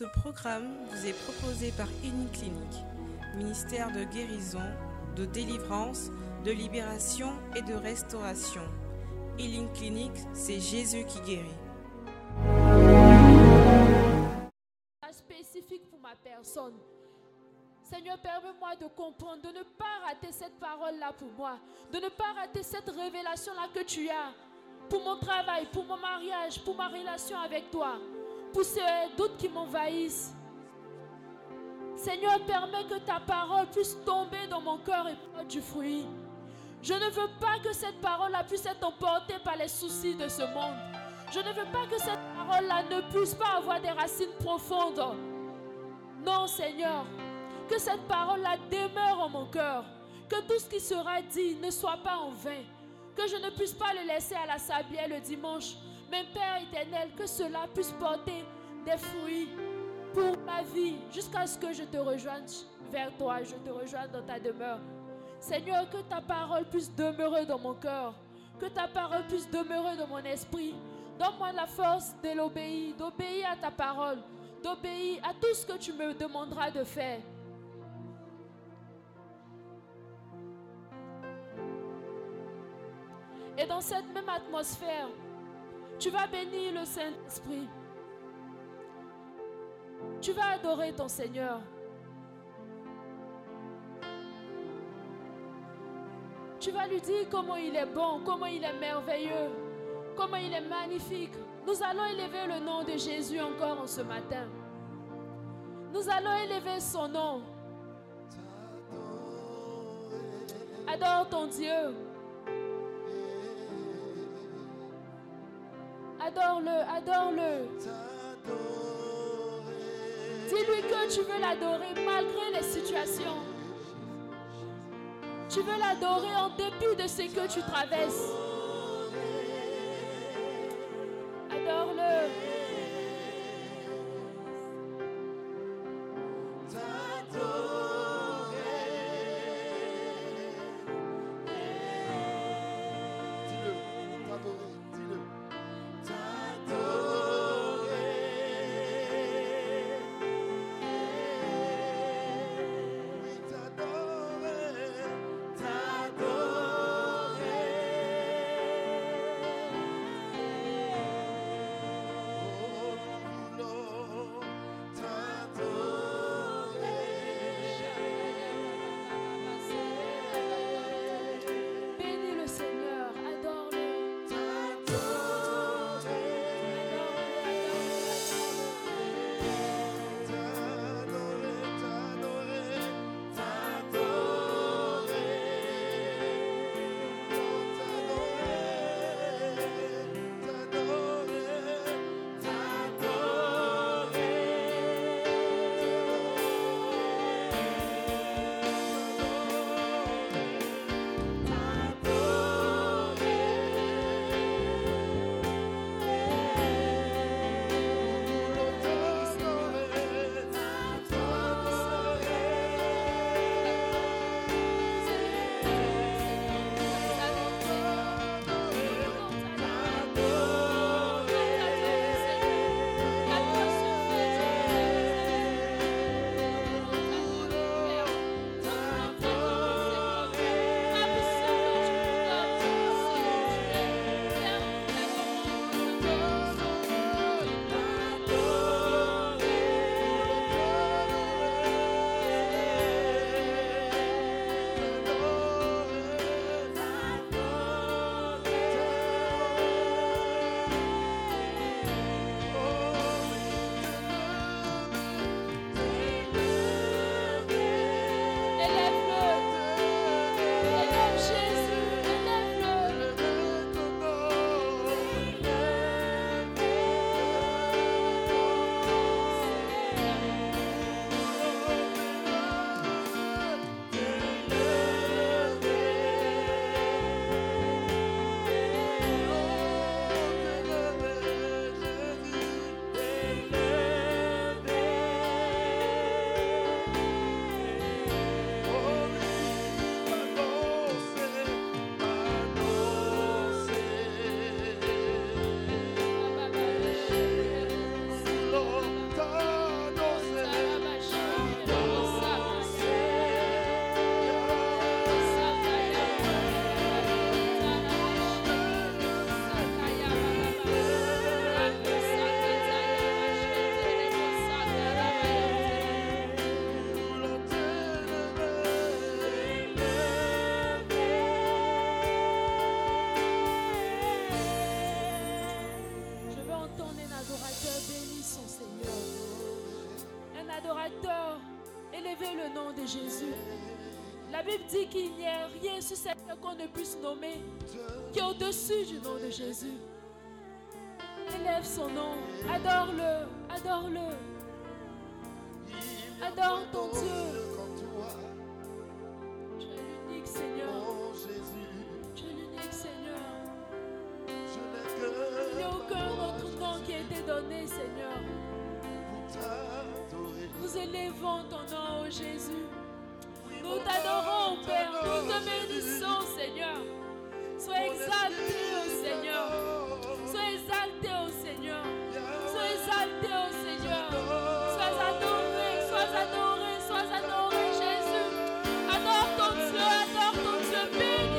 Ce programme vous est proposé par Clinique, ministère de guérison, de délivrance, de libération et de restauration. Healing Clinic, c'est Jésus qui guérit. Spécifique pour ma personne. Seigneur, permets-moi de comprendre, de ne pas rater cette parole-là pour moi, de ne pas rater cette révélation-là que tu as pour mon travail, pour mon mariage, pour ma relation avec toi, pour ces doutes qui m'envahissent. Seigneur, permets que ta parole puisse tomber dans mon cœur et porter du fruit. Je ne veux pas que cette parole-là puisse être emportée par les soucis de ce monde. Je ne veux pas que cette parole-là ne puisse pas avoir des racines profondes. Non, Seigneur, que cette parole-là demeure en mon cœur. Que tout ce qui sera dit ne soit pas en vain. Que je ne puisse pas le laisser à la sablière le dimanche. Mais Père éternel, que cela puisse porter des fruits pour ma vie jusqu'à ce que je te rejoigne vers toi, je te rejoigne dans ta demeure. Seigneur, que ta parole puisse demeurer dans mon cœur, que ta parole puisse demeurer dans mon esprit. Donne-moi la force de l'obéir, d'obéir à ta parole, d'obéir à tout ce que tu me demanderas de faire. Et dans cette même atmosphère, tu vas bénir le Saint-Esprit. Tu vas adorer ton Seigneur. Tu vas lui dire comment il est bon, comment il est merveilleux, comment il est magnifique. Nous allons élever le nom de Jésus encore en ce matin. Nous allons élever son nom. Adore ton Dieu. Adore-le, adore-le. Dis-lui que tu veux l'adorer malgré les situations. Tu veux l'adorer en dépit de ce que tu traverses. Dit qu'il n'y a rien sur cette terre qu'on ne puisse nommer qui est au-dessus du nom de Jésus. Élève son nom, adore-le, adore-le. Adore ton Dieu. Tu es l'unique Seigneur. Tu es l'unique Seigneur. Il n'y a aucun autre nom qui a été donné, Seigneur. Nous élevons ton nom, ô Jésus. Nous t'adorons, Père. Nous te bénissons, Seigneur. Sois exalté, ô Seigneur. Sois exalté, ô Seigneur. Sois exalté, ô Seigneur. Sois adoré, sois adoré, sois adoré, Jésus. Adore ton Dieu, adore ton Dieu.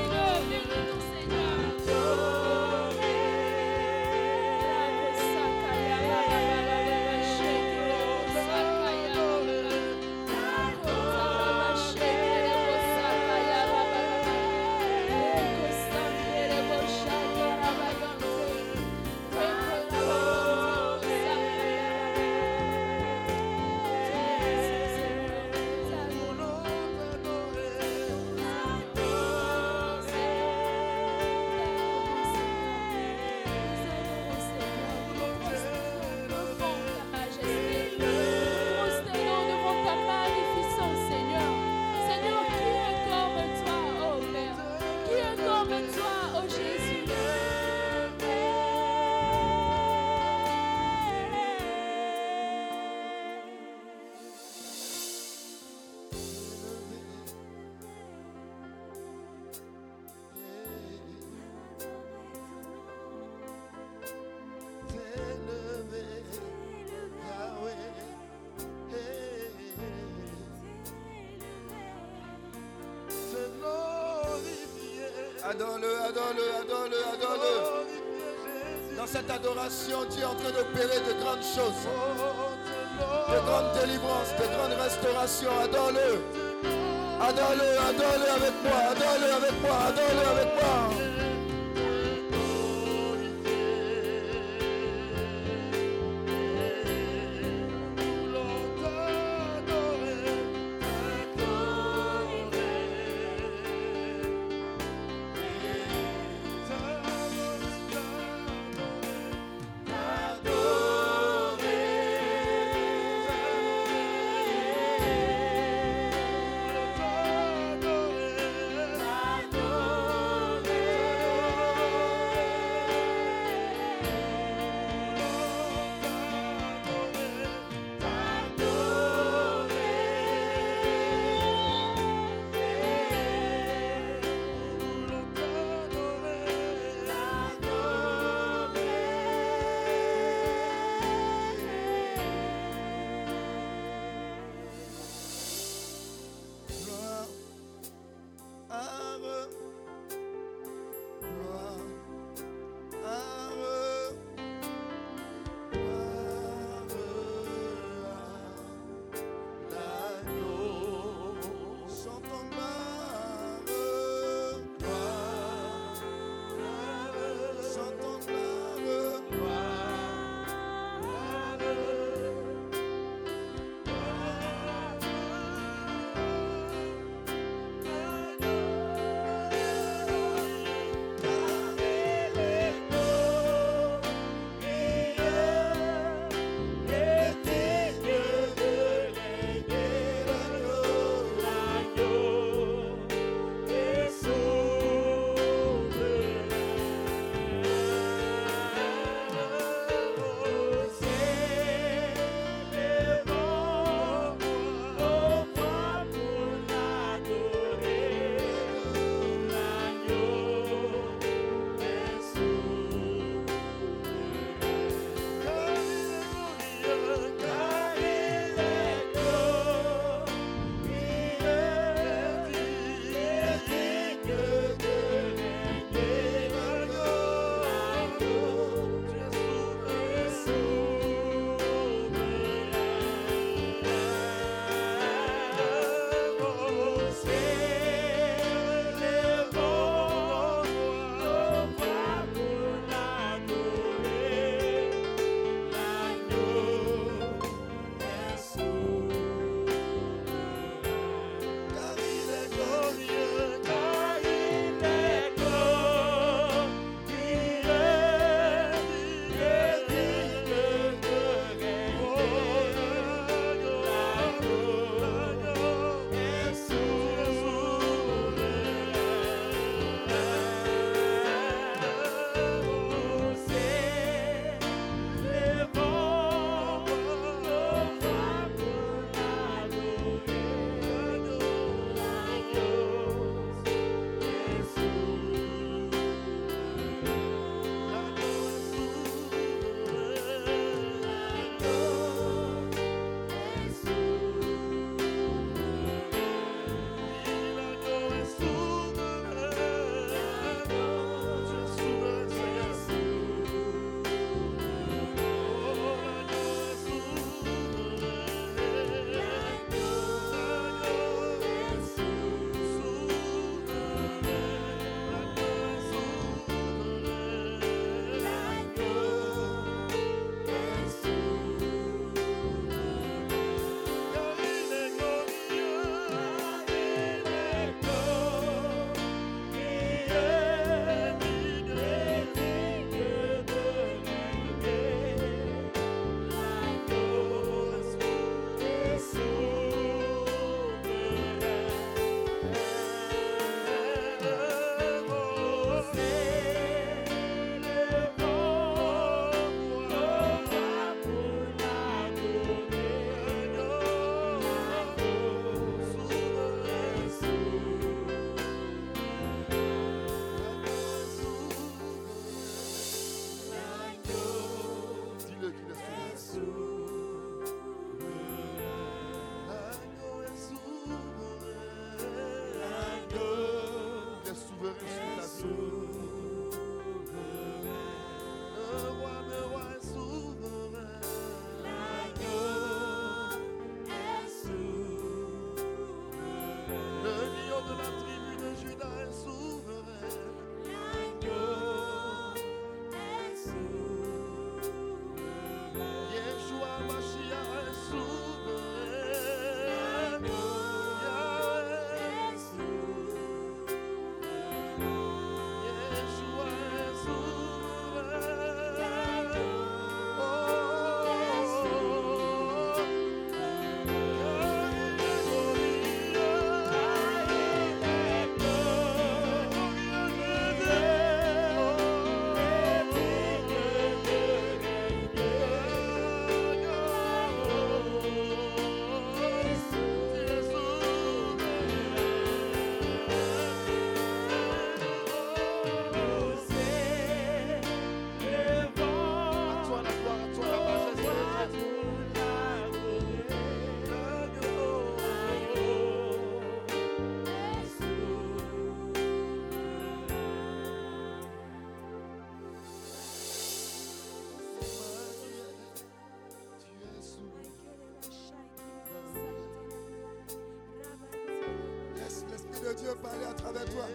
Travers toi.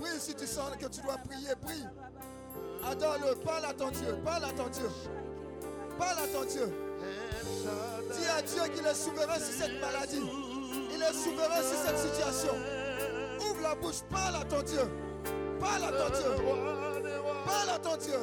Prie si tu sens que tu dois prier, prie. Adore-le, parle à ton Dieu, parle à ton Dieu. Parle à ton Dieu. Dis à Dieu qu'il est souverain sur cette maladie. Il est souverain sur cette situation. Ouvre la bouche, parle à ton Dieu. Parle à ton Dieu. Parle à ton Dieu.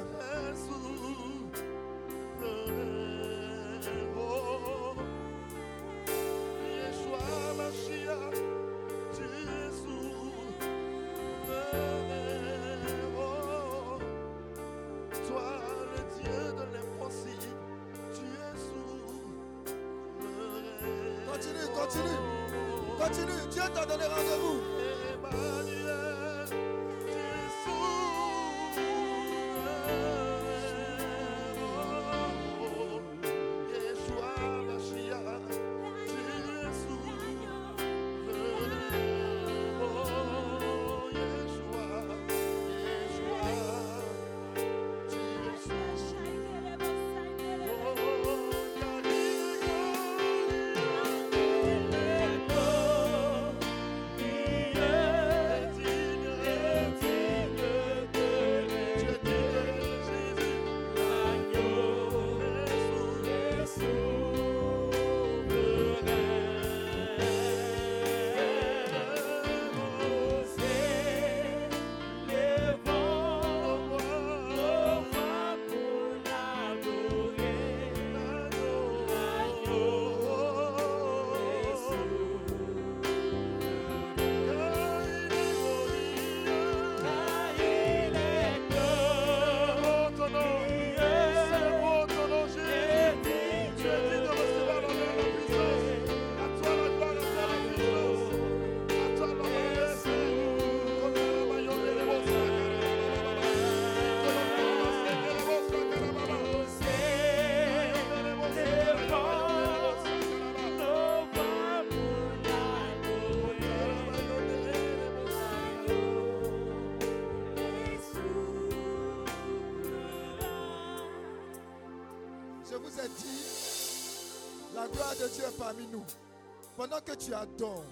Pendant que tu adores,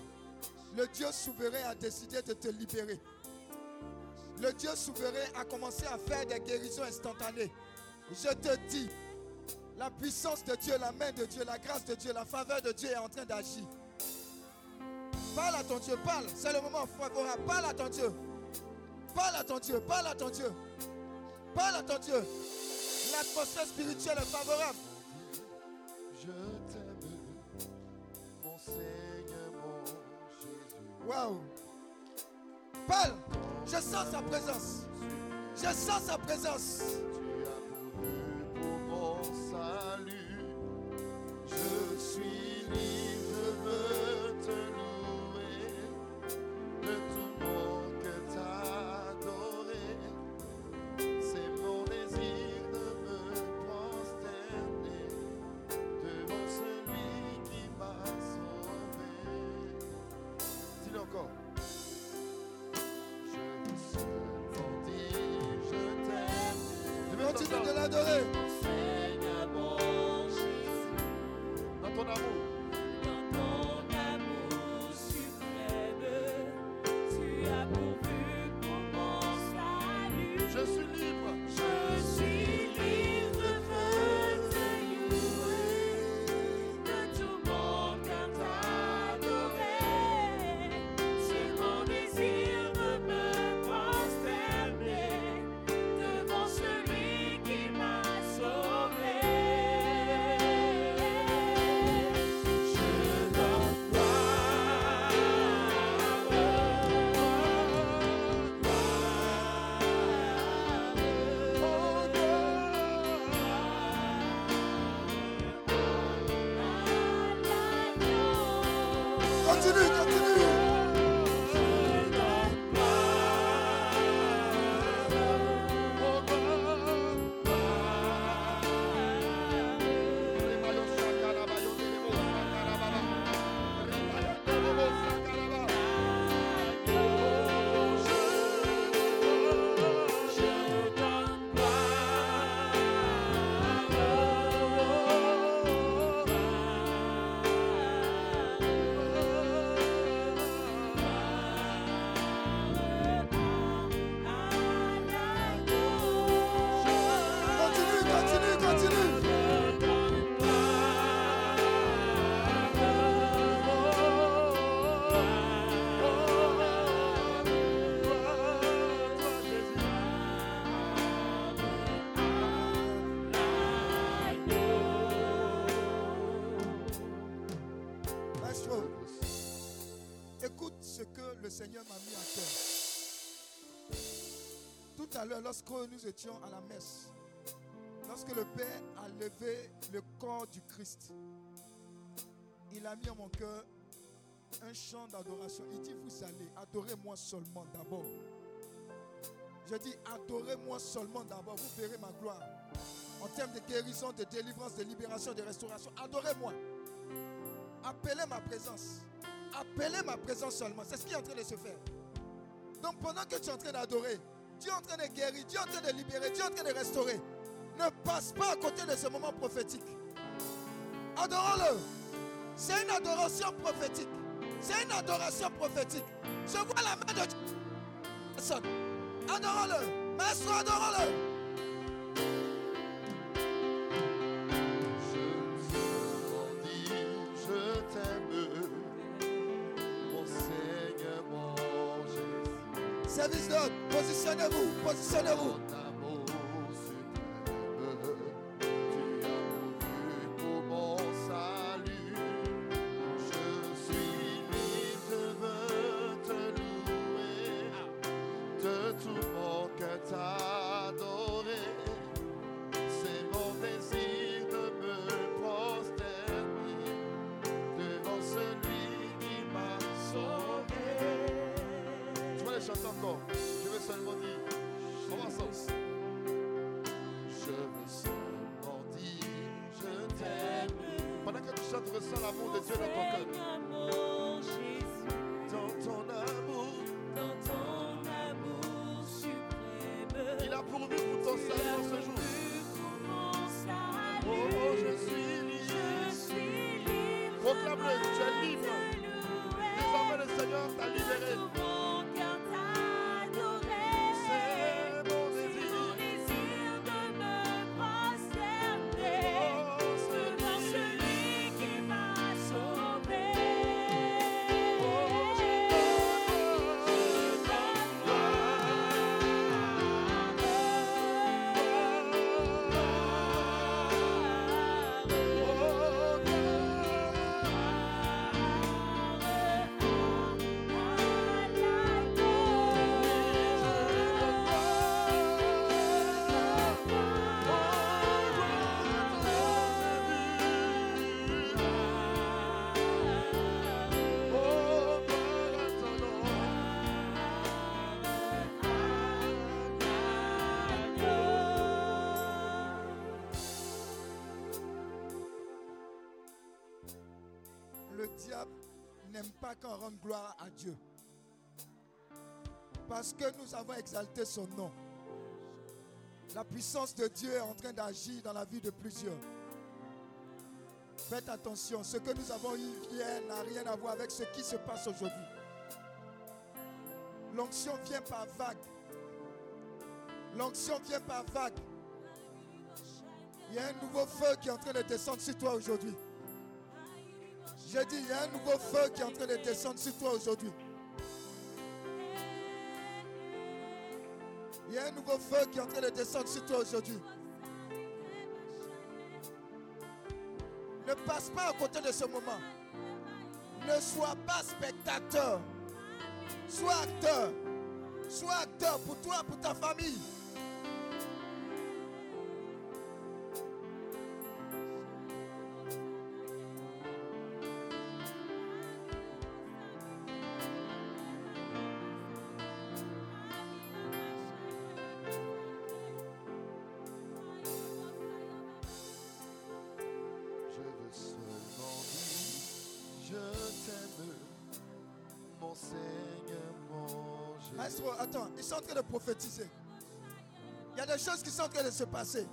le Dieu souverain a décidé de te libérer. Le Dieu souverain a commencé à faire des guérisons instantanées. Je te dis, la puissance de Dieu, la main de Dieu, la grâce de Dieu, la faveur de Dieu est en train d'agir. Parle à ton Dieu, parle. C'est le moment favorable. Parle à ton Dieu. Parle à ton Dieu, parle à ton Dieu. Parle à ton Dieu. L'atmosphère spirituelle est favorable. Je t'aime, Seigneur, mon Jésus. Waouh. Parle. Je sens sa présence. Je sens sa présence. Tu as pourvu pour mon salut. Je suis libre, à l'heure, lorsque nous étions à la messe, lorsque le Père a levé le corps du Christ, il a mis en mon cœur un chant d'adoration. Il dit, vous allez, adorez-moi seulement d'abord. Je dis, adorez-moi seulement d'abord, vous verrez ma gloire. En termes de guérison, de délivrance, de libération, de restauration, adorez-moi. Appelez ma présence. Appelez ma présence seulement. C'est ce qui est en train de se faire. Donc pendant que tu es en train d'adorer, Dieu est en train de guérir, Dieu est en train de libérer, Dieu est en train de restaurer. Ne passe pas à côté de ce moment prophétique. Adorons-le. C'est une adoration prophétique. C'est une adoration prophétique. Je vois la main de Dieu. Adorons-le. Maestro, adorons-le. Service d'ordre. Positionnez-vous. Positionnez-vous. Qu'on rende gloire à Dieu. Parce que nous avons exalté son nom. La puissance de Dieu est en train d'agir dans la vie de plusieurs. Faites attention, ce que nous avons eu hier n'a rien à voir avec ce qui se passe aujourd'hui. L'onction vient par vague. L'onction vient par vague. Il y a un nouveau feu qui est en train de descendre sur toi aujourd'hui. J'ai dit, il y a un nouveau feu qui est en train de descendre sur toi aujourd'hui. Il y a un nouveau feu qui est en train de descendre sur toi aujourd'hui. Ne passe pas à côté de ce moment. Ne sois pas spectateur. Sois acteur. Sois acteur pour toi, pour ta famille. Attends, ils sont en train de prophétiser. Il y a des choses qui sont en train de se passer.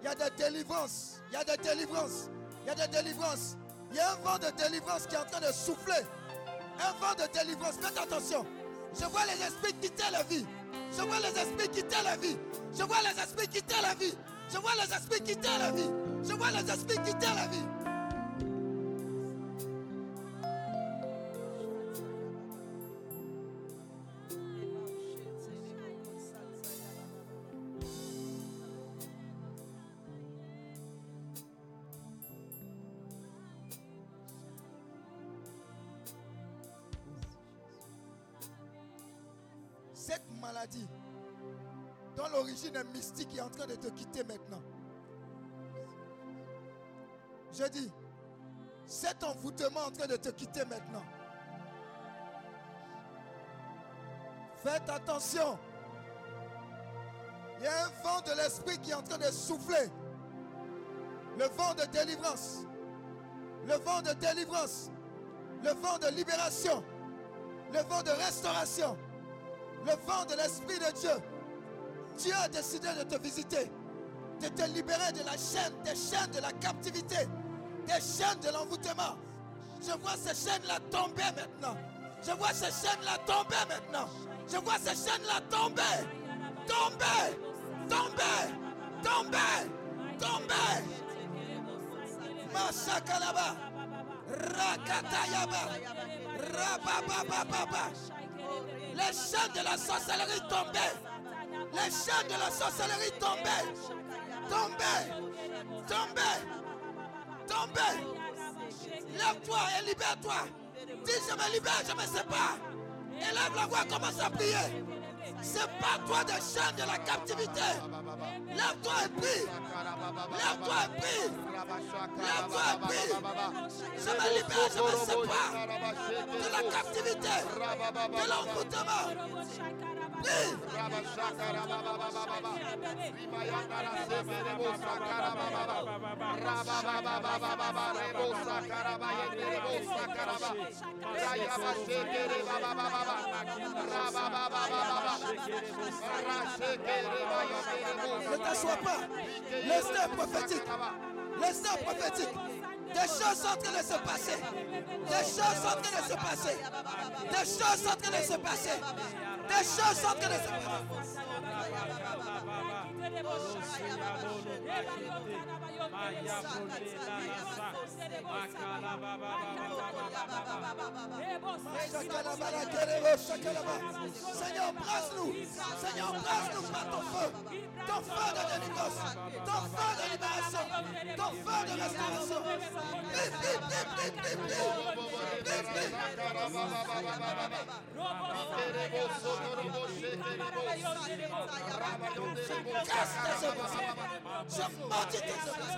Il y a des délivrances. Il y a des délivrances. Il y a des délivrances. Il y a un vent de délivrance qui est en train de souffler. Un vent de délivrance. Faites attention. Je vois les esprits quitter la vie. Je vois les esprits quitter la vie. Je vois les esprits quitter la vie. Je vois les esprits quitter la vie. Je vois les esprits quitter la vie. Train de te quitter maintenant. Je dis, cet envoûtement en train de te quitter maintenant. Faites attention. Il y a un vent de l'esprit qui est en train de souffler. Le vent de délivrance. Le vent de délivrance. Le vent de libération. Le vent de restauration. Le vent de l'Esprit de Dieu. Dieu a décidé de te visiter. De te libérer de la chaîne, des chaînes de la captivité. Des chaînes de l'envoûtement. Je vois ces chaînes-là tomber maintenant. Je vois ces chaînes-là tomber maintenant. Je vois ces chaînes-là tomber. Tomber. Tomber. Tomber. Tomber. Masakalaba. Rakatayaba. Rababababa. Les chaînes de la sorcellerie tombaient. Les chaînes de la sorcellerie tombaient. Tombaient. Tombaient. Tombaient. Lève-toi et libère-toi. Dis je me libère, je me sépare. Élève la voix, commence à prier. Sépare-toi des chaînes de la captivité. Lève-toi et prie. Lève-toi et prie. Lève-toi et prie. Je me libère, je me sépare de la captivité, de l'envoûtement. Ne t'assois pas. Laisse-le prophétique. Laisse-le prophétique. Des choses sont en train de se passer. Des choses sont en train de se passer. Des choses sont en train de se passer. Des choses sont en train de se passer. Seigneur, brasse-nous. Seigneur, brasse-nous par ton feu. Ton feu de délivrance. Ton feu de de restauration. Je maudis tes.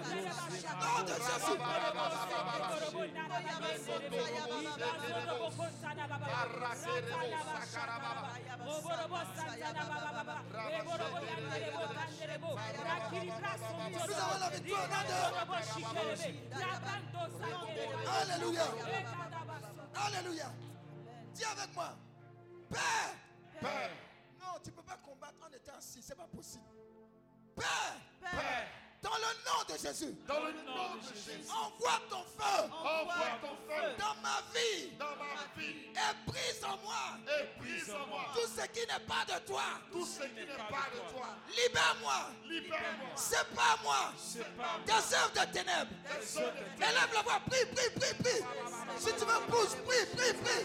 Alléluia. Alléluia. Dis avec moi. Père. Père, Non, tu ne peux pas combattre en étant assis. Ce n'est pas possible. Père. Père, Dans le nom de Jésus. dans le nom de Jésus, Envoie ton feu envoie ton feu dans ma vie dans ma vie et brise en moi et brise en moi tout ce qui n'est pas de toi. tout ce qui n'est pas de toi. Libère-moi. Libère-moi Sépare-moi des œuvres de ténèbres. des œuvres de Élève la voix. Prie, prie, prie, prie. Si tu me pousses, prie, prie, prie.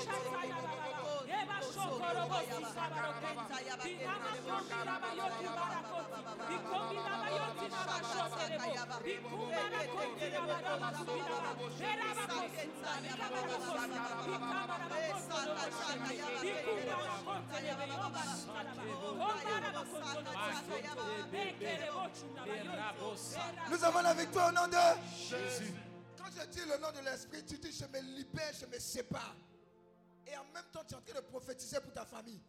Shut Nous avons la victoire au nom de Jésus. Quand je dis le nom de l'Esprit, tu dis je me libère, je me sépare. Et en même temps, tu es en train de prophétiser pour ta famille.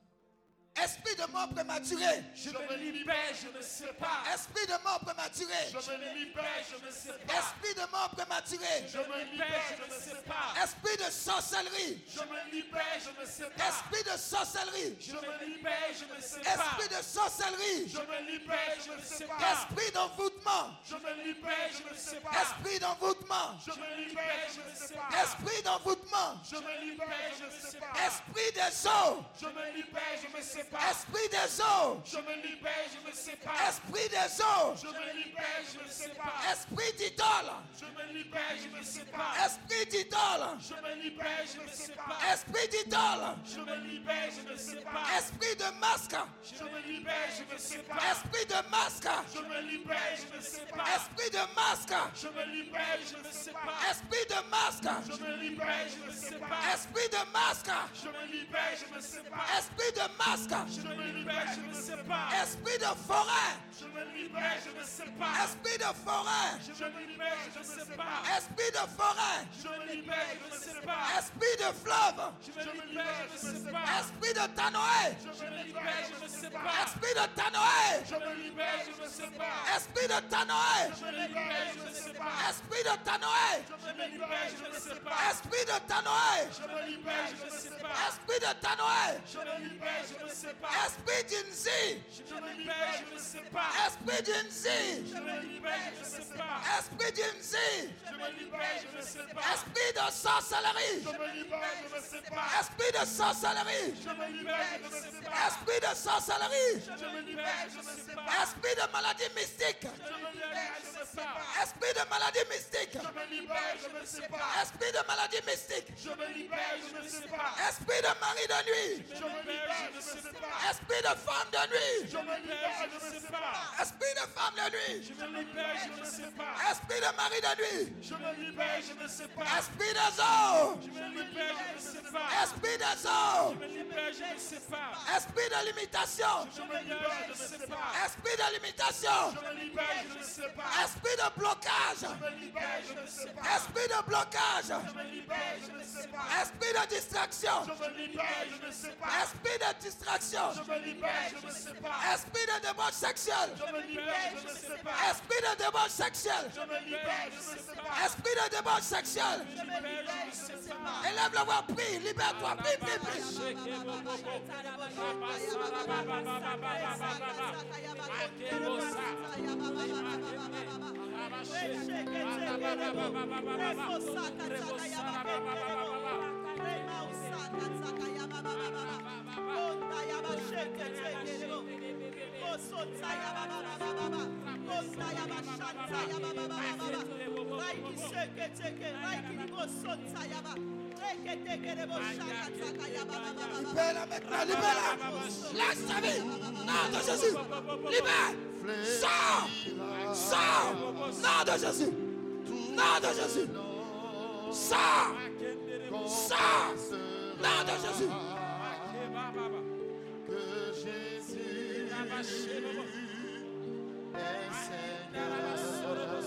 Esprit de mort prématuré. Je me libère, je me sépare. Esprit de mort prématuré. Je me libère, je me sépare. Esprit de mort prématuré. Je me libère, je me sépare. Esprit de sorcellerie. Je me libère, je me sépare. Esprit de sorcellerie. Je me libère, je me sépare. Esprit de sorcellerie. Je me libère, je me sépare. Esprit d'envoûtement. Je me libère, je me sépare. Esprit d'envoûtement. Je me libère, je me sépare. Esprit d'envoûtement. Je me libère, je me sépare. Esprit des eaux. Je me libère, je me sépare. Esprit des eaux. Je me libère, je me sépare. Esprit des eaux. Je me libère, je me sépare. Esprit d'idole. Je me libère, je me sépare. Esprit d'idole. Je me libère, je me sépare. Esprit d'idole. Je me libère, je me sépare. Esprit de masque. Je me libère, je me sépare. Esprit de masque. Je me libère, je me sépare. Esprit de masque. Je me libère, je me sépare. Esprit de masque. Je me libère, je me sépare. Esprit de masque. Je me libère, je me sépare. Esprit de masque. Esprit de forêt. Je me libère, je me sépare. Esprit de forêt. Esprit de forêt. Esprit de fleuve. Esprit de Tanoé. Esprit de Tanoé. Esprit de Tanoé. Esprit de Tanoé. Esprit de Tanoé. Esprit de Tanoé. Me sépare. Esprit d'Inzi. Je me libère, je me sépare. Esprit d'Inzi. Je me libère, je me sépare. Esprit d'Inzi. Je me libère, je me sépare. Esprit de sorcellerie. Je me libère, je me sépare. Esprit de sorcellerie. Je me libère, je me sépare. Esprit de sorcellerie. Je me libère, je me sépare. Esprit de maladie mystique. Je me libère, je me sépare. Esprit de maladie mystique. Je me libère, je me sépare. Esprit de maladie mystique. Je me libère, je me sépare. Esprit de mari de nuit. Je me libère, je me sépare. Esprit de femme de nuit. Je me libère, je me sépare. Esprit de femme de nuit. Je me libère, je me sépare. Esprit de mari de nuit. Je me libère, je me sépare. Esprit des eaux. Je me libère, je me sépare. Esprit des eaux. Je me libère, je me sépare. Esprit de limitation. Je me libère, je me sépare. Esprit de limitation. Je me libère, je me sépare. Esprit de blocage. Je me libère, je me sépare. Esprit de blocage. Je me libère, je me sépare. Esprit de distraction. Je me libère, je me sépare. Esprit de distraction. Je me libère, je me sépare. Esprit de débauche sexuelle. Je me libère, je me sépare. Esprit de débauche sexuelle. Je me libère, je me sépare. Esprit de débauche sexuelle. Je me libère, je me sépare. Élève la voix, prie, libère-toi, prie, prie, prie. Libère-la maintenant, libère-la. Lâche sa vie. Nom de Jésus. Libère. Sors. Sors. Nom de Jésus. Nom de. Nom de Jésus. Que Jésus est Seigneur,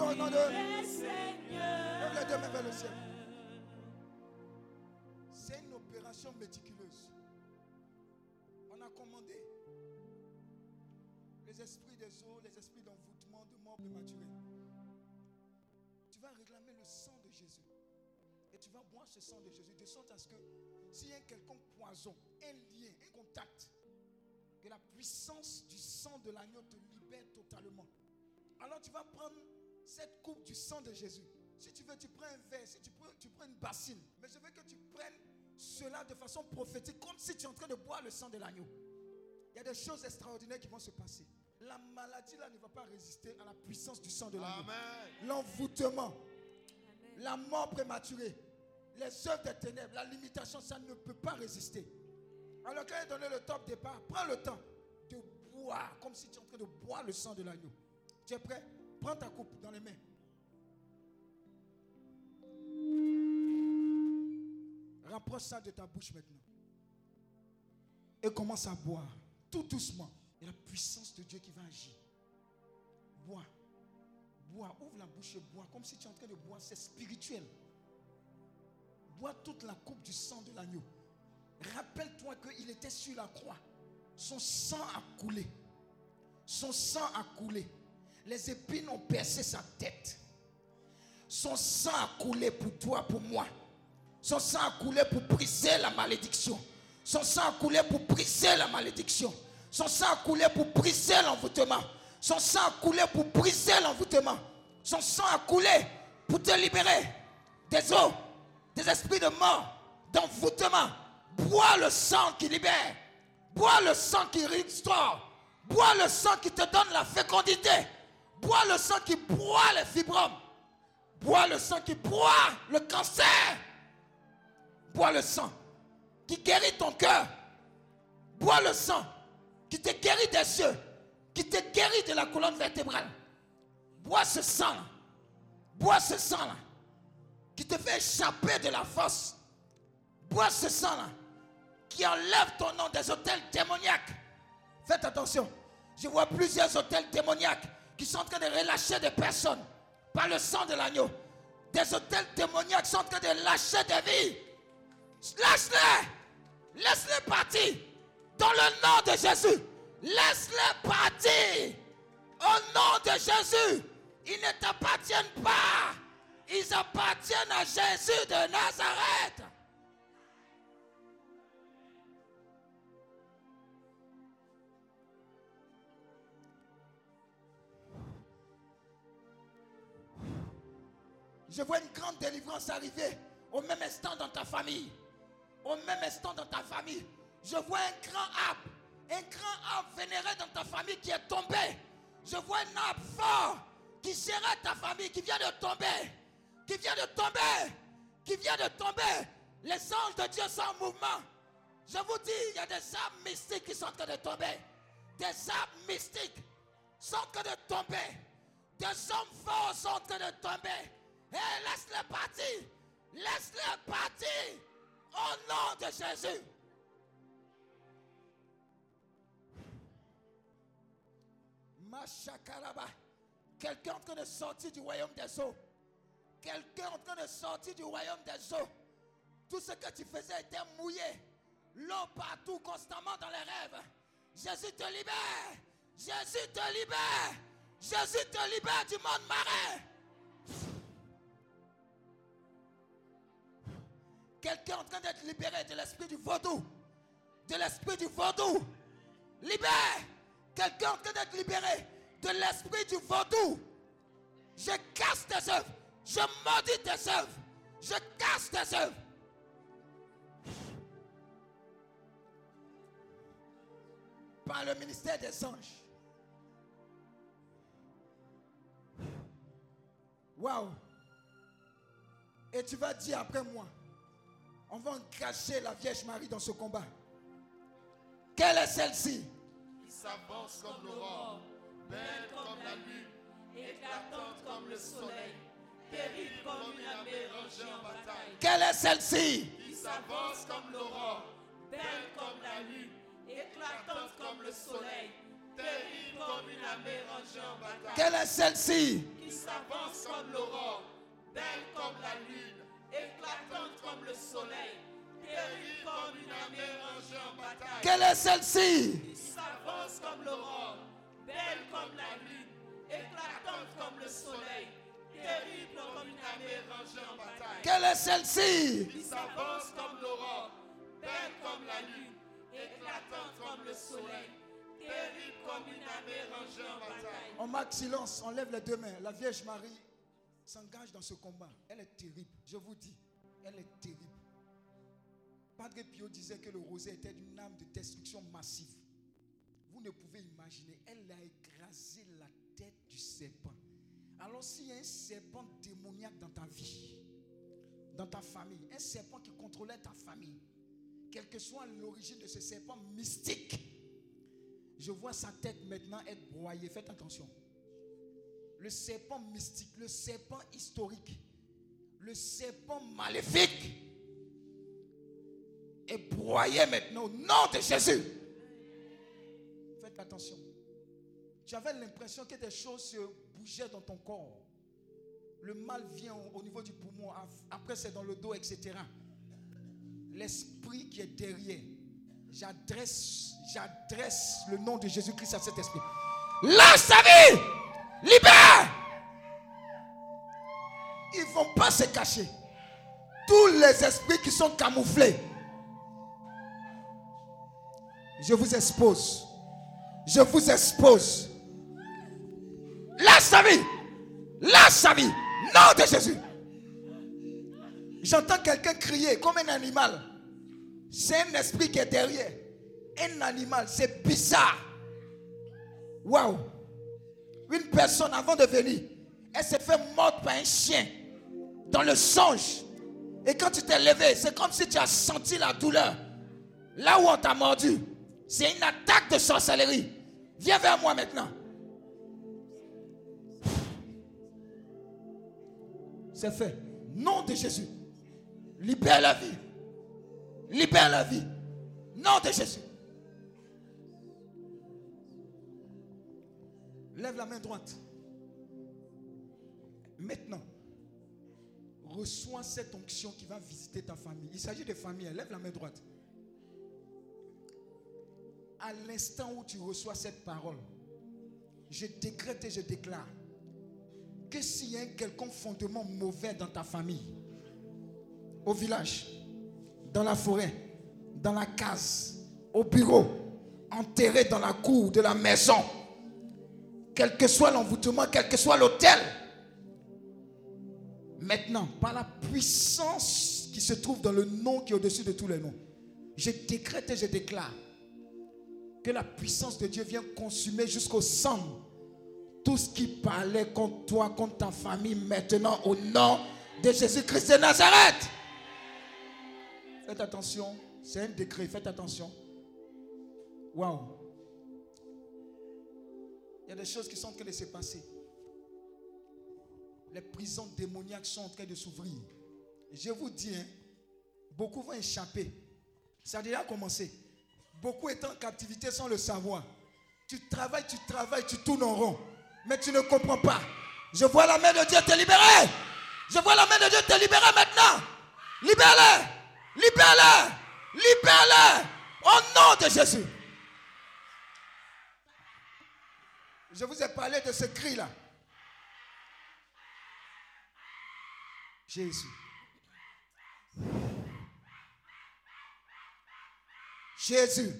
Au nom de. Lève les vers le ciel. C'est une opération méticuleuse. On a commandé les esprits des eaux, les esprits d'envoûtement, de mort prématurée. Tu vas réclamer le sang de Jésus. Et tu vas boire ce sang de Jésus de sorte à ce que s'il y a un quelconque poison, un lien, un contact, que la puissance du sang de l'agneau te libère totalement. Alors tu vas prendre cette coupe du sang de Jésus. Si tu veux, tu prends un verre, si tu prends, tu prends une bassine. Mais je veux que tu prennes cela de façon prophétique, comme si tu es en train de boire le sang de l'agneau. Il y a des choses extraordinaires qui vont se passer. La maladie là ne va pas résister à la puissance du sang de l'agneau. L'envoûtement, la mort prématurée, les œuvres des ténèbres, la limitation, ça ne peut pas résister. Alors quand il a donné le top départ, prends le temps de boire, comme si tu es en train de boire le sang de l'agneau. Tu es prêt? Prends ta coupe dans les mains. Rapproche ça de ta bouche maintenant. Et commence à boire, tout doucement. Et la puissance de Dieu qui va agir. Bois. Bois. Ouvre la bouche et bois. Comme si tu es en train de boire. C'est spirituel. Bois toute la coupe du sang de l'agneau. Rappelle-toi qu'il était sur la croix. Son sang a coulé. Son sang a coulé. Les épines ont percé sa tête. Son sang a coulé pour toi, pour moi. Son sang a coulé pour briser la malédiction. Son sang a coulé pour briser la malédiction. Son sang a coulé pour briser l'envoûtement. Son sang a coulé pour briser l'envoûtement. Son sang a coulé pour te libérer des eaux, des esprits de mort, d'envoûtement. Bois le sang qui libère. Bois le sang qui restaure. Bois le sang qui te donne la fécondité. Bois le sang qui broie les fibromes. Bois le sang qui broie le cancer. Bois le sang qui guérit ton cœur. Bois le sang qui te guérit des yeux, qui te guérit de la colonne vertébrale. Bois ce sang. Bois ce sang-là qui te fait échapper de la force. Bois ce sang-là qui enlève ton nom des hôtels démoniaques. Faites attention. Je vois plusieurs hôtels démoniaques qui sont en train de relâcher des personnes par le sang de l'agneau. Des hôtels démoniaques sont en train de lâcher des vies. Laisse-les. Laisse-les partir. Dans le nom de Jésus. Laisse-les partir. Au nom de Jésus. Ils ne t'appartiennent pas. Ils appartiennent à Jésus de Nazareth. Je vois une grande délivrance arriver au même instant dans ta famille. Au même instant dans ta famille. Je vois un grand arbre. Un grand arbre vénéré dans ta famille qui est tombé. Je vois un arbre fort qui gérait ta famille, qui vient de tomber. Qui vient de tomber. Qui vient de tomber. Les anges de Dieu sont en mouvement. Je vous dis, il y a des arbres mystiques qui sont en train de tomber. Des arbres mystiques sont en train de tomber. Des hommes forts sont en train de tomber. Et laisse-les partir. Laisse-les partir. Au nom de Jésus. Machakaraba. Quelqu'un en train de sortir du royaume des eaux. Quelqu'un en train de sortir du royaume des eaux. Tout ce que tu faisais était mouillé. L'eau partout, constamment dans les rêves. Jésus te libère. Jésus te libère. Jésus te libère du monde marin. Quelqu'un est en train d'être libéré de l'esprit du vaudou. De l'esprit du vaudou. Libère. Quelqu'un est en train d'être libéré de l'esprit du vaudou. Je casse tes œuvres. Je maudis tes œuvres. Je casse tes œuvres. Par le ministère des anges. Waouh. Et tu vas dire après moi. On va engager la Vierge Marie dans ce combat. Quelle est celle-ci? Qui s'avance comme l'aurore, belle comme la lune, éclatante comme le soleil, terrible comme une armée rangée en bataille, Quelle est celle-ci? Qui s'avance comme l'aurore, belle comme la lune, éclatante comme le soleil, terrible comme une armée rangée en bataille, Quelle est celle-ci? Qui s'avance comme l'aurore, belle comme la lune, éclatante comme le soleil, terrible comme une armée rangée en bataille. Quelle est celle-ci? Qui s'avance comme l'aurore, belle comme la lune, éclatante comme le soleil, terrible comme une armée rangée en bataille. Quelle est celle-ci? Qui s'avance comme l'aurore, belle comme la lune, éclatante comme le soleil, terrible comme une armée rangée en bataille. On marque silence, on lève les deux mains. La Vierge Marie s'engage dans ce combat. Elle est terrible, je vous dis. Elle est terrible. Padre Pio disait que le rosé était une âme de destruction massive. Vous ne pouvez imaginer, elle a écrasé la tête du serpent. Alors s'il y a un serpent démoniaque dans ta vie, dans ta famille, un serpent qui contrôlait ta famille, quelle que soit l'origine de ce serpent mystique, je vois sa tête maintenant être broyée. Faites attention. Le serpent mystique, le serpent historique, le serpent maléfique est broyé maintenant au nom de Jésus. Faites attention. Tu avais l'impression que des choses se bougeaient dans ton corps. Le mal vient au, au niveau du poumon, après c'est dans le dos, etc. L'esprit qui est derrière, j'adresse, j'adresse le nom de Jésus-Christ à cet esprit. Lâche sa vie! Libère! Ils ne vont pas se cacher. Tous les esprits qui sont camouflés, je vous expose. Je vous expose. Lâche sa vie. Lâche sa vie. Nom de Jésus. J'entends quelqu'un crier comme un animal. C'est un esprit qui est derrière. Un animal. C'est bizarre. Waouh. Une personne avant de venir, elle s'est fait mordre par un chien dans le songe. Et quand tu t'es levé, c'est comme si tu as senti la douleur. Là où on t'a mordu, c'est une attaque de sorcellerie. Viens vers moi maintenant. C'est fait. Nom de Jésus. Libère la vie. Libère la vie. Nom de Jésus. Lève la main droite. Maintenant, reçois cette onction qui va visiter ta famille. Il s'agit de famille. hein. Lève la main droite. À l'instant où tu reçois cette parole, je décrète et je déclare que s'il y a un quelconque fondement mauvais dans ta famille, au village, dans la forêt, dans la case, au bureau, enterré dans la cour de la maison, quel que soit l'envoûtement, quel que soit l'hôtel, maintenant, par la puissance qui se trouve dans le nom qui est au-dessus de tous les noms, je décrète et je déclare que la puissance de Dieu vient consumer jusqu'au sang tout ce qui parlait contre toi, contre ta famille, maintenant au nom de Jésus-Christ de Nazareth. Faites attention, c'est un décret, faites attention. Waouh. Il y a des choses qui sont en train de se passer. Les prisons démoniaques sont en train de s'ouvrir. Je vous dis, hein, beaucoup vont échapper. Ça a déjà commencé. Beaucoup étant en captivité sans le savoir. Tu travailles, tu travailles, tu tournes en rond. Mais tu ne comprends pas. Je vois la main de Dieu te libérer. Je vois la main de Dieu te libérer maintenant. Libère-les. Libère-les. Libère-les. Au nom de Jésus. Je vous ai parlé de ce cri-là. Jésus. Jésus.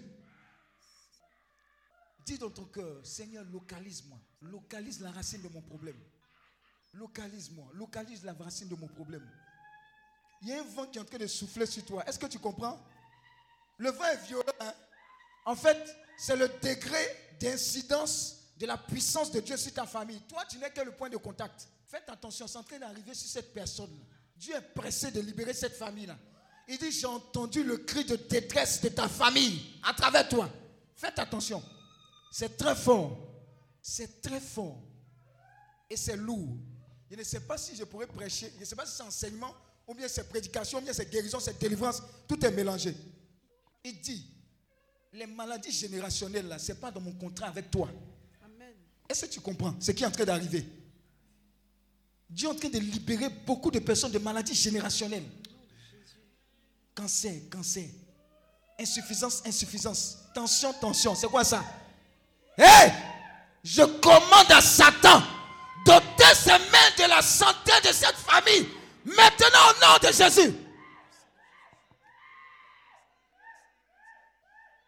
Dis dans ton cœur, Seigneur, localise-moi. Localise la racine de mon problème. Localise-moi. Localise la racine de mon problème. Il y a un vent qui est en train de souffler sur toi. Est-ce que tu comprends? Le vent est violent. hein? En fait, c'est le degré d'incidence de la puissance de Dieu sur ta famille. Toi, tu n'es que le point de contact. Faites attention, c'est en train d'arriver sur cette personne. Dieu est pressé de libérer cette famille-là. Il dit, j'ai entendu le cri de détresse de ta famille à travers toi. Faites attention. C'est très fort. C'est très fort. Et c'est lourd. Je ne sais pas si je pourrais prêcher. Je ne sais pas si c'est enseignement, ou bien c'est prédication, ou bien c'est guérison, c'est délivrance. Tout est mélangé. Il dit, les maladies générationnelles, là, ce n'est pas dans mon contrat avec toi. Est-ce que tu comprends ce qui est en train d'arriver? Dieu est en train de libérer beaucoup de personnes de maladies générationnelles. Cancer, cancer. Insuffisance, insuffisance. Tension, tension. C'est quoi ça? Hé Je commande à Satan d'ôter ses mains de la santé de cette famille Maintenant, au nom de Jésus.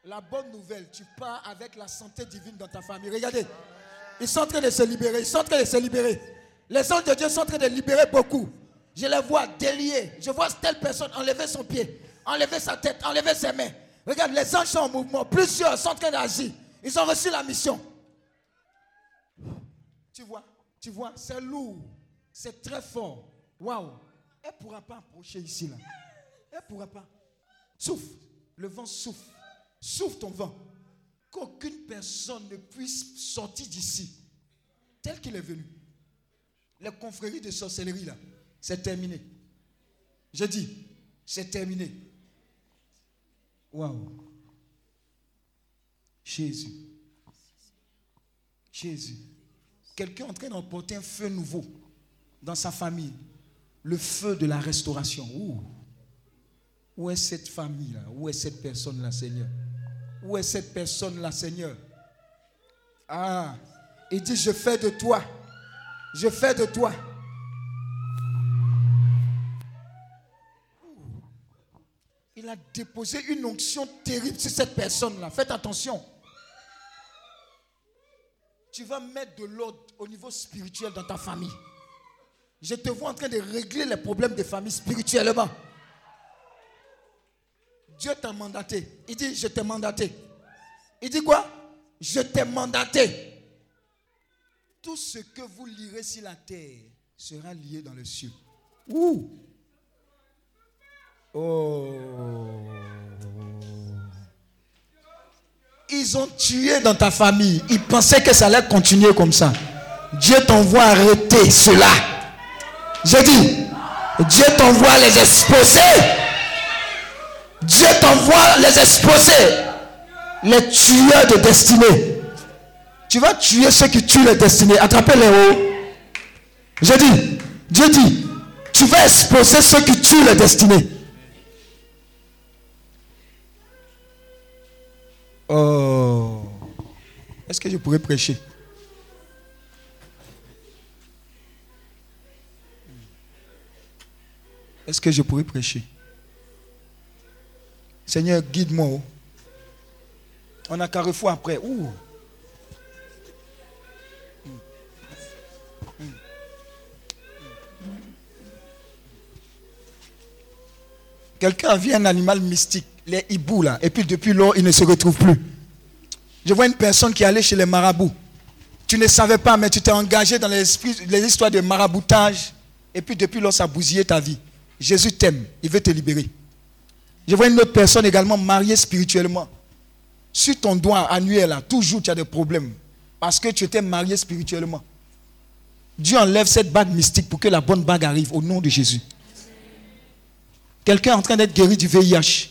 La bonne nouvelle, tu pars avec la santé divine dans ta famille. Regardez, ils sont en train de se libérer. Ils sont en train de se libérer. Les anges de Dieu sont en train de libérer beaucoup. Je les vois déliés. Je vois telle personne enlever son pied, enlever sa tête, enlever ses mains. Regarde, les anges sont en mouvement. Plusieurs sont en train d'agir. Ils ont reçu la mission. Tu vois, tu vois, c'est lourd. C'est très fort. Waouh. Elle ne pourra pas approcher ici, là. Elle ne pourra pas. Souffle. Le vent souffle. Souffle ton vent. Qu'aucune personne ne puisse sortir d'ici tel qu'il est venu. Les confréries de sorcellerie, là, c'est terminé. Je dis, c'est terminé. Waouh. Jésus. Jésus. Quelqu'un est en train d'emporter un feu nouveau dans sa famille. Le feu de la restauration. Où, Où est cette famille-là Où est cette personne-là, Seigneur? Où est cette personne-là, Seigneur? Ah, il dit, je fais de toi. Je fais de toi. Il a déposé une onction terrible sur cette personne-là. Faites attention. Tu vas mettre de l'ordre au niveau spirituel dans ta famille. Je te vois en train de régler les problèmes des familles spirituellement. Dieu t'a mandaté. Il dit, je t'ai mandaté. Il dit quoi? Je t'ai mandaté. Tout ce que vous lirez sur la terre sera lié dans le ciel. Ouh. Oh. Ils ont tué dans ta famille. Ils pensaient que ça allait continuer comme ça. Dieu t'envoie arrêter cela. Je dis, Dieu t'envoie les exposer. T'envoie les exposer. Les tueurs de destinée. Tu vas tuer ceux qui tuent les destinées. Attrapez-les hauts. Je dis, Dieu dit, tu vas exposer ceux qui tuent les destinées. Oh. Est-ce que je pourrais prêcher? Est-ce que je pourrais prêcher? Seigneur, guide-moi. oh. On a carrefour après. Ouh. Quelqu'un a vu un animal mystique, les hiboux là, et puis depuis lors, il ne se retrouve plus. Je vois une personne qui allée chez les marabouts. Tu ne savais pas, mais tu t'es engagé dans les, histoires de maraboutage, et puis depuis lors, ça a bousillé ta vie. Jésus t'aime, il veut te libérer. Je vois une autre personne également mariée spirituellement. Sur ton doigt annuel, là, toujours tu as des problèmes. Parce que tu étais marié spirituellement. Dieu enlève cette bague mystique pour que la bonne bague arrive au nom de Jésus. Quelqu'un est en train d'être guéri du VIH.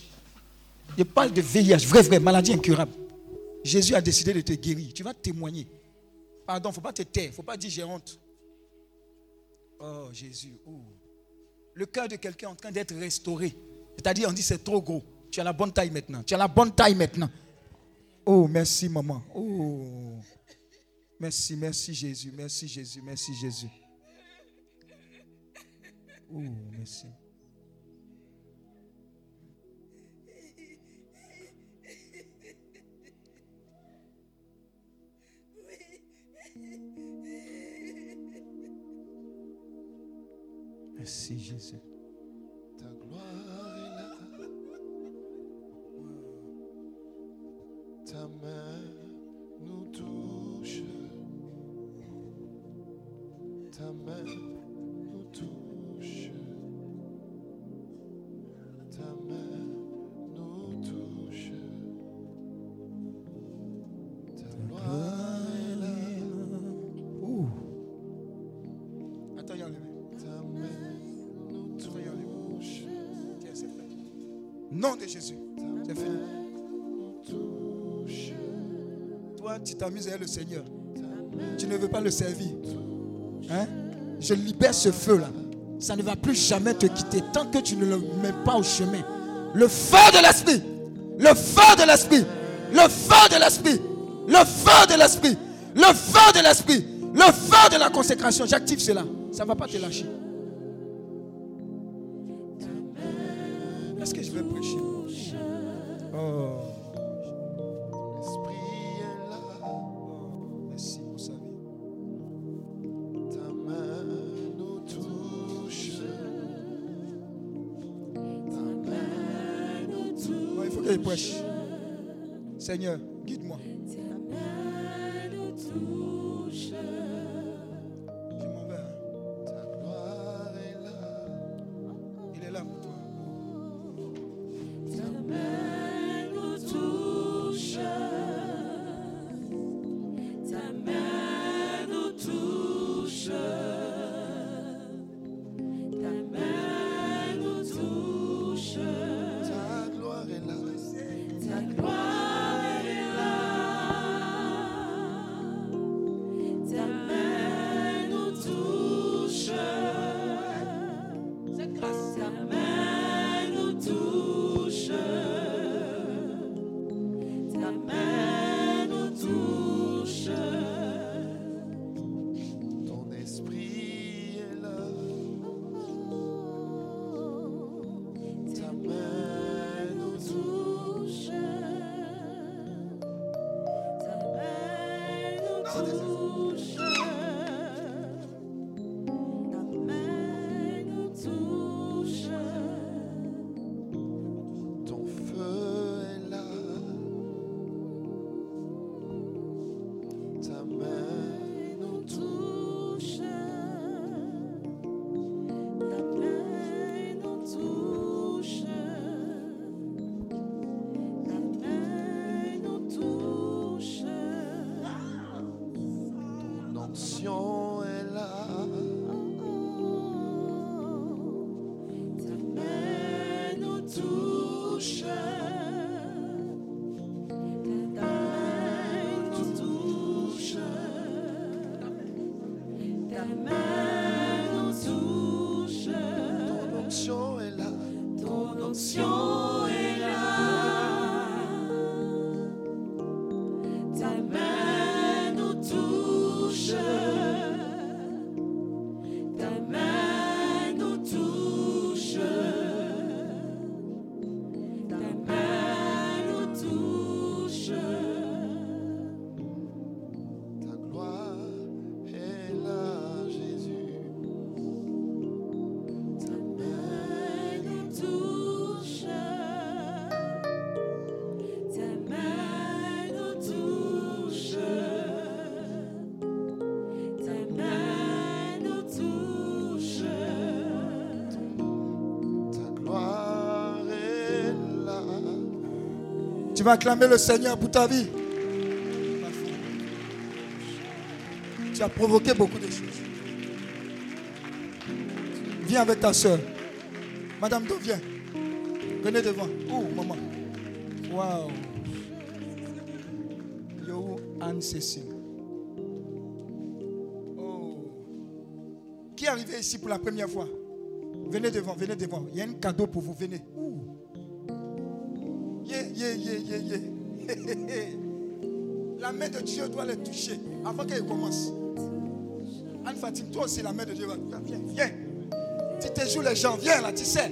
Je parle de VIH, vrai, vrai, maladie incurable. Jésus a décidé de te guérir. Tu vas témoigner. Pardon, il ne faut pas te taire. Il ne faut pas dire j'ai honte. Oh Jésus. oh. Le cœur de quelqu'un est en train d'être restauré. C'est-à-dire, on dit c'est trop gros. Tu as la bonne taille maintenant. Tu as la bonne taille maintenant. Oh, merci maman. Oh. Merci, merci Jésus. Merci Jésus. Merci Jésus. Oh, merci. Merci Jésus. Ta gloire Ta main nous touche. Ta main nous touche. Ta main nous touche. Ta gloire est là. Ouh. Attends, il y a enlevé. Ta main nous touche. Tiens, c'est fait. Nom de Jésus. Tu t'amuses avec le Seigneur. Tu ne veux pas le servir. Hein? Je libère ce feu-là. Ça ne va plus jamais te quitter tant que tu ne le mets pas au chemin. Le feu de l'esprit. Le feu de l'esprit. Le feu de l'esprit. Le feu de l'esprit. Le feu de l'esprit. Le feu de la consécration. J'active cela. Ça ne va pas te lâcher. Seigneur, Tu vas acclamer le Seigneur pour ta vie. Tu as provoqué beaucoup de choses. Viens avec ta soeur. Madame Do, viens. Venez devant. Oh, maman? Waouh. Yo, Anne-Cécile. Oh. Qui est arrivé ici pour la première fois? Venez devant, venez devant. Il y a un cadeau pour vous. Venez. La main de Dieu doit les toucher avant qu'elle commence. Anne Fatim, toi aussi, la main de Dieu va. Viens, viens. Tu te joues les gens, viens là, tu sais.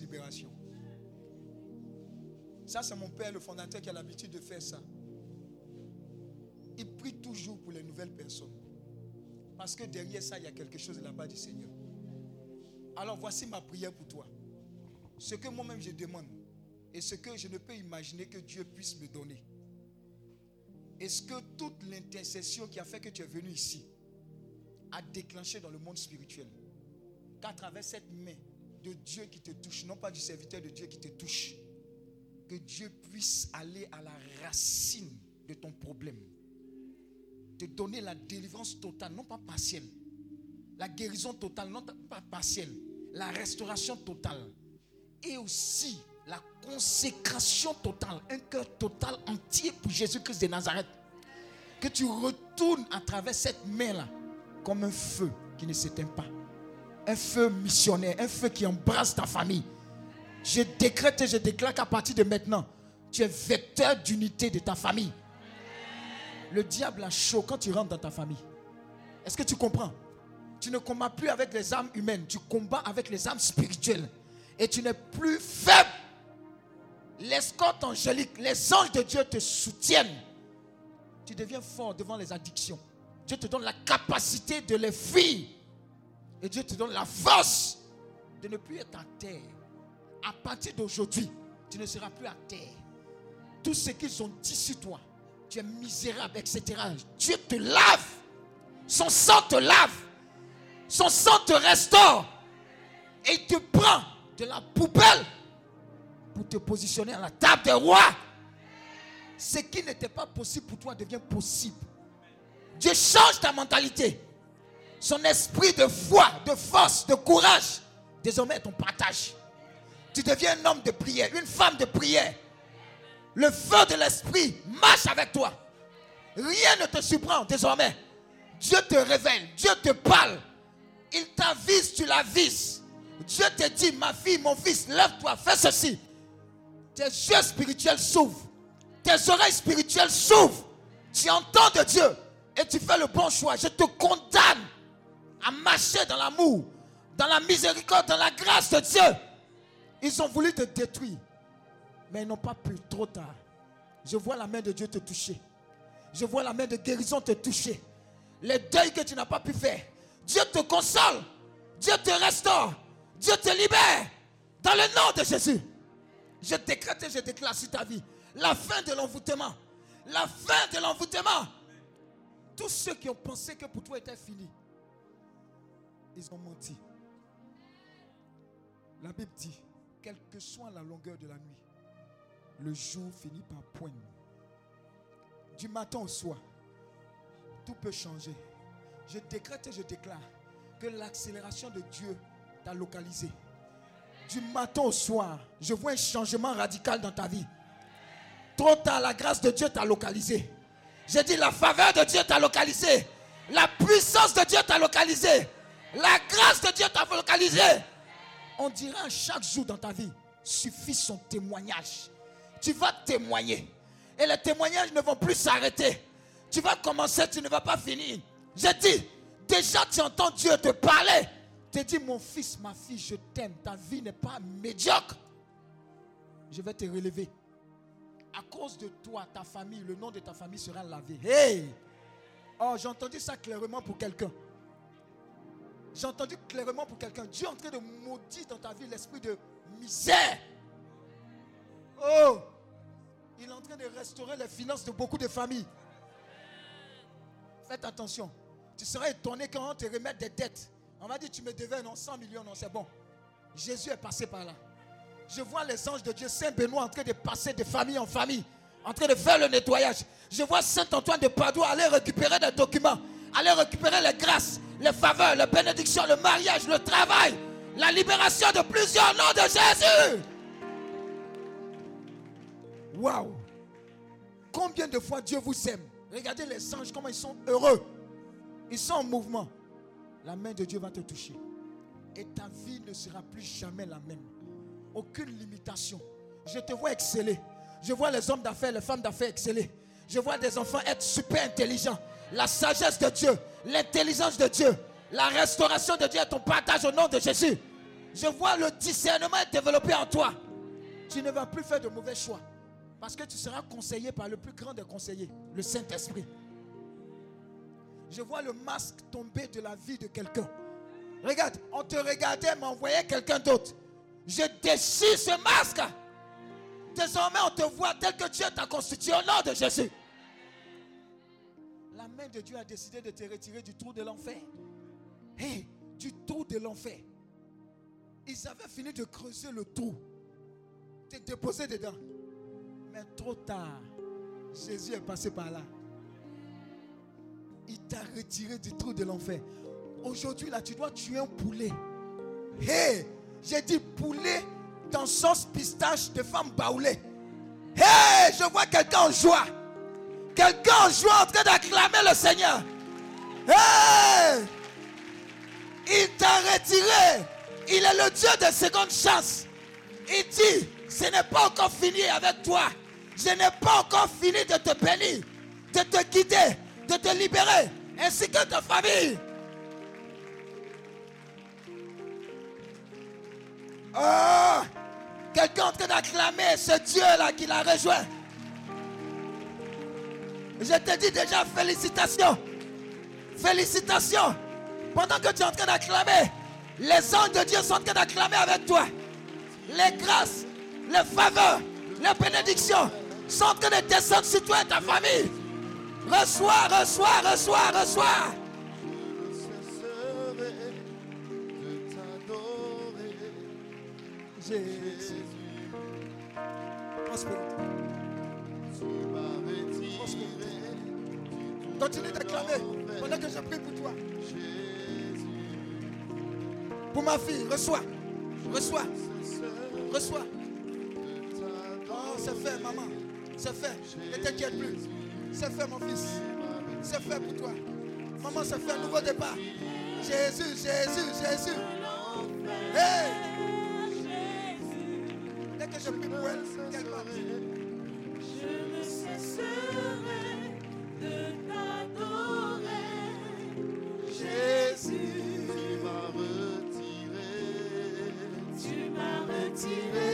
Libération. Ça, c'est mon père, le fondateur, qui a l'habitude de faire ça. Il prie toujours pour les nouvelles personnes. Parce que derrière ça, il y a quelque chose de part du Seigneur. Alors voici ma prière pour toi. Ce que moi-même je demande et ce que je ne peux imaginer que Dieu puisse me donner. Est-ce que toute l'intercession qui a fait que tu es venu ici a déclenché dans le monde spirituel qu'à travers cette main de Dieu qui te touche, non pas du serviteur de Dieu qui te touche, que Dieu puisse aller à la racine de ton problème, te donner la délivrance totale, non pas partielle, la guérison totale, non pas partielle, la restauration totale, et aussi la consécration totale, un cœur total entier pour Jésus-Christ de Nazareth. Que tu retournes à travers cette main-là comme un feu qui ne s'éteint pas. Un feu missionnaire, un feu qui embrasse ta famille. Je décrète et je déclare qu'à partir de maintenant, tu es vecteur d'unité de ta famille. Le diable a chaud quand tu rentres dans ta famille. Est-ce que tu comprends? Tu ne combats plus avec les âmes humaines, tu combats avec les âmes spirituelles. Et tu n'es plus faible. L'escorte angélique, les anges de Dieu te soutiennent. Tu deviens fort devant les addictions. Dieu te donne la capacité de les fuir. Et Dieu te donne la force de ne plus être à terre. À partir d'aujourd'hui, tu ne seras plus à terre. Tout ce qu'ils ont dit sur toi, tu es misérable, etc. Dieu te lave. Son sang te lave. Son sang te restaure. Et il te prend de la poubelle pour te positionner à la table des rois. Ce qui n'était pas possible pour toi devient possible. Dieu change ta mentalité. Son esprit de foi, de force, de courage, désormais ton partage. Tu deviens un homme de prière, une femme de prière. Le feu de l'esprit marche avec toi. Rien ne te surprend désormais. Dieu te révèle, Dieu te parle. Il t'avise, tu l'avises. Dieu te dit, ma fille, mon fils, lève-toi, fais ceci. Tes yeux spirituels s'ouvrent. Tes oreilles spirituelles s'ouvrent. Tu entends de Dieu et tu fais le bon choix. Je te condamne à marcher dans l'amour, dans la miséricorde, dans la grâce de Dieu. Ils ont voulu te détruire, mais ils n'ont pas pu, trop tard. Je vois la main de Dieu te toucher. Je vois la main de guérison te toucher. Les deuils que tu n'as pas pu faire. Dieu te console. Dieu te restaure. Dieu te libère. Dans le nom de Jésus. Je décrète et je déclare sur ta vie la fin de l'envoûtement. La fin de l'envoûtement. Tous ceux qui ont pensé que pour toi était fini, ils ont menti. La Bible dit, quelle que soit la longueur de la nuit, le jour finit par poindre. Du matin au soir, tout peut changer. Je décrète et je déclare que l'accélération de Dieu t'a localisé. Du matin au soir, je vois un changement radical dans ta vie. Trop tard, la grâce de Dieu t'a localisé. J'ai dit la faveur de Dieu t'a localisé. La puissance de Dieu t'a localisé. La grâce de Dieu t'a localisé. On dira chaque jour dans ta vie, suffit son témoignage. Tu vas témoigner. Et les témoignages ne vont plus s'arrêter. Tu vas commencer, tu ne vas pas finir. J'ai dit, déjà tu entends Dieu te parler. Tu dis, mon fils, ma fille, je t'aime. Ta vie n'est pas médiocre. Je vais te relever. À cause de toi, ta famille, le nom de ta famille sera lavé. Hey! Oh, j'ai entendu ça clairement pour quelqu'un. J'ai entendu clairement pour quelqu'un. Dieu est en train de maudire dans ta vie l'esprit de misère. Oh! Il est en train de restaurer les finances de beaucoup de familles. Faites attention. Tu seras étonné quand on te remet des dettes. On va dire, tu me devais non 100 millions, non, c'est bon. Jésus est passé par là. Je vois les anges de Dieu, Saint Benoît, en train de passer de famille en famille, en train de faire le nettoyage. Je vois Saint Antoine de Padoue aller récupérer des documents, aller récupérer les grâces, les faveurs, les bénédictions, le mariage, le travail, la libération de plusieurs noms de Jésus. Waouh! Combien de fois Dieu vous aime? Regardez les anges, comment ils sont heureux. Ils sont en mouvement. La main de Dieu va te toucher. Et ta vie ne sera plus jamais la même. Aucune limitation. Je te vois exceller. Je vois les hommes d'affaires, les femmes d'affaires exceller. Je vois des enfants être super intelligents. La sagesse de Dieu, l'intelligence de Dieu, la restauration de Dieu est ton partage au nom de Jésus. Je vois le discernement développé en toi. Tu ne vas plus faire de mauvais choix. Parce que tu seras conseillé par le plus grand des conseillers, le Saint-Esprit. Je vois le masque tomber de la vie de quelqu'un. Regarde, on te regardait, mais on voyait quelqu'un d'autre. Je déchire ce masque. Désormais, on te voit tel que Dieu t'a constitué au nom de Jésus. La main de Dieu a décidé de te retirer du trou de l'enfer. Hé, du trou de l'enfer. Ils avaient fini de creuser le trou. Te déposer dedans. Mais trop tard, Jésus est passé par là. Il t'a retiré du trou de l'enfer. Aujourd'hui, là, tu dois tuer un poulet. Hé, j'ai dit poulet dans sauce pistache de femme baoulée. Hé, je vois quelqu'un en joie. Quelqu'un en en train d'acclamer le Seigneur. Hé, retiré. Il est le Dieu de seconde chance. Il dit, ce n'est pas encore fini avec toi. Je n'ai pas encore fini de te bénir, de te guider, de te libérer, ainsi que ta famille. Oh, quelqu'un en train d'acclamer ce Dieu-là qui l'a rejoint. Je te dis déjà félicitations. Félicitations. Pendant que tu es en train d'acclamer, les anges de Dieu sont en train d'acclamer avec toi. Les grâces, les faveurs, les bénédictions sont en train de descendre sur toi et ta famille. Reçois, reçois, reçois, reçois. Jésus. Continue d'acclamer pendant que je prie pour toi. Pour ma fille, reçois. Reçois. Reçois. Oh, c'est fait, maman. C'est fait. Ne t'inquiète plus. C'est fait, mon fils. C'est fait pour toi. Maman, c'est fait un nouveau départ. Jésus, Jésus, Jésus. Hey! Dès que je prie pour elle, qu'elle. Je ne cesserai de m'as retiré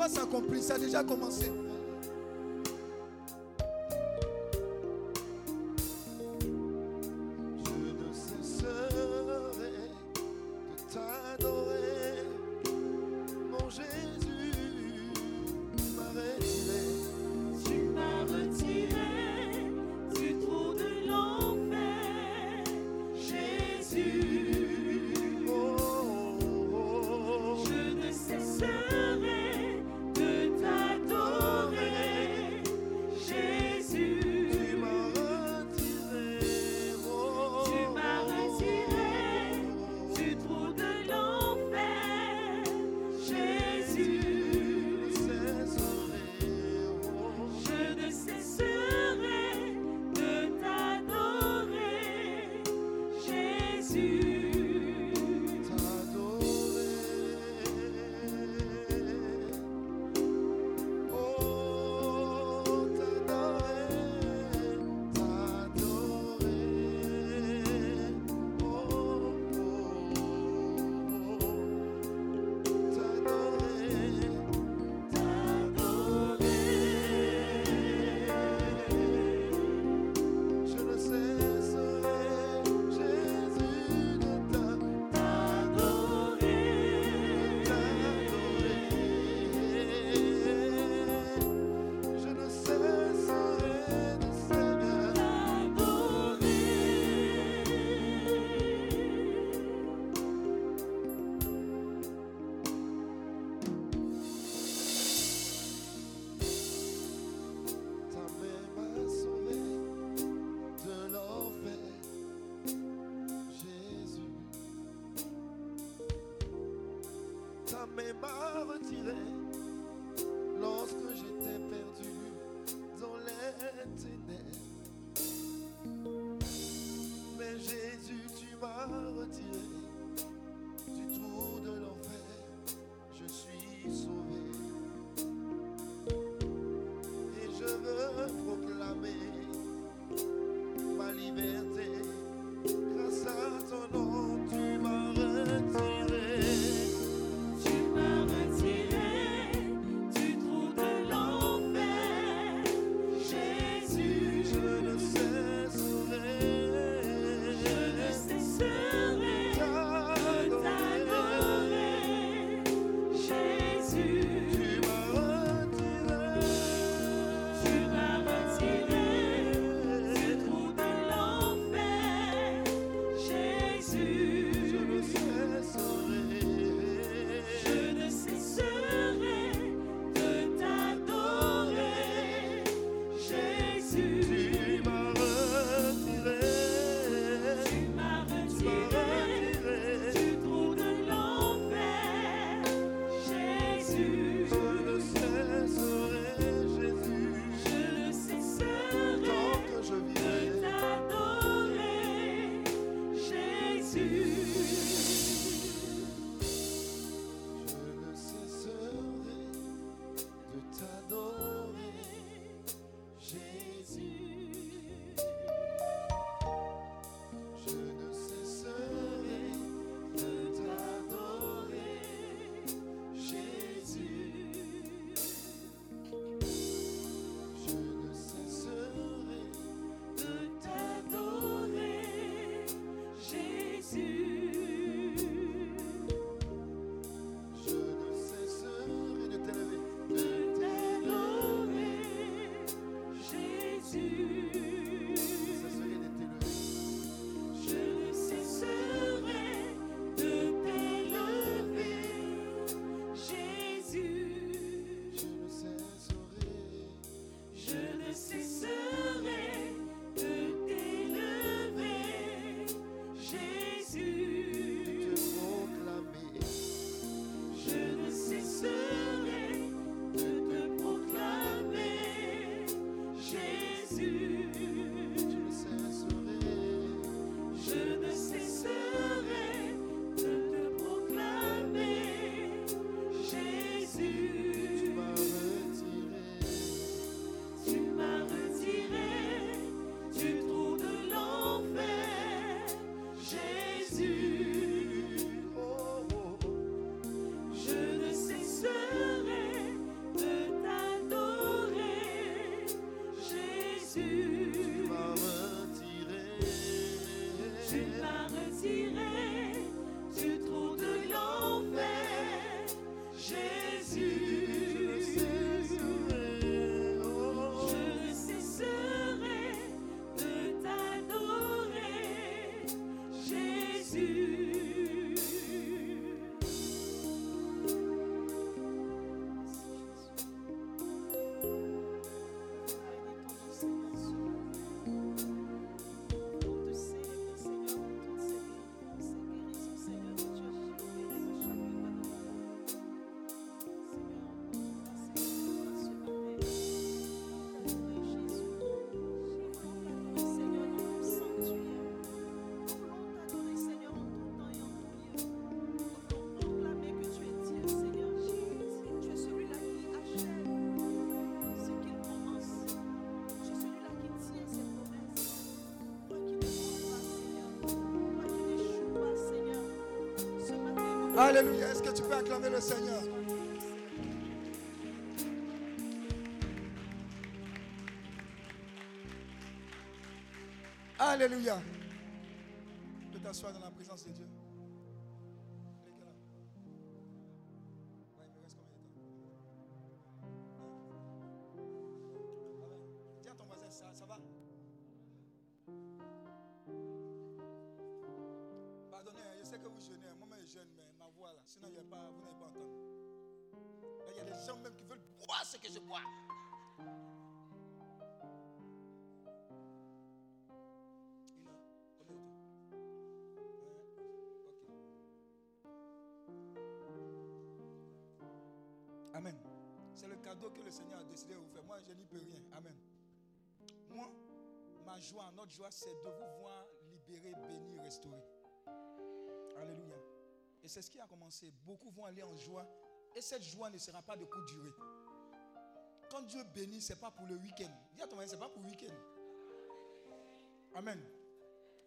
va s'accomplir, ça a déjà commencé. in Alléluia. Est-ce que tu peux acclamer le Seigneur? Alléluia. Peux t'asseoir dans la présence de Dieu. De Pardonnez, je sais que vous jeûnez. Moi-même, je jeûne, mais. Sinon, vous n'allez pas entendre. Là, Il y a des gens même qui veulent boire ce que je bois. Amen. C'est le cadeau que le Seigneur a décidé de vous faire. Moi, je n'y peux rien. Amen. Moi, ma joie, notre joie, c'est de vous voir libérés, bénis, restaurés. Alléluia. Et c'est ce qui a commencé. Beaucoup vont aller en joie. Et cette joie ne sera pas de courte durée. Quand Dieu bénit, ce n'est pas pour le week-end. Dis à ton ce n'est pas pour le week-end. Amen.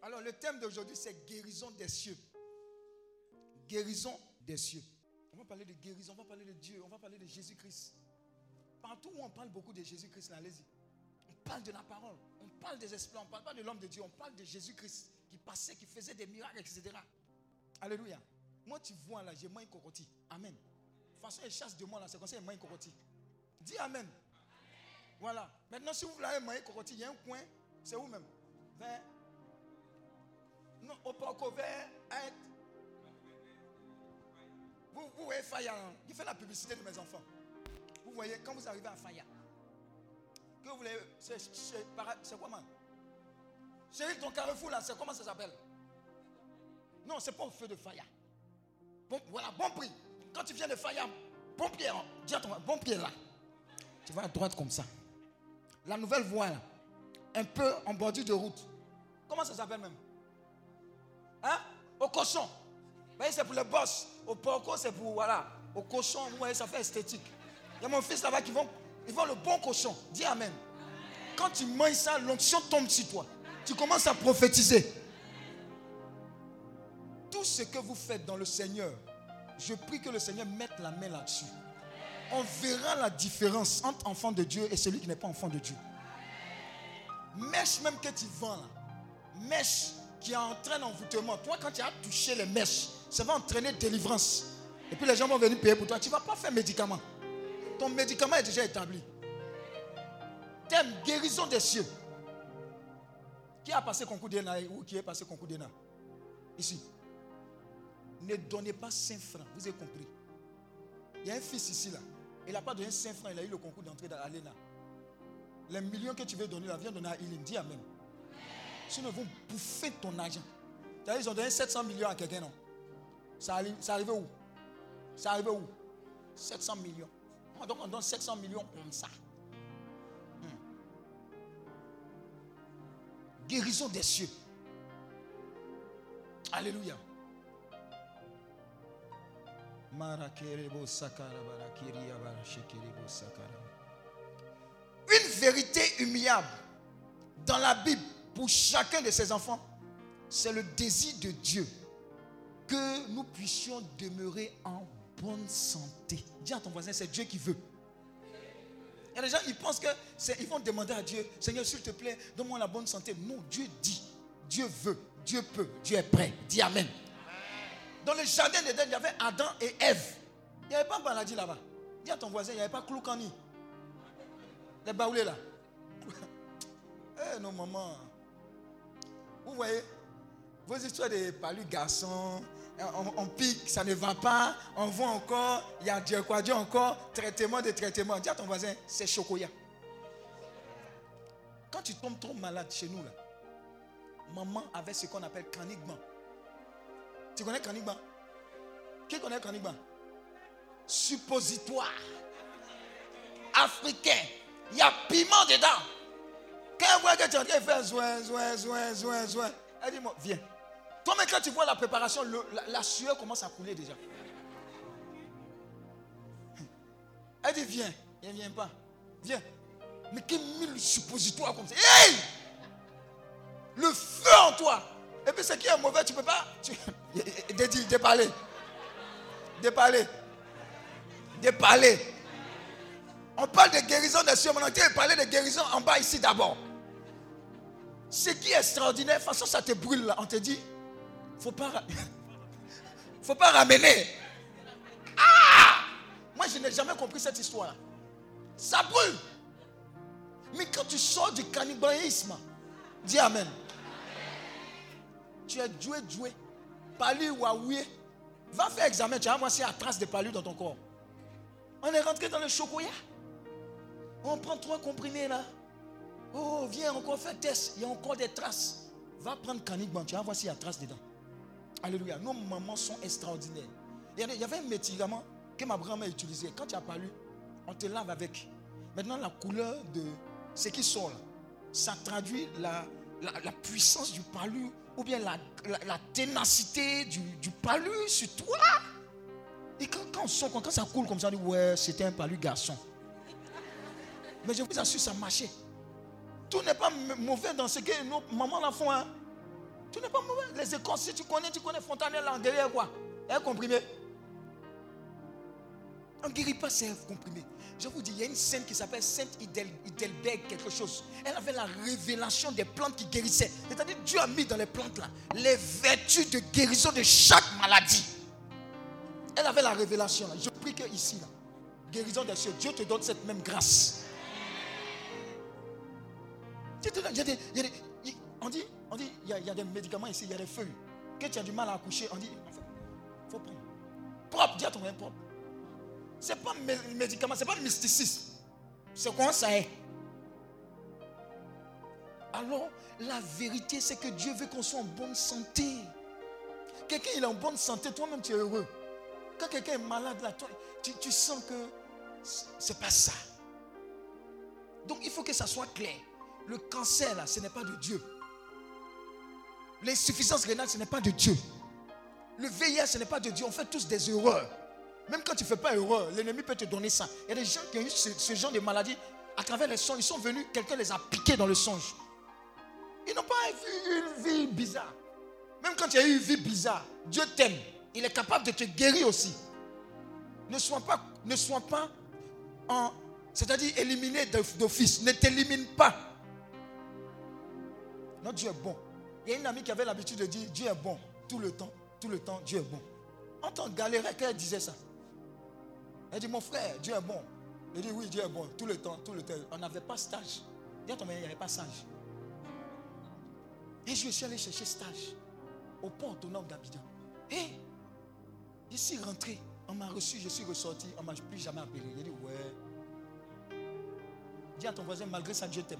Alors, le thème d'aujourd'hui, c'est guérison des cieux. Guérison des cieux. On va parler de guérison, on va parler de Dieu, on va parler de Jésus-Christ. Partout où on parle beaucoup de Jésus-Christ, allez-y. On parle de la parole, on parle des esprits, on ne parle pas de l'homme de Dieu, on parle de Jésus-Christ qui passait, qui faisait des miracles, etc. Alléluia. Moi, tu vois là, j'ai moins cocotti. Amen. De toute façon, elle chasse de moi là, c'est comme ça, il moins cocotti. Dis Amen. Voilà. Maintenant, si vous voulez un moyen cocotti, il y a un coin, c'est où même? Vers. Non, au Porco, vers. Vous, vous voyez Faya, hein? il fait la publicité de mes enfants. Vous voyez, quand vous arrivez à Faya, que vous voulez. C'est man Chérie, ton carrefour là, c'est comment ça s'appelle? Non, c'est pas au feu de Faya. Bon, voilà, bon prix. Quand tu viens de Faya, bon pied, hein. dis à ton bon pied là. Tu vas à droite comme ça. La nouvelle voie là, un peu en bordure de route. Comment ça s'appelle même? Hein? Au cochon. Voyez, c'est pour les boss. Au porco, c'est pour, voilà. Au cochon, vous voyez, ça fait esthétique. Il y a mon fils là-bas qui vont, ils vont le bon cochon. Dis Amen. Quand tu manges ça, l'onction tombe sur toi. Tu commences à prophétiser. Tout ce que vous faites dans le Seigneur, je prie que le Seigneur mette la main là-dessus. On verra la différence entre enfant de Dieu et celui qui n'est pas enfant de Dieu. Mèche même que tu vends là. Mèche qui entraîne envoûtement. Toi, quand tu as touché les mèches, ça va entraîner délivrance. Et puis les gens vont venir payer pour toi. Tu ne vas pas faire médicament. Ton médicament est déjà établi. Thème guérison des cieux. Qui a passé concours d'ENA ou qui est passé concours d'ENA Ici. Ne donnez pas 5 francs. Vous avez compris? Il y a un fils ici là. Il n'a pas donné 5 francs. Il a eu le concours d'entrée dans l'ENA. Les millions que tu veux donner là, viens donner à Ilim. Dis Amen. Sinon, ils vont bouffer ton argent. Ils ont donné 700 millions à quelqu'un, non? Ça arrive où? Ça arrive où? 700 millions. Ah, Donc on donne 700 millions comme ça. Hmm. Guérison des cieux. Alléluia. Une vérité humiliable dans la Bible pour chacun de ses enfants, c'est le désir de Dieu que nous puissions demeurer en bonne santé. Dis à ton voisin, c'est Dieu qui veut. A des gens, ils pensent que ils vont demander à Dieu, Seigneur, s'il te plaît, donne-moi la bonne santé. Non, Dieu dit, Dieu veut, Dieu peut, Dieu est prêt. Dis Amen. Dans le jardin d'Éden, il y avait Adam et Ève. Il n'y avait pas de maladie là-bas. Dis à ton voisin, il n'y avait pas Kloukani. Les baoulés là. Eh non, maman. Vous voyez, vos histoires de palus garçons, on, on pique, ça ne va pas, on voit encore, il y a Dieu quoi, Dieu encore, traitement de traitement. Dis à ton voisin, c'est chocoya. Quand tu tombes trop malade chez nous là, maman avait ce qu'on appelle canigman. Tu connais canigman Qui connaît canigman Suppositoire. Africain. Il y a piment dedans. Quand elle voit que tu es en train de faire zoin, elle dit, moi, viens. Toi, mais quand tu vois la préparation, la, sueur commence à couler déjà. Elle dit, viens. Elle ne vient pas. Viens. Mais qui mille suppositoires comme ça Hey Le feu en toi. Et puis ce qui est mauvais, tu ne peux pas? Tu... Dédi- Déparler. Déparler. Déparler. On parle de guérison des cieux. Tu veux parler de guérison en bas ici d'abord. Ce qui est extraordinaire, de toute façon, ça te brûle là. On te dit, faut pas, faut pas ramener. Ah Moi, je n'ai jamais compris cette histoire. Ça brûle. Mais quand tu sors du cannibalisme, dis Amen. Tu es doué, doué. Palu ou Aoué. Va faire examen, tu vas voir s'il y a trace de palu dans ton corps. On est rentré dans le chocolat. On prend trois comprimés là. Oh, viens encore faire test. Il y a encore des traces. Va prendre Canigban, tu vas voir s'il y a trace dedans. Alléluia. Nos mamans sont extraordinaires. Il y avait- un médicament que ma grand-mère utilisait. Quand tu as palu, on te lave avec. Maintenant, la couleur de ce qui sort là, ça traduit la, la- la puissance du palu ou bien la, la- ténacité du, du palu sur toi. Et quand, quand on sort, quand, ça coule comme ça, on dit ouais, c'était un palu garçon. Mais je vous assure, ça marchait. Tout n'est pas mauvais dans ce que nos mamans la font. Hein. Tout n'est pas mauvais. Les écoles, si tu connais, tu connais Fontanelle en derrière quoi Un comprimé. On ne guérit pas ces comprimés. Je vous dis, il y a une scène qui s'appelle Sainte Hidelberg, quelque chose. Elle avait la révélation des plantes qui guérissaient. C'est-à-dire, Dieu a mis dans les plantes là les vertus de guérison de chaque maladie. Elle avait la révélation. là. Je prie que ici, là, guérison des cieux, Dieu te donne cette même grâce. On dit, on dit, il y, a, des médicaments ici, il y a des feuilles. Que tu as du mal à accoucher, on dit, il faut prendre. Propre, dis à ton voisin propre. C'est pas un médicament, c'est pas le mysticisme. C'est quoi ça est Alors, la vérité, c'est que Dieu veut qu'on soit en bonne santé. Quelqu'un il est en bonne santé, toi-même tu es heureux. Quand quelqu'un est malade, là, toi, tu, sens que c'est pas ça. Donc il faut que ça soit clair. Le cancer, là, ce n'est pas de Dieu. L'insuffisance rénale, ce n'est pas de Dieu. Le VIH, ce n'est pas de Dieu. On fait tous des erreurs. Même quand tu ne fais pas erreur, l'ennemi peut te donner ça. Il y a des gens qui ont eu ce, genre de maladie à travers les songes. Ils sont venus, quelqu'un les a piqués dans le songe. Ils n'ont pas vu une vie bizarre. Même quand tu as eu une vie bizarre, Dieu t'aime. Il est capable de te guérir aussi. Ne sois pas, ne sois pas en, c'est-à-dire éliminé d'off- d'office. Ne t'élimine pas. Non, Dieu est bon. Il y a une amie qui avait l'habitude de dire Dieu est bon tout le temps, tout le temps, Dieu est bon. On t'en galérait quand elle disait ça. Elle dit Mon frère, Dieu est bon. Il dit Oui, Dieu est bon tout le temps, tout le temps. On n'avait pas stage. Dis à ton mari, il n'y avait pas sage. Et je suis allé chercher stage au port autonome d'Abidjan. Et je suis rentré, on m'a reçu, je suis ressorti, on m'a plus jamais appelé. J'ai dit, ouais. Dis à ton voisin, malgré ça, Dieu t'aime.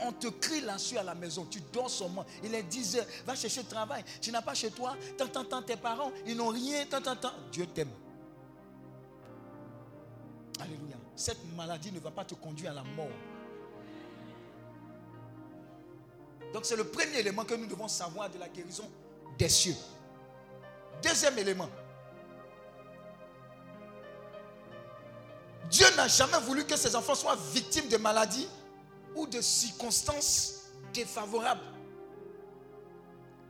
On te crie là-dessus à la maison, tu dors seulement. Il est 10 heures, va chercher le travail. Tu n'as pas chez toi, tant, tant, tant, tes parents, ils n'ont rien, tant, tant, tant. Dieu t'aime. Alléluia. Cette maladie ne va pas te conduire à la mort. Donc c'est le premier élément que nous devons savoir de la guérison des cieux. Deuxième élément. Dieu n'a jamais voulu que ses enfants soient victimes de maladies ou de circonstances défavorables.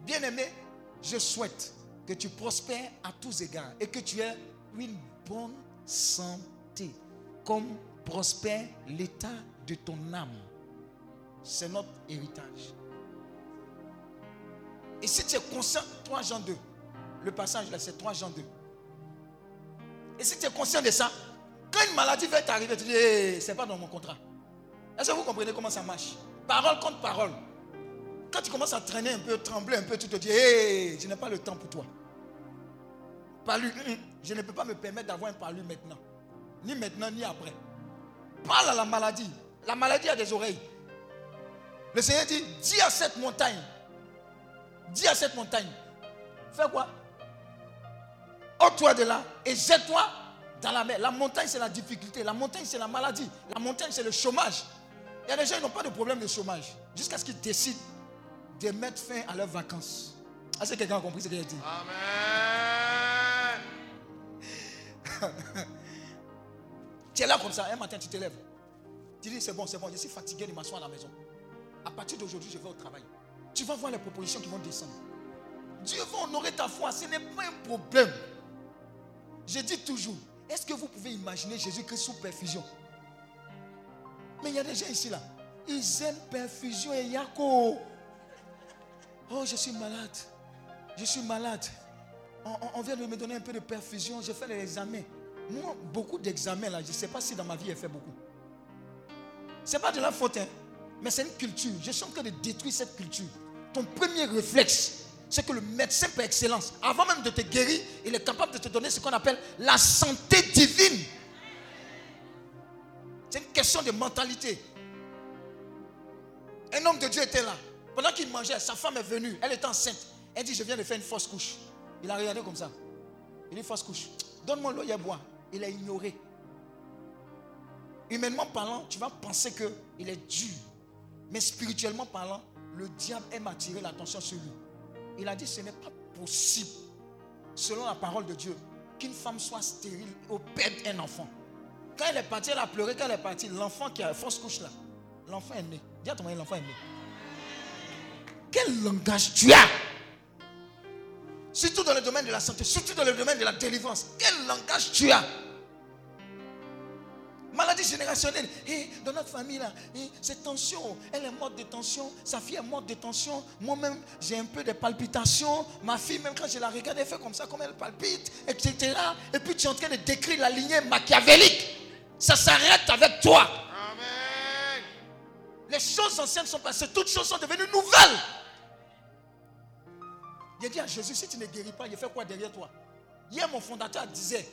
Bien-aimé, je souhaite que tu prospères à tous égards et que tu aies une bonne santé, comme prospère l'état de ton âme. C'est notre héritage. Et si tu es conscient, 3 Jean 2, le passage là, c'est 3 Jean 2. Et si tu es conscient de ça, quand une maladie va t'arriver, tu dis, c'est pas dans mon contrat. Est-ce que vous comprenez comment ça marche? Parole contre parole. Quand tu commences à traîner un peu, trembler un peu, tu te dis, hé, je n'ai pas le temps pour toi. Palu, hum, je ne peux pas me permettre d'avoir un palu maintenant. Ni maintenant, ni après. Parle à la maladie. La maladie a des oreilles. Le Seigneur dit, dis à cette montagne, dis à cette montagne, fais quoi? Ôte-toi de là et jette-toi dans la mer. La montagne, c'est la difficulté. La montagne, c'est la maladie. La montagne, c'est le chômage. Il y a des gens qui n'ont pas de problème de chômage. Jusqu'à ce qu'ils décident de mettre fin à leurs vacances. Est-ce que quelqu'un a compris ce que j'ai dit? Amen. Tu es là comme ça, un matin, tu te lèves. Tu dis, c'est bon, c'est bon, je suis fatigué de m'asseoir à la maison. À partir d'aujourd'hui, je vais au travail. Tu vas voir les propositions qui vont descendre. Dieu va honorer ta foi, ce n'est pas un problème. Je dis toujours, est-ce que vous pouvez imaginer Jésus-Christ sous perfusion? Mais il y a des gens ici là, ils aiment perfusion et yako. Oh, je suis malade. Je suis malade. On, vient de me donner un peu de perfusion. J'ai fait les examens. Moi, beaucoup d'examens là, je ne sais pas si dans ma vie, j'ai fait beaucoup. Ce n'est pas de la faute, hein, mais c'est une culture. Je suis en train de détruire cette culture. Ton premier réflexe, c'est que le médecin par excellence, avant même de te guérir, il est capable de te donner ce qu'on appelle la santé divine. Question de mentalité. Un homme de Dieu était là. Pendant qu'il mangeait, sa femme est venue. Elle était enceinte. Elle dit, je viens de faire une fausse couche. Il a regardé comme ça. Il dit, fausse couche. Donne-moi l'eau et bois. Il a ignoré. Humainement parlant, tu vas penser qu'il est dur. Mais spirituellement parlant, le diable aime attirer l'attention sur lui. Il a dit, ce n'est pas possible, selon la parole de Dieu, qu'une femme soit stérile au père d'un enfant. Quand elle est partie, elle a pleuré. Quand elle est partie, l'enfant qui a fausse couche là, l'enfant est né. Dis à ton mari, l'enfant est né. Quel langage tu as? Surtout dans le domaine de la santé, surtout dans le domaine de la délivrance. Quel langage tu as? Maladie générationnelle. Et dans notre famille, là, eh, c'est tension. Elle est morte de tension. Sa fille est morte de tension. Moi-même, j'ai un peu de palpitations. Ma fille, même quand je la regarde, elle fait comme ça, comme elle palpite, etc. Et puis tu es en train de décrire la lignée machiavélique. Ça s'arrête avec toi. Amen. Les choses anciennes sont passées. Toutes choses sont devenues nouvelles. J'ai dit à Jésus, si tu ne guéris pas, je fais quoi derrière toi? Hier, mon fondateur disait,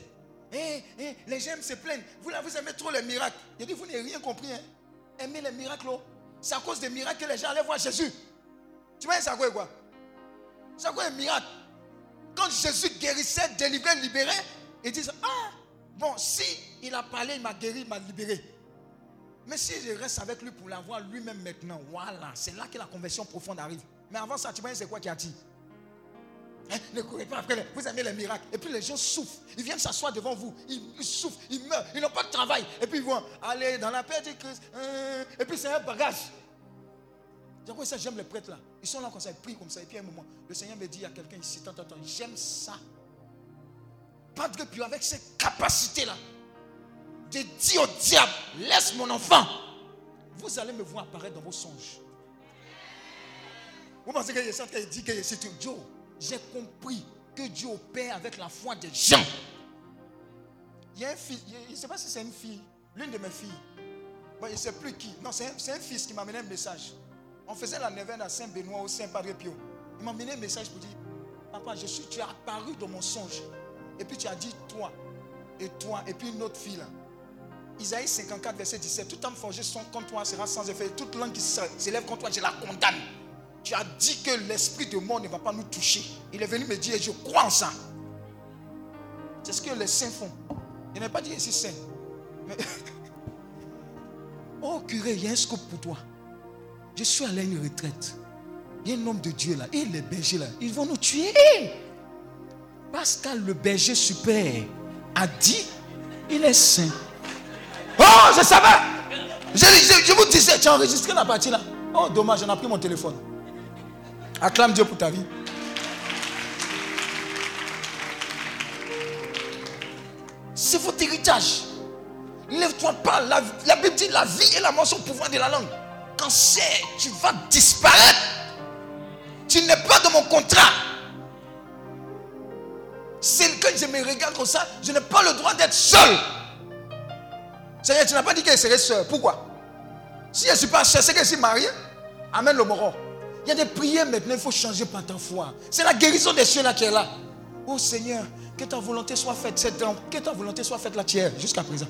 Eh, eh, les gens se plaignent. Vous là, vous aimez trop les miracles. J'ai dit, vous n'avez rien compris. Hein? Aimez les miracles. oh. C'est à cause des miracles que les gens allaient voir Jésus. Tu vois, c'est à quoi quoi? C'est à quoi un miracle? Quand Jésus guérissait, délivrait, libérait, ils disent, ah, bon, si il a parlé, il m'a guéri, il m'a libéré. Mais si je reste avec lui pour l'avoir lui-même maintenant, voilà, c'est là que la conversion profonde arrive. Mais avant ça, tu vois, c'est quoi qui attire Hein, Ne courez pas après, les- vous aimez les miracles. Et puis les gens souffrent. Ils viennent s'asseoir devant vous. Ils, souffrent, ils meurent, ils n'ont pas de travail. Et puis ils vont aller dans la paix du Christ. Hein, Et puis c'est un bagage. J'aime les prêtres là. Ils sont là comme ça, ils prient comme ça. Et puis à un moment, le Seigneur me dit à quelqu'un ici, attends, attends, j'aime ça. Padre Pio, avec cette capacité-là, de dire au diable, laisse mon enfant. Vous allez me voir apparaître dans vos songes. Vous pensez que je de dire que c'est tout Dieu. J'ai compris que Dieu opère avec la foi des gens. Il y a un fils, je ne sais pas si c'est une fille, l'une de mes filles. Bon, il ne sait plus qui. Non, c'est un, c'est un fils qui m'a amené un message. On faisait la neuvaine à Saint-Benoît au Saint-Padre Pio. Il m'a amené un message pour dire Papa, je suis, tu es apparu dans mon songe. Et puis tu as dit toi, et toi, et puis une autre fille. Isaïe 54, verset 17. Tout homme forgé son contre toi sera sans effet. Toute langue qui s'élève contre toi, je la condamne. Tu as dit que l'esprit de mort ne va pas nous toucher. Il est venu me dire, je crois en ça. C'est ce que les saints font. Il n'a pas dit ici saint. Oh curé, il y a un scoop pour toi. Je suis allé à une retraite. Il y a un homme de Dieu là. Et les bergers là, ils vont nous tuer. Pascal, le berger super, a dit, il est saint. Oh, je savais. Je, je- je vous disais, tu as enregistré la partie là. Oh, dommage, j'en ai pris mon téléphone. Acclame Dieu pour ta vie. C'est votre héritage. Lève-toi pas. La, la Bible dit la vie et la mort sont au pouvoir de la langue. Quand c'est, tu vas disparaître. Tu n'es pas dans mon contrat. C'est que je me regarde comme ça, je n'ai pas le droit d'être seul. Seigneur, tu n'as pas dit qu'elle serait seule. Pourquoi? Si je ne suis pas seul, c'est que je suis marié. Amène le moron. Il y a des prières maintenant, il faut changer par ta foi. C'est la guérison des cieux là qui est là. Oh Seigneur, que ta volonté soit faite, que ta volonté soit faite la tienne, jusqu'à présent.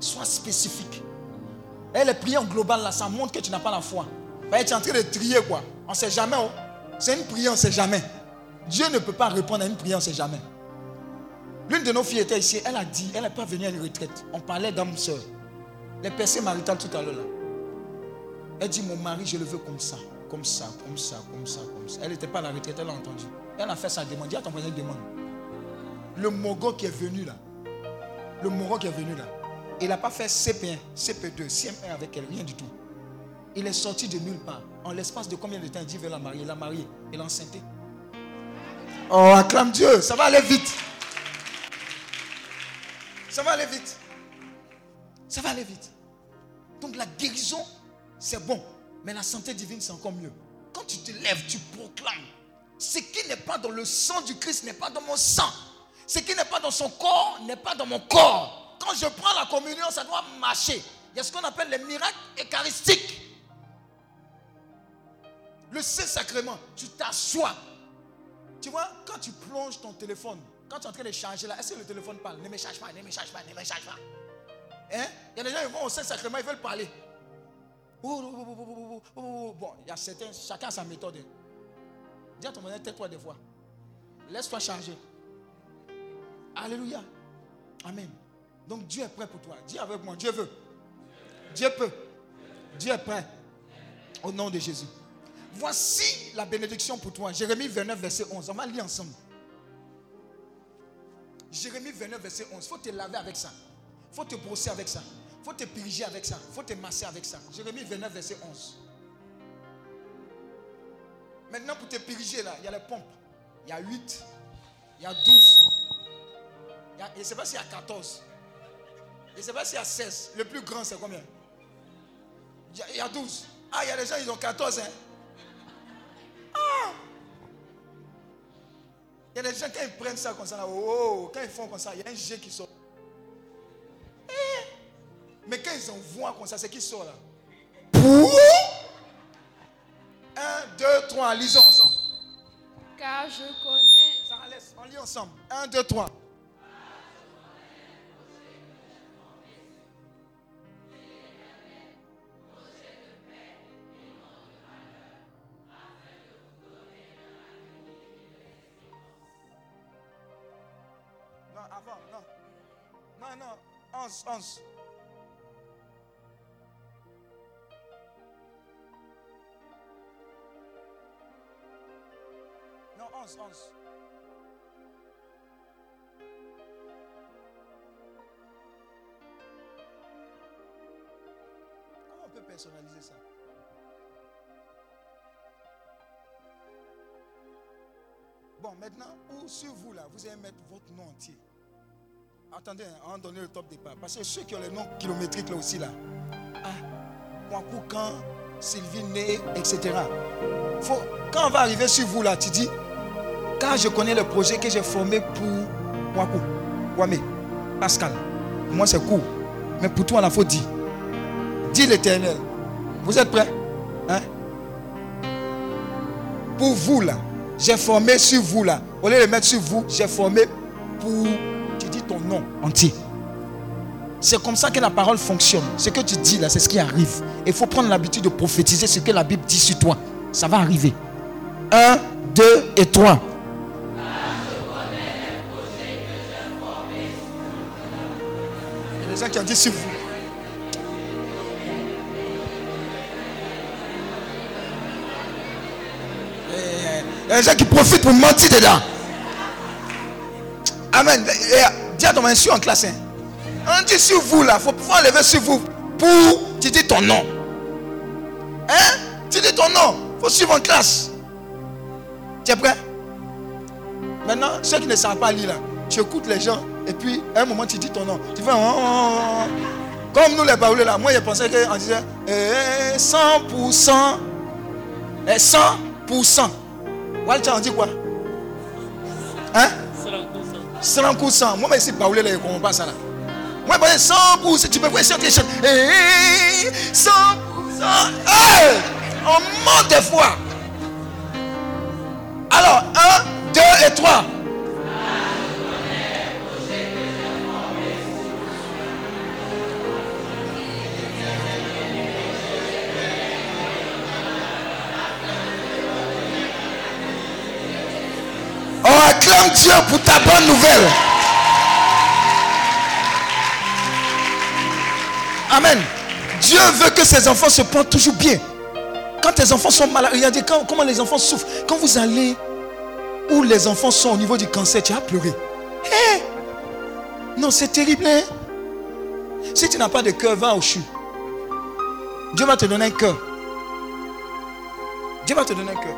Sois spécifique. Et les prières globales là, ça montre que tu n'as pas la foi. Bah, tu es en train de trier quoi. On ne sait jamais. oh. C'est une prière, on ne sait jamais. Dieu ne peut pas répondre à une prière, on sait jamais. L'une de nos filles était ici, elle a dit, elle n'est pas venue à une retraite. On parlait d'âme sœur. Les percées maritales tout à l'heure là. Elle dit, mon mari, je le veux comme ça, comme ça, comme ça, comme ça, comme ça. Elle n'était pas à la retraite, elle a entendu. Elle a fait sa demande. Dis à ton voisin, demande. Le Mogo qui est venu là, le Mogo qui est venu là, il n'a pas fait CP1, CP2, CM1 avec elle, rien du tout. Il est sorti de nulle part. En l'espace de combien de temps il dit, veut la marier, l'a mariée, il l'a Oh, acclame Dieu, ça va aller vite. Ça va aller vite. Ça va aller vite. Donc la guérison, c'est bon. Mais la santé divine, c'est encore mieux. Quand tu te lèves, tu proclames. Ce qui n'est pas dans le sang du Christ n'est pas dans mon sang. Ce qui n'est pas dans son corps n'est pas dans mon corps. Quand je prends la communion, ça doit marcher. Il y a ce qu'on appelle les miracles eucharistiques. Le Saint-Sacrement, tu t'assois. Tu vois, quand tu plonges ton téléphone, quand tu es en train de charger là, est-ce que le téléphone parle? Ne me charge pas, ne me charge pas, ne me charge pas. Hein? Il y a des gens qui vont au Saint-Sacrement, ils veulent parler. Bon, il y a certains, chacun a sa méthode. Dis à ton voisin, tais-toi des fois. Laisse-toi charger. Alléluia. Amen. Donc Dieu est prêt pour toi. Dis avec moi, Dieu veut. Dieu peut. Dieu est prêt. Au nom de Jésus. Voici la bénédiction pour toi. Jérémie 29, verset 11. On va lire ensemble. Jérémie 29, verset 11. Il faut te laver avec ça. Il faut te brosser avec ça. Il faut te puriger avec ça. Il faut te masser avec ça. Jérémie 29, verset 11. Maintenant, pour te puriger, là, il y a les pompes. Il y a 8. Il y a 12. Il y a- je ne sais pas s'il y a 14. Je ne sais pas s'il y a 16. Le plus grand, c'est combien? Il y, a, il y a 12. Ah, il y a des gens, ils ont 14. Hein? Il y a des gens, quand ils prennent ça comme ça, là, oh, quand ils font comme ça, il y a un jet qui sort. Eh! Mais quand ils envoient comme ça, c'est qui sort là? Pouh! 1, 2, 3, lisons ensemble. Car je connais. Ça laisse, on lit ensemble. 1, 2, 3. 11, 11. Non, 11, 11. Comment on peut personnaliser ça? Bon, maintenant, où sur vous là, vous allez mettre votre nom entier. Attendez, hein, on va donner le top départ. Parce que ceux qui ont les noms kilométriques là aussi là. Ah, Wakoukan, Sylvie Né, etc. Faut, quand on va arriver sur vous là, tu dis, car je connais le projet que j'ai formé pour Wakou, Wame, Pascal. Moi c'est court. Mais pour toi, il faut dire. Dis l'éternel. Vous êtes prêts? Hein? Pour vous là, j'ai formé sur vous là. Au lieu de mettre sur vous, j'ai formé pour. Nom entier. C'est comme ça que la parole fonctionne. Ce que tu dis là, c'est ce qui arrive. Il faut prendre l'habitude de prophétiser ce que la Bible dit sur toi. Ça va arriver. Un, deux et trois. Il y a des gens qui ont dit sur vous. Il y a des gens qui profitent pour mentir dedans. Amen. Dis à ton monsieur en classe. Hein. On dit sur vous là, il faut pouvoir lever sur vous pour. Tu dis ton nom. Hein? Tu dis ton nom. Il faut suivre en classe. Tu es prêt? Maintenant, ceux qui ne savent pas lire là, tu écoutes les gens et puis à un moment tu dis ton nom. Tu fais. Oh, oh, oh. Comme nous les baoulés là, moi je pensais qu'on disait eh, 100%. Eh, 100%. Walter, on dit quoi? Hein? 100%. Moi, baoulé là, je ne comprends pas ça là. Moi, je 100%. Tu peux voir chantes. Eh, 100%. Hey, on monte des fois. Alors, 1, 2 et 3. Dieu pour ta bonne nouvelle. Amen. Dieu veut que ses enfants se portent toujours bien. Quand tes enfants sont malades, regardez quand, comment les enfants souffrent. Quand vous allez où les enfants sont au niveau du cancer, tu as pleuré. Hé? Non, c'est terrible. Hein? Si tu n'as pas de cœur, va au CHU. Dieu va te donner un cœur. Dieu va te donner un cœur.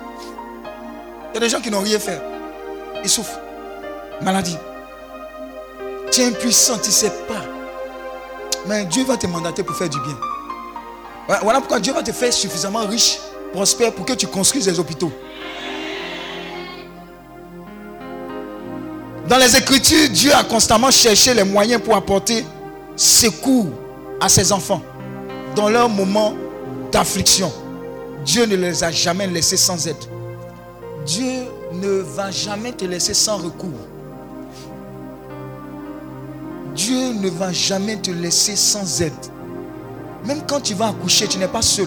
Il y a des gens qui n'ont rien fait. Ils souffrent. Maladie. Tu es impuissant, tu ne sais pas. Mais Dieu va te mandater pour faire du bien. Voilà pourquoi Dieu va te faire suffisamment riche, prospère, pour que tu construises des hôpitaux. Dans les Écritures, Dieu a constamment cherché les moyens pour apporter secours à ses enfants dans leur moment d'affliction. Dieu ne les a jamais laissés sans aide. Dieu ne va jamais te laisser sans recours. Dieu ne va jamais te laisser sans aide. Même quand tu vas accoucher, tu n'es pas seul.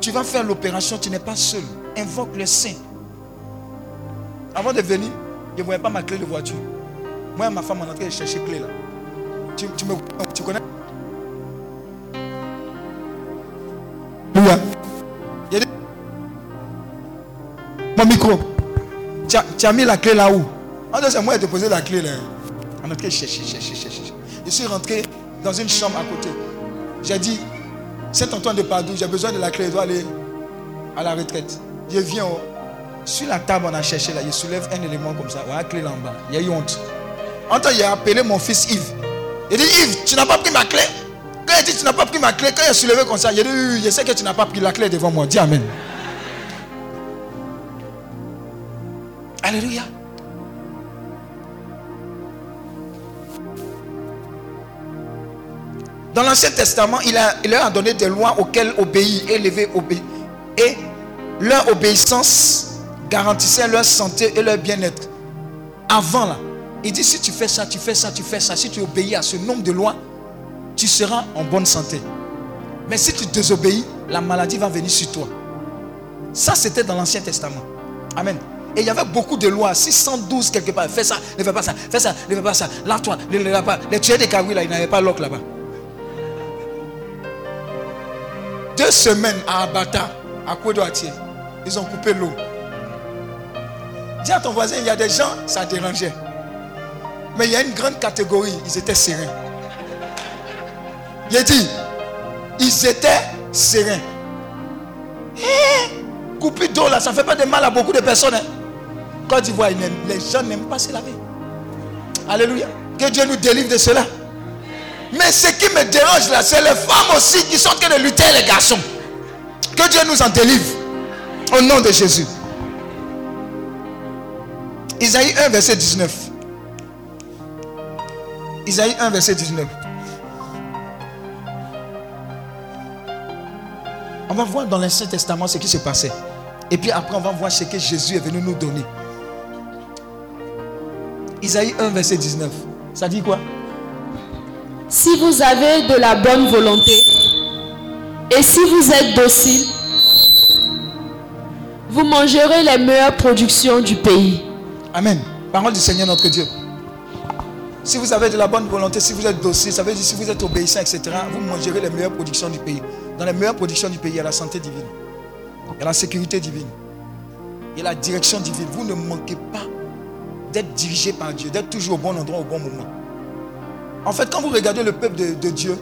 Tu vas faire l'opération, tu n'es pas seul. Invoque le Saint. Avant de venir, je ne voyais pas ma clé de voiture. Moi et ma femme, on est en train de chercher clé là. Tu, me, connais? Il. Mon micro. Tu as, mis la clé là où? En c'est moi qui ai posé la clé là. En train de chercher, chercher, chercher. Je suis rentré dans une chambre à côté. J'ai dit, Saint-Antoine de Padoue, j'ai besoin de la clé, je dois aller à la retraite. Je viens oh. sur la table, on a cherché là, je soulève un élément comme ça, on a clé là en bas. Il y a eu honte. En temps, il a appelé mon fils Yves. Il dit, Yves, tu n'as pas pris ma clé? Quand il dit, tu n'as pas pris ma clé, quand il a soulevé comme ça, il a dit, oui, je sais que tu n'as pas pris la clé devant moi. Dis Amen. Alléluia. Dans l'Ancien Testament, il, leur a donné des lois auxquelles obéir, élever, obéir. Et leur obéissance garantissait leur santé et leur bien-être. Avant là, il dit si tu fais ça, tu fais ça, tu fais ça, si tu obéis à ce nombre de lois, tu seras en bonne santé. Mais si tu désobéis, la maladie va venir sur toi. Ça, c'était dans l'Ancien Testament. Amen. Et il y avait beaucoup de lois, 612 quelque part. Fais ça, ne fais pas ça, fais ça, ne fais pas ça. Lave-toi, ne lave pas. Les tueurs des carouilles là, ils n'avaient pas l'oc là-bas. Deux semaines à Abata, à Kouedouatier, ils ont coupé l'eau. Dis à ton voisin, il y a des gens, ça dérangeait. Mais il y a une grande catégorie, ils étaient sereins. Il a dit, ils étaient sereins. Eh, couper d'eau là, ça ne fait pas de mal à beaucoup de personnes. Hein. Côte d'Ivoire, les gens n'aiment pas se laver. Alléluia. Que Dieu nous délivre de cela. Mais ce qui me dérange là, c'est les femmes aussi qui sont en train de lutter les garçons. Que Dieu nous en délivre. Au nom de Jésus. Isaïe 1, verset 19. Isaïe 1, verset 19. On va voir dans l'Ancien Testament ce qui se passait. Et puis après, on va voir ce que Jésus est venu nous donner. Isaïe 1, verset 19. Ça dit quoi? Si vous avez de la bonne volonté et si vous êtes docile, vous mangerez les meilleures productions du pays. Amen. Parole du Seigneur notre Dieu. Si vous avez de la bonne volonté, si vous êtes docile, ça veut dire si vous êtes obéissant, etc., vous mangerez les meilleures productions du pays. Dans les meilleures productions du pays, il y a la santé divine. Il y a la sécurité divine. Il y a la direction divine. Vous ne manquez pas d'être dirigé par Dieu, d'être toujours au bon endroit au bon moment. En fait, quand vous regardez le peuple de, Dieu,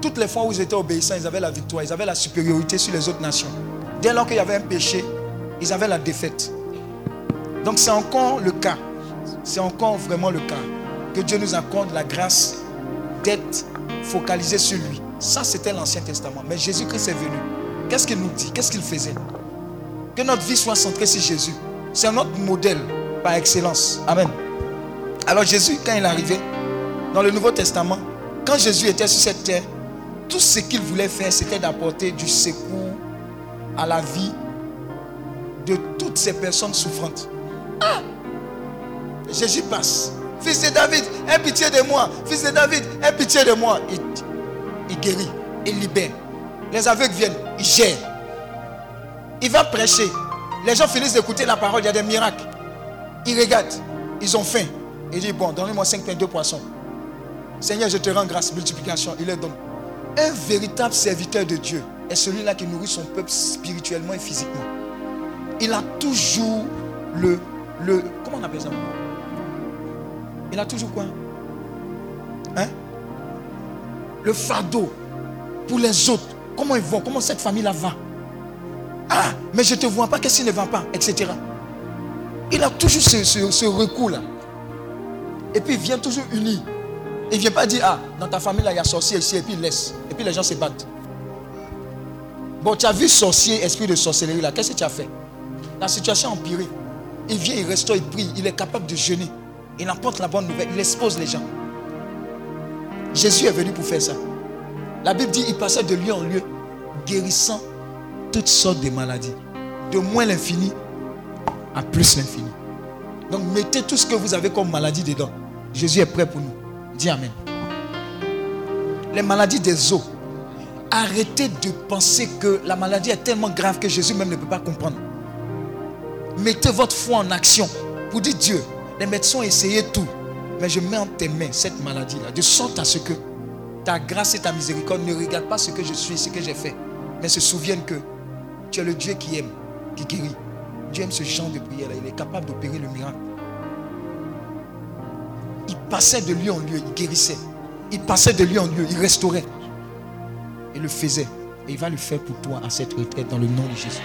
toutes les fois où ils étaient obéissants, ils avaient la victoire, ils avaient la supériorité sur les autres nations. Dès lors qu'il y avait un péché, ils avaient la défaite. Donc c'est encore le cas. C'est encore vraiment le cas. Que Dieu nous accorde la grâce d'être focalisé sur lui. Ça, c'était l'Ancien Testament. Mais Jésus-Christ est venu. Qu'est-ce qu'il nous dit? Qu'est-ce qu'il faisait? Que notre vie soit centrée sur Jésus. C'est notre modèle par excellence. Amen. Alors Jésus, quand il est arrivé, dans le Nouveau Testament, quand Jésus était sur cette terre, tout ce qu'il voulait faire, c'était d'apporter du secours à la vie de toutes ces personnes souffrantes. Ah Jésus passe. Fils de David, aie pitié de moi. Fils de David, aie pitié de moi. Il, il guérit, il libère. Les aveugles viennent, il gère. Il va prêcher. Les gens finissent d'écouter la parole, il y a des miracles. Ils regardent, ils ont faim. Il dit, bon, donnez-moi 5 pains, 2 poissons. Seigneur, je te rends grâce, multiplication. Il les donne. Un véritable serviteur de Dieu est celui-là qui nourrit son peuple spirituellement et physiquement. Il a toujours le, le comment on appelle ça? Il a toujours quoi? Hein? Le fardeau pour les autres. Comment ils vont Comment cette famille-là va? Ah, mais je ne te vois pas, qu'est-ce qui ne va pas Etc. Il a toujours ce, ce- ce recours-là. Et puis il vient toujours uni. Il ne vient pas dire, ah, dans ta famille, là, il y a sorcier ici, et puis il laisse. Et puis les gens se battent. Bon, tu as vu sorcier, esprit de sorcellerie, là, qu'est-ce que tu as fait? La situation a empiré. Il vient, il restaure, il prie, il est capable de jeûner. Il apporte la bonne nouvelle, il expose les gens. Jésus est venu pour faire ça. La Bible dit, il passait de lieu en lieu, guérissant toutes sortes de maladies. De moins l'infini à plus l'infini. Donc mettez tout ce que vous avez comme maladie dedans. Jésus est prêt pour nous. Dis Amen. Les maladies des os. Arrêtez de penser que la maladie est tellement grave que Jésus même ne peut pas comprendre. Mettez votre foi en action pour dire Dieu, les médecins ont essayé tout, mais je mets en tes mains cette maladie-là, de sorte à ce que ta grâce et ta miséricorde ne regardent pas ce que je suis, ce que j'ai fait, mais se souviennent que tu es le Dieu qui aime, qui guérit. Dieu aime ce genre de prière-là, il est capable d'opérer le miracle. Passait de lieu en lieu, il guérissait. Il passait de lieu en lieu, il restaurait. Il le faisait. Et il va le faire pour toi à cette retraite dans le nom de Jésus.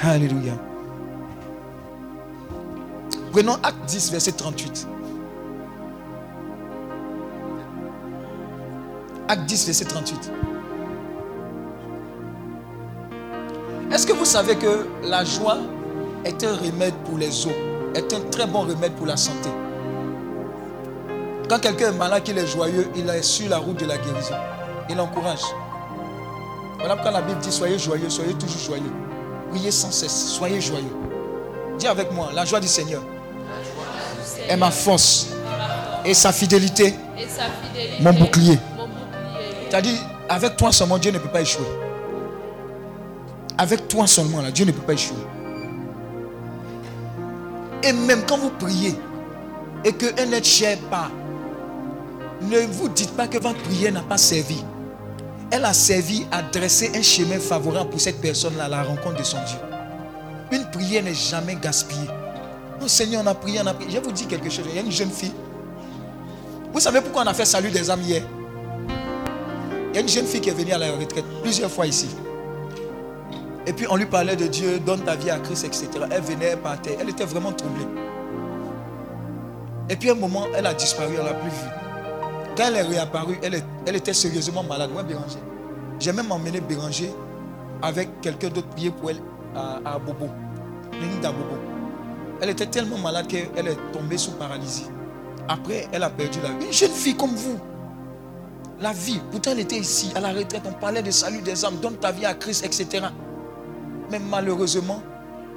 Alléluia. Prenons Acte 10, verset 38. Acte 10, verset 38. Est-ce que vous savez que la joie est un remède pour les os, est un très bon remède pour la santé? Quand quelqu'un est malade, qu'il est joyeux, il est sur la route de la guérison. Il encourage. Voilà pourquoi la Bible dit soyez joyeux, soyez toujours joyeux. Priez sans cesse, soyez joyeux. Dis avec moi, la joie du Seigneur est ma force et sa fidélité, mon bouclier. C'est-à-dire, avec toi seulement, Dieu ne peut pas échouer. Avec toi seulement, là, Dieu ne peut pas échouer. Et même quand vous priez et qu'un être cher part, ne vous dites pas que votre prière n'a pas servi. Elle a servi à dresser un chemin favorable pour cette personne-là à la rencontre de son Dieu. Une prière n'est jamais gaspillée. Non, Seigneur, on a prié, on a prié. Je vais vous dire quelque chose. Il y a une jeune fille. Vous savez pourquoi on a fait salut des âmes hier? Il y a une jeune fille qui est venue à la retraite plusieurs fois ici. Et puis on lui parlait de Dieu, donne ta vie à Christ, etc. Elle venait, elle partait. Elle était vraiment troublée. Et puis un moment, elle a disparu, elle n'a plus vu. Quand elle est réapparue, elle, était sérieusement malade. Ouais, Béranger. J'ai même emmené Béranger avec quelqu'un d'autre prier pour elle à, à Bobo. Clinique d'Abobo. Elle était tellement malade qu'elle est tombée sous paralysie. Après, elle a perdu la vie. Une jeune fille comme vous. La vie, pourtant elle était ici, à la retraite, on parlait de salut des âmes, donne ta vie à Christ, etc. Mais malheureusement,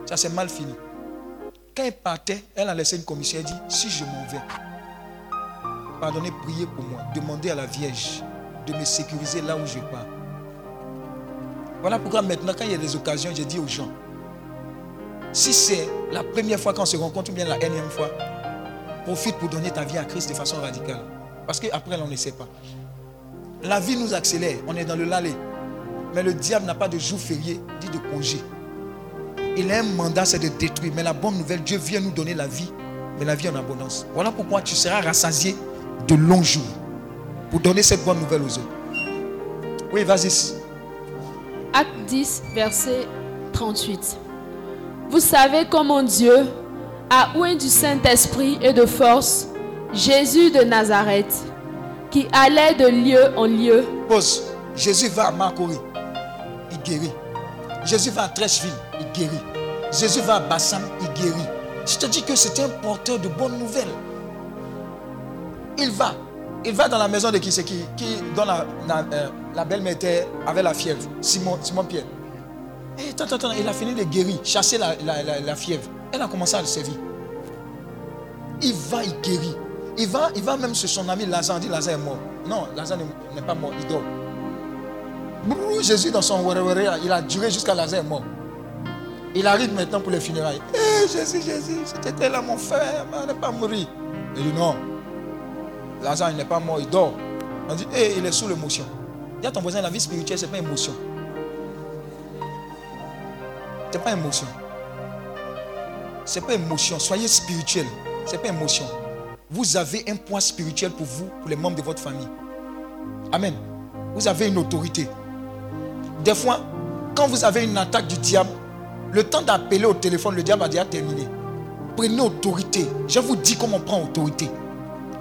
ça s'est mal fini. Quand elle partait, elle a laissé une commission. Elle dit, si je m'en vais, pardonnez, priez pour moi. Demandez à la Vierge de me sécuriser là où je pars. Voilà pourquoi maintenant, quand il y a des occasions, je dis aux gens, si c'est la première fois qu'on se rencontre ou bien la énième fois, profite pour donner ta vie à Christ de façon radicale. Parce qu'après, on ne sait pas. La vie nous accélère, on est dans le lalé. Mais le diable n'a pas de jour férié, dit de congé. Il a un mandat, c'est de détruire. Mais la bonne nouvelle, Dieu vient nous donner la vie, mais la vie en abondance. Voilà pourquoi tu seras rassasié de longs jours pour donner cette bonne nouvelle aux autres. Oui, vas-y. Acte 10, verset 38. Vous savez comment Dieu a oué du Saint-Esprit et de force Jésus de Nazareth, qui allait de lieu en lieu. Pause. Jésus va à Marcory, il guérit. Jésus va à Trècheville, il guérit. Jésus va à Bassam, il guérit. Je te dis que c'est un porteur de bonnes nouvelles. Il va. Il va dans la maison de qui c'est qui, qui dont la, euh, belle-mère était avec la fièvre. Simon, Simon Pierre. Et attends, attends, il a fini de guérir, chasser la, fièvre. Elle a commencé à le servir. Il va, il guérit. Il va, il même sur son ami Lazare. Il dit Lazare est mort. Non, Lazare n'est- pas mort, il dort. Jésus dans son wéré il a duré jusqu'à Lazare est mort. Il arrive maintenant pour les funérailles. Eh, Jésus, Jésus, c'était là mon frère, il n'est pas mort. Il dit non. Lazare, il n'est pas mort, il dort. On dit, eh, il est sous l'émotion. Dis à ton voisin, la vie spirituelle, ce n'est pas émotion. Ce n'est pas émotion. Ce n'est pas émotion. Soyez spirituel. Ce n'est pas émotion. Vous avez un poids spirituel pour vous, pour les membres de votre famille. Amen. Vous avez une autorité. Des fois, quand vous avez une attaque du diable, le temps d'appeler au téléphone, le diable a déjà terminé. Prenez autorité. Je vous dis comment on prend autorité.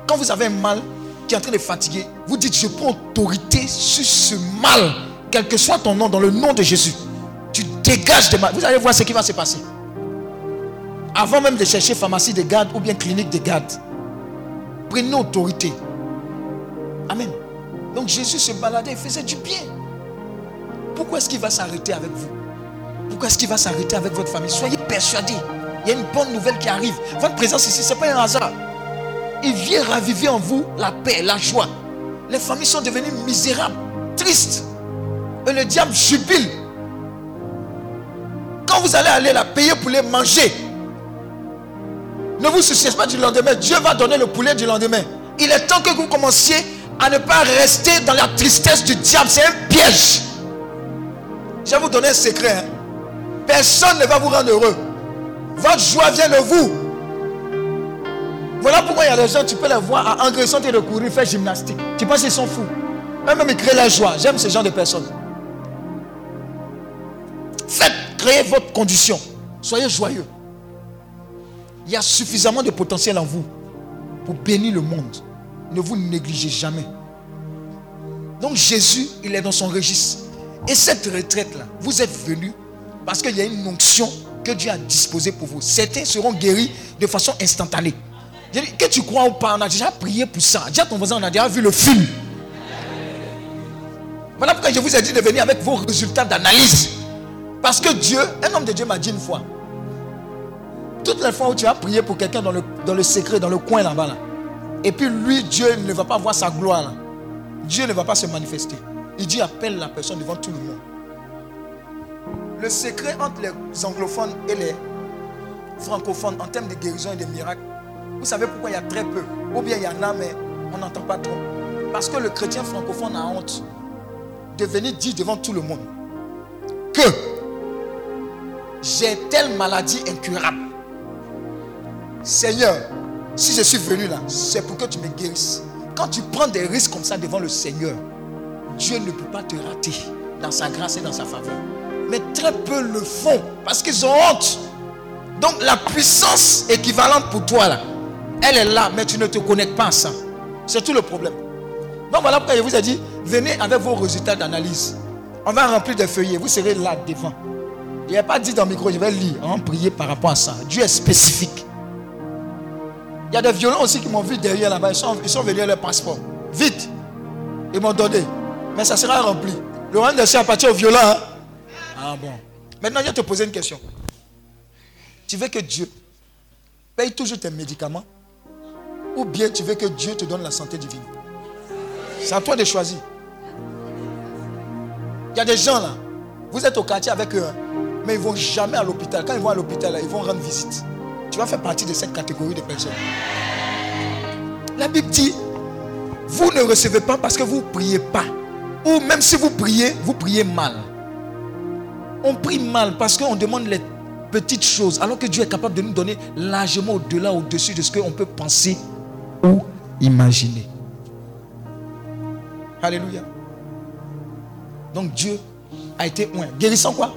Quand vous avez un mal qui est en train de fatiguer, vous dites Je prends autorité sur ce mal, quel que soit ton nom, dans le nom de Jésus. Tu dégages des mal. Vous allez voir ce qui va se passer. Avant même de chercher pharmacie de garde ou bien clinique de garde, prenez autorité. Amen. Donc Jésus se baladait, il faisait du bien. Pourquoi est-ce qu'il va s'arrêter avec vous? Pourquoi est-ce qu'il va s'arrêter avec votre famille? Soyez persuadés. Il y a une bonne nouvelle qui arrive. Votre présence ici, ce n'est pas un hasard. Il vient raviver en vous la paix, la joie. Les familles sont devenues misérables, tristes. Et le diable jubile. Quand vous allez aller la payer pour les manger, ne vous souciez pas du lendemain. Dieu va donner le poulet du lendemain. Il est temps que vous commenciez à ne pas rester dans la tristesse du diable. C'est un piège. Je vais vous donner un secret. hein. Personne ne va vous rendre heureux. Votre joie vient de vous. Voilà pourquoi il y a des gens, tu peux les voir à engraissant et de courir, faire gymnastique. Tu penses qu'ils sont fous. Eux-mêmes, ils créent la joie. J'aime ce genre de personnes. Faites créer votre condition. Soyez joyeux. Il y a suffisamment de potentiel en vous pour bénir le monde. Ne vous négligez jamais. Donc Jésus, il est dans son registre. Et cette retraite-là, vous êtes venus parce qu'il y a une onction que Dieu a disposée pour vous. Certains seront guéris de façon instantanée. Que tu crois ou pas, on a déjà prié pour ça. Dis à ton voisin, on a déjà vu le film. Voilà pourquoi je vous ai dit de venir avec vos résultats d'analyse. Parce que Dieu, un homme de Dieu m'a dit une fois, toutes les fois où tu as prié pour quelqu'un dans le, dans le secret, dans le coin là-bas, là, et puis lui, Dieu ne va pas voir sa gloire. Dieu ne va pas se manifester. Il dit appelle la personne devant tout le monde. Le secret entre les anglophones et les francophones en termes de guérison et de miracles, vous savez pourquoi il y a très peu Ou bien il y en a, mais on n'entend pas trop. Parce que le chrétien francophone a honte de venir dire devant tout le monde que j'ai telle maladie incurable. Seigneur, si je suis venu là, c'est pour que tu me guérisses. Quand tu prends des risques comme ça devant le Seigneur, Dieu ne peut pas te rater dans sa grâce et dans sa faveur. Mais très peu le font parce qu'ils ont honte. Donc la puissance équivalente pour toi là, elle est là, mais tu ne te connectes pas à ça. C'est tout le problème. Donc voilà pourquoi je vous ai dit, venez avec vos résultats d'analyse. On va remplir des feuillets, vous serez là devant. Il n'y a pas dit dans le micro, je vais lire, on va prier par rapport à ça. Dieu est spécifique. Il y a des violents aussi qui m'ont vu derrière là-bas. Ils sont, venus avec leur passeport. Vite. Ils m'ont donné. Mais ça sera rempli. Le royaume des cieux appartient aux violents. hein. Ah bon. Maintenant, je vais te poser une question. Tu veux que Dieu paye toujours tes médicaments? Ou bien tu veux que Dieu te donne la santé divine? C'est à toi de choisir. Il y a des gens là, vous êtes au quartier avec eux, hein, mais ils ne vont jamais à l'hôpital. Quand ils vont à l'hôpital, ils vont rendre visite. Tu vas faire partie de cette catégorie de personnes. La Bible dit, vous ne recevez pas parce que vous ne priez pas. Ou même si vous priez, vous priez mal. On prie mal parce qu'on demande les petites choses, alors que Dieu est capable de nous donner largement au-delà, au-dessus de ce qu'on peut penser ou imaginer. Alléluia. Donc Dieu a été loin. Guérissant quoi?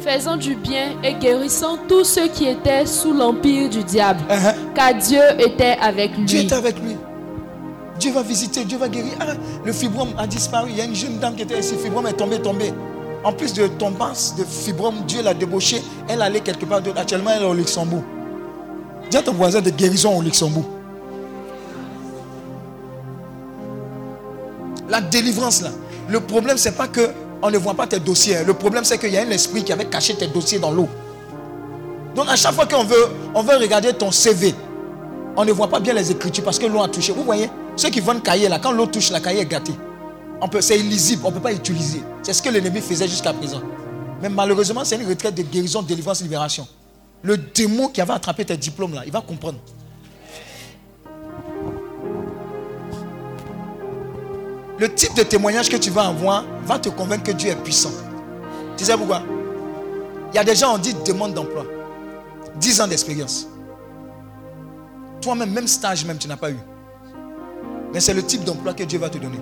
Faisant du bien et guérissant tous ceux qui étaient sous l'empire du diable, Uh-huh. car Dieu était avec Dieu lui. est avec lui. Dieu va visiter, Dieu va guérir. Ah, le fibrome a disparu. Il y a une jeune dame qui était ici. Fibrome est tombé, tombé. En plus de tombance de fibrome, Dieu l'a débauché. Elle allait quelque part d'autre. Actuellement, elle est au Luxembourg. Dis à ton voisin de guérison au Luxembourg. La délivrance là. Le problème, c'est pas que on ne voit pas tes dossiers. Le problème, c'est qu'il y a un esprit qui avait caché tes dossiers dans l'eau. Donc à chaque fois qu'on veut, on veut regarder ton CV, on ne voit pas bien les écritures parce que l'eau a touché. Vous voyez, ceux qui vendent cahier là, quand l'eau touche, la cahier est gâtée. C'est illisible, on ne peut pas utiliser. C'est ce que l'ennemi faisait jusqu'à présent. Mais malheureusement, c'est une retraite de guérison, délivrance, libération. Le démon qui avait attrapé tes diplômes là, il va comprendre. Le type de témoignage que tu vas avoir va te convaincre que Dieu est puissant. Tu sais pourquoi? Il y a des gens, on dit demande d'emploi. 10 ans d'expérience. Toi-même, même stage même, tu n'as pas eu. Mais c'est le type d'emploi que Dieu va te donner.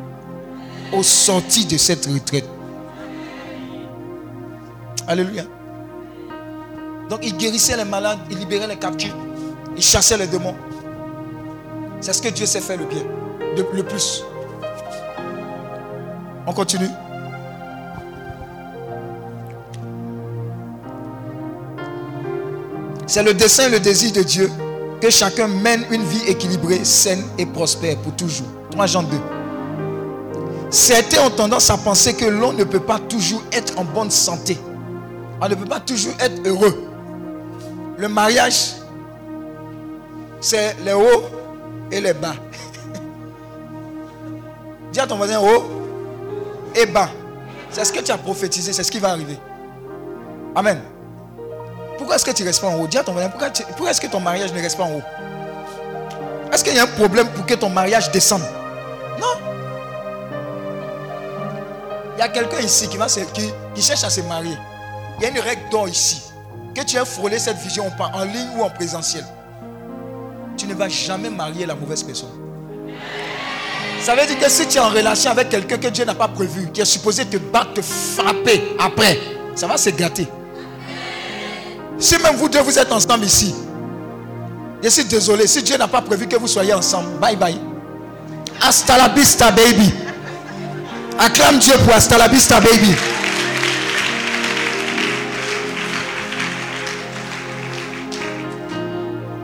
Au sorti de cette retraite. Alléluia. Donc il guérissait les malades, il libérait les captifs, il chassait les démons. C'est ce que Dieu sait faire le bien, le plus. On continue. C'est le dessein et le désir de Dieu que chacun mène une vie équilibrée, saine et prospère pour toujours. 3 Jean 2. Certains ont tendance à penser que l'on ne peut pas toujours être en bonne santé. On ne peut pas toujours être heureux. Le mariage, c'est les hauts et les bas. Dis à ton voisin haut et bas. C'est ce que tu as prophétisé, c'est ce qui va arriver. Amen. Pourquoi est-ce que tu ne restes pas en haut? Dis à ton voisin, pourquoi, est-ce que ton mariage ne reste pas en haut? Est-ce qu'il y a un problème pour que ton mariage descende? Non. Il y a quelqu'un ici qui, cherche à se marier. Il y a une règle d'or ici. Que tu aies frôlé cette vision en ligne ou en présentiel. Tu ne vas jamais marier la mauvaise personne. Ça veut dire que si tu es en relation avec quelqu'un que Dieu n'a pas prévu, qui est supposé te battre, te frapper après, ça va se gâter. Si même vous deux vous êtes ensemble ici, je suis désolé, si Dieu n'a pas prévu que vous soyez ensemble, bye bye. Hasta la vista, baby. Acclame Dieu pour hasta la vista, baby.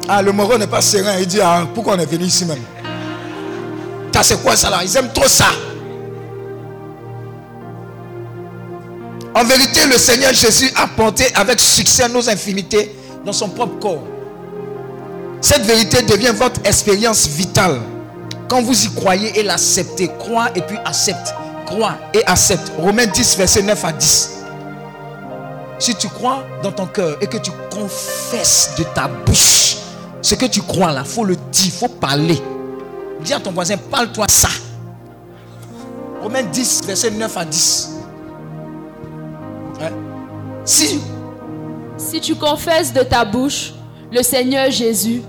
Ah, le Moro n'est pas serein. Il dit, ah, pourquoi on est venu ici même? C'est quoi ça là? Ils aiment trop ça. En vérité, le Seigneur Jésus a porté avec succès nos infimités dans son propre corps. Cette vérité devient votre expérience vitale. Quand vous y croyez et l'acceptez, crois et puis accepte. Crois et accepte. Romains 10, verset 9 à 10. Si tu crois dans ton cœur et que tu confesses de ta bouche ce que tu crois là, faut le dire, faut parler. Dis à ton voisin, parle-toi ça. Romains 10, verset 9 à 10. Hein? Si Si tu confesses de ta bouche le Seigneur Jésus,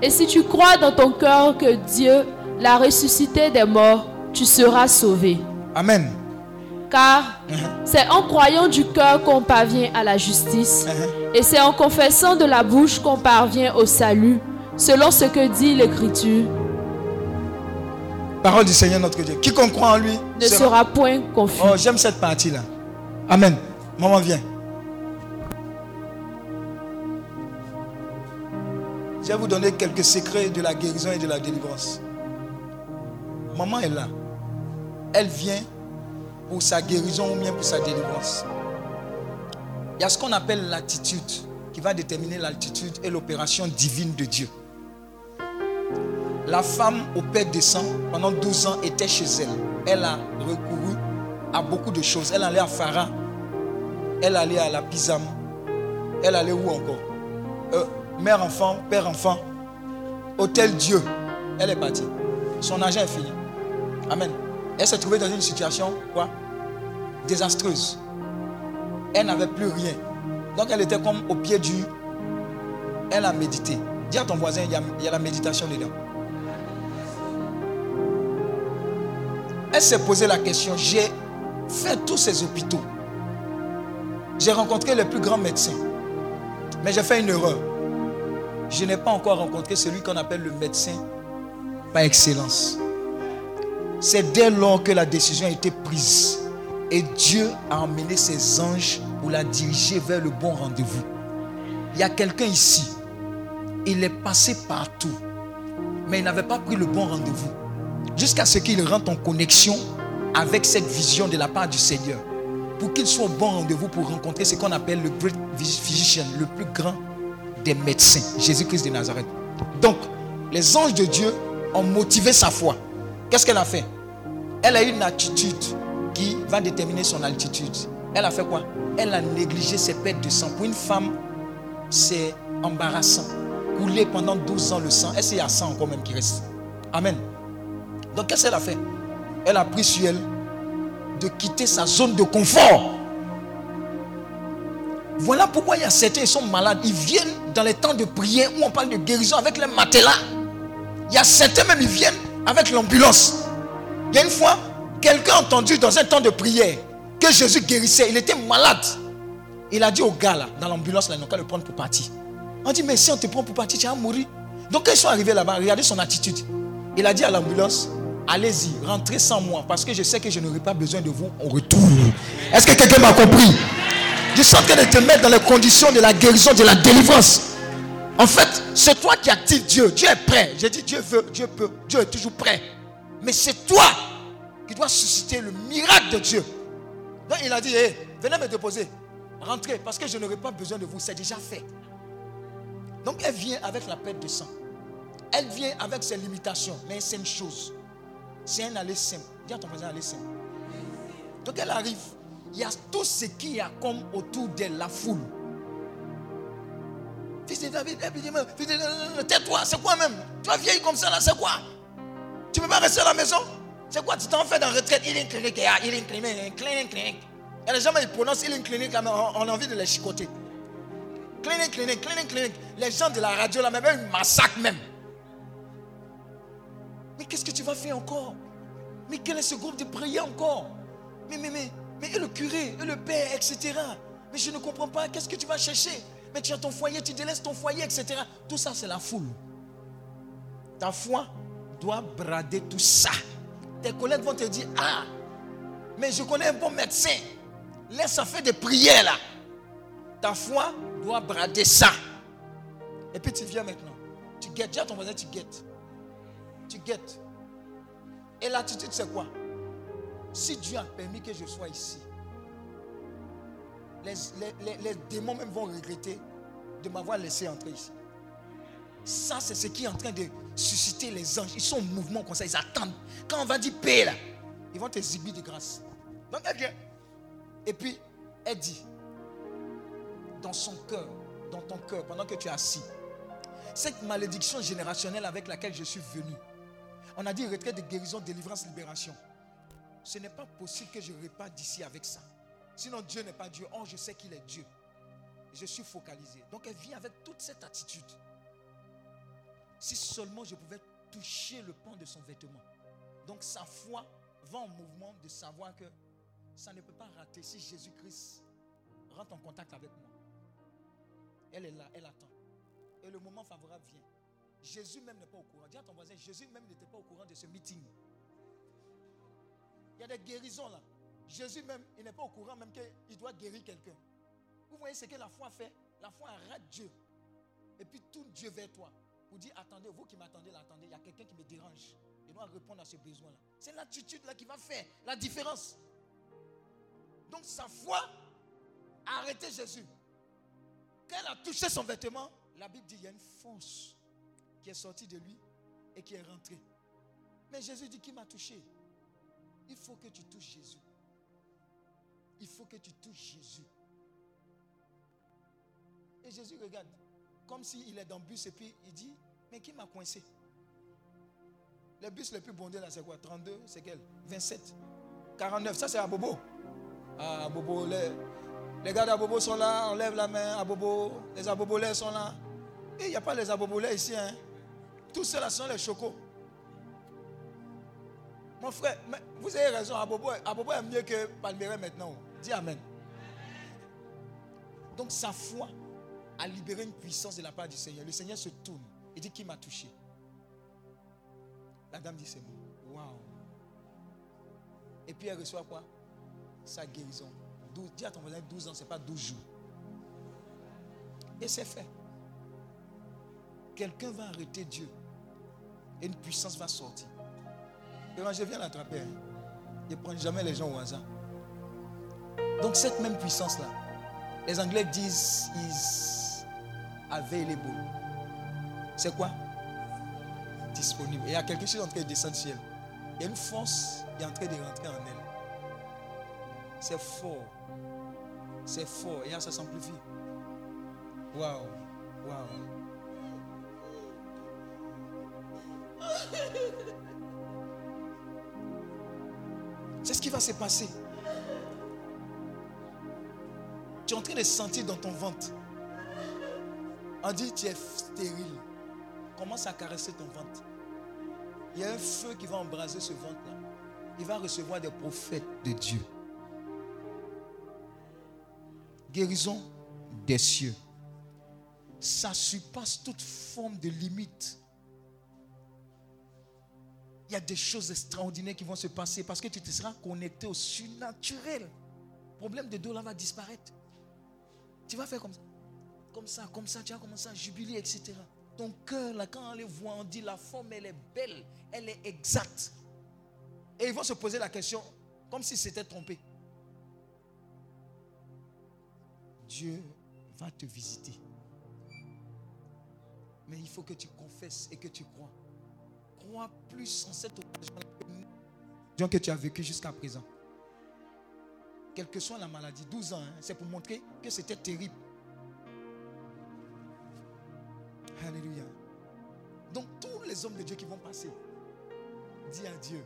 et si tu crois dans ton cœur que Dieu l'a ressuscité des morts, tu seras sauvé. Amen. Car c'est en croyant du cœur qu'on parvient à la justice, et c'est en confessant de la bouche qu'on parvient au salut, selon ce que dit l'Écriture. Parole du Seigneur notre Dieu. Quiconque croit en lui Ne sera- sera point confus. Oh, j'aime cette partie-là. Amen. Maman, viens. Je vais vous donner quelques secrets de la guérison et de la délivrance. Maman est là. Elle vient pour sa guérison ou bien pour sa délivrance. Il y a ce qu'on appelle l'attitude qui va déterminer l'altitude et l'opération divine de Dieu. La femme au père de sang, pendant 12 ans, était chez elle. Elle a recouru à beaucoup de choses. Elle allait à Phara. Elle allait à la Pisam. Elle allait où encore? Euh, Mère-enfant, père-enfant. Hôtel Dieu. Elle est partie. Son argent est fini. Amen. Elle s'est trouvée dans une situation, quoi? Désastreuse. Elle n'avait plus rien. Donc elle était comme au pied du... Elle a médité. Dis à ton voisin, il y a, la méditation dedans. Elle s'est posé la question, j'ai fait tous ces hôpitaux. J'ai rencontré les plus grands médecins. Mais j'ai fait une erreur. Je n'ai pas encore rencontré celui qu'on appelle le médecin par excellence. C'est dès lors que la décision a été prise. Et Dieu a emmené ses anges pour la diriger vers le bon rendez-vous. Il y a quelqu'un ici. Il est passé partout. Mais il n'avait pas pris le bon rendez-vous. Jusqu'à ce qu'il rentre en connexion avec cette vision de la part du Seigneur. Pour qu'il soit au bon rendez-vous pour rencontrer ce qu'on appelle le great physician, le plus grand des médecins, Jésus-Christ de Nazareth. Donc, les anges de Dieu ont motivé sa foi. Qu'est-ce qu'elle a fait? Elle a eu une attitude qui va déterminer son altitude. Elle a fait quoi? Elle a négligé ses pertes de sang. Pour une femme, c'est embarrassant. Pendant 12 ans le sang, est-ce qu'il y a sang encore même qui reste? Amen. Donc qu'est-ce qu'elle a fait? Elle a pris sur elle de quitter sa zone de confort. Voilà pourquoi il y a certains qui sont malades. Ils viennent dans les temps de prière où on parle de guérison avec les matelas. Il y a certains même, ils viennent avec l'ambulance. Il y a une fois, quelqu'un a entendu dans un temps de prière que Jésus guérissait. Il était malade. Il a dit au gars là, dans l'ambulance, là, ils n'ont qu'à le prendre pour partir. On dit, mais si on te prend pour partir, tu vas mourir. Donc quand ils sont arrivés là-bas, regardez son attitude. Il a dit à l'ambulance, allez-y, rentrez sans moi, parce que je sais que je n'aurai pas besoin de vous au retour. Est-ce que quelqu'un m'a compris? Je suis en train de te mettre dans les conditions de la guérison, de la délivrance. En fait, c'est toi qui active Dieu. Dieu est prêt. J'ai dit Dieu veut, Dieu peut, Dieu est toujours prêt. Mais c'est toi qui dois susciter le miracle de Dieu. Donc il a dit, venez me déposer. Rentrez, parce que je n'aurai pas besoin de vous. C'est déjà fait. Donc elle vient avec la perte de sang. Elle vient avec ses limitations. Mais c'est une chose. C'est un aller simple. Dis à ton voisin aller simple. Donc elle arrive. Il y a tout ce qu'il y a comme autour d'elle, la foule. Fils de David, fils de David, tais-toi, c'est quoi même? Tu vas vieillir comme ça là, c'est quoi? Tu ne peux pas rester à la maison? C'est quoi? Tu t'en fais dans la retraite, il est clinique, il est clinique, clinique, clinique. Il y a des gens qui prononcent il est mais on a envie de les chicoter. Clinique, clinique, clinique, clinique. Les gens de la radio là, même ils massacrent même. Mais qu'est-ce que tu vas faire encore? Mais quel est ce groupe de prière encore? Mais, mais, mais, mais et le curé, et le père, etc. Mais je ne comprends pas, qu'est-ce que tu vas chercher? Mais tu as ton foyer, tu délaisses ton foyer, etc. Tout ça, c'est la foule. Ta foi doit brader tout ça. Tes collègues vont te dire, ah, mais je connais un bon médecin. Laisse ça faire des prières là. Ta foi doit brader ça. Et puis tu viens maintenant. Tu guettes. Dis à ton voisin, tu guettes. Tu guettes. Et l'attitude, c'est quoi? Si Dieu a permis que je sois ici, les, les- les- démons même vont regretter de m'avoir laissé entrer ici. Ça, c'est ce qui est en train de susciter les anges. Ils sont en mouvement comme ça, ils attendent. Quand on va dire paix là, ils vont t'exhiber de grâce. Donc elle vient. Et puis, elle dit, dans son cœur, dans ton cœur, pendant que tu es assis, cette malédiction générationnelle avec laquelle je suis venu, on a dit retraite de guérison, délivrance, libération. Ce n'est pas possible que je reparte d'ici avec ça. Sinon, Dieu n'est pas Dieu. Or, je sais qu'il est Dieu. Je suis focalisé. Donc, elle vient avec toute cette attitude. Si seulement je pouvais toucher le pan de son vêtement. Donc, sa foi va en mouvement de savoir que ça ne peut pas rater si Jésus-Christ rentre en contact avec moi. Elle est là, elle attend. Et le moment favorable vient. Jésus même n'est pas au courant. Dis à ton voisin, Jésus même n'était pas au courant de ce meeting. Il y a des guérisons là. Jésus même, il n'est pas au courant même qu'il doit guérir quelqu'un. Vous voyez ce que la foi fait? La foi arrête Dieu. Et puis tout Dieu vers toi. Ou dit, attendez, vous qui m'attendez là, attendez, il y a quelqu'un qui me dérange. Je dois répondre à ce besoin-là. C'est l'attitude là qui va faire la différence. Donc sa foi a arrêté Jésus. Elle a touché son vêtement, la Bible dit, il y a une force qui est sortie de lui et qui est rentrée. Mais Jésus dit, qui m'a touché? Il faut que tu touches Jésus. Il faut que tu touches Jésus. Et Jésus regarde, comme s'il est dans le bus et puis il dit, mais qui m'a coincé? Le bus le plus bondé là, c'est quoi? 32, c'est quel? 27, 49, ça c'est à Bobo. Ah, Bobo, les, les gars d'Abobo sont là, on lève la main, Abobo, les Abobolais sont là. Et il n'y a pas les Abobolais ici, hein. Tous ceux-là sont les chocos. Mon frère, vous avez raison, Abobo, Abobo est mieux que Palmeret maintenant. Dis Amen. Donc sa foi a libéré une puissance de la part du Seigneur. Le Seigneur se tourne et dit qui m'a touché? La dame dit c'est moi. Waouh. Et puis elle reçoit quoi? Sa guérison. 12, dis à ton voisin 12 ans, ce n'est pas 12 jours. Et c'est fait. Quelqu'un va arrêter Dieu. Et une puissance va sortir. Et moi, je viens l'attraper. hein. Je ne prends jamais les gens au hasard. Donc cette même puissance-là, les Anglais disent is available. C'est quoi? Disponible. Et il y a quelque chose en train de descendre du ciel. Il y a une force qui est en train de rentrer en elle. C'est fort. C'est fort. Et là, ça s'amplifie. Waouh. Waouh. C'est ce qui va se passer. Tu es en train de sentir dans ton ventre. On dit tu es stérile. Commence à caresser ton ventre. Il y a un feu qui va embraser ce ventre-là. Il va recevoir des prophètes de Dieu. Guérison des cieux. Ça surpasse toute forme de limite. Il y a des choses extraordinaires qui vont se passer parce que tu te seras connecté au surnaturel. Le problème de dos là va disparaître. Tu vas faire comme ça. Comme ça, comme ça, tu vas commencer à jubiler, etc. Ton cœur, là, quand on les voit, on dit la forme, elle est belle, elle est exacte. Et ils vont se poser la question comme si c'était trompé. Dieu va te visiter. Mais il faut que tu confesses et que tu crois. Crois plus en cette occasion que tu as vécu jusqu'à présent. Quelle que soit la maladie, 12 ans, hein, c'est pour montrer que c'était terrible. Alléluia. Donc tous les hommes de Dieu qui vont passer, dis à Dieu,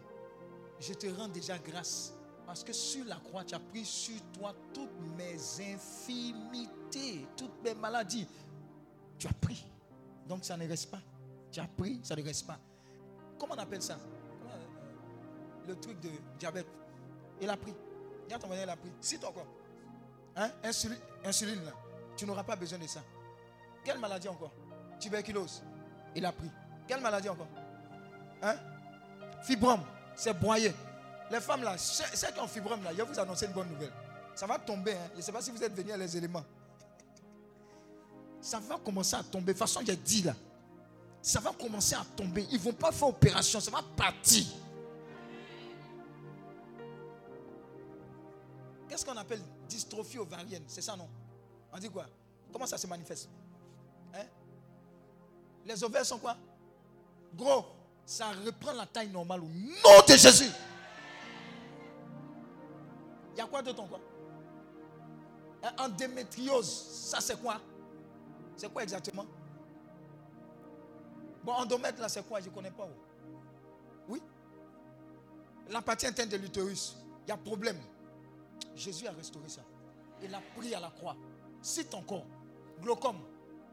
je te rends déjà grâce parce que sur la croix, tu as pris sur toi toutes mes infimités, toutes mes maladies. Tu as pris. Donc ça ne reste pas. Tu as pris, ça ne reste pas. Comment on appelle ça? Euh, Le truc de diabète? Il a pris. Il a ton il a pris. Si toi encore. Hein? Insuline, insuline là. Tu n'auras pas besoin de ça. Quelle maladie encore? Tuberculose. Il a pris. Quelle maladie encore? Hein? C'est broyé. Les femmes là, ceux qui ont fibrome là, je vais vous annoncer une bonne nouvelle. Ça va tomber. Hein? Je ne sais pas si vous êtes venus à les éléments. Ça va commencer à tomber. De toute façon, j'ai dit là. Ça va commencer à tomber. Ils ne vont pas faire opération. Ça va partir. Qu'est-ce qu'on appelle dystrophie ovarienne? C'est ça, non? On dit quoi? Comment ça se manifeste? Hein? Les ovaires sont quoi? Gros. Ça reprend la taille normale au nom de Jésus. Il y a quoi d'autre encore? Un Endométriose. Ça, c'est quoi? C'est quoi exactement? Bon, endomètre, là, c'est quoi? Je ne connais pas. oh. Oui? La partie interne de l'utérus. Il y a problème. Jésus a restauré ça. Il a pris à la croix. Cite ton corps. Glaucome.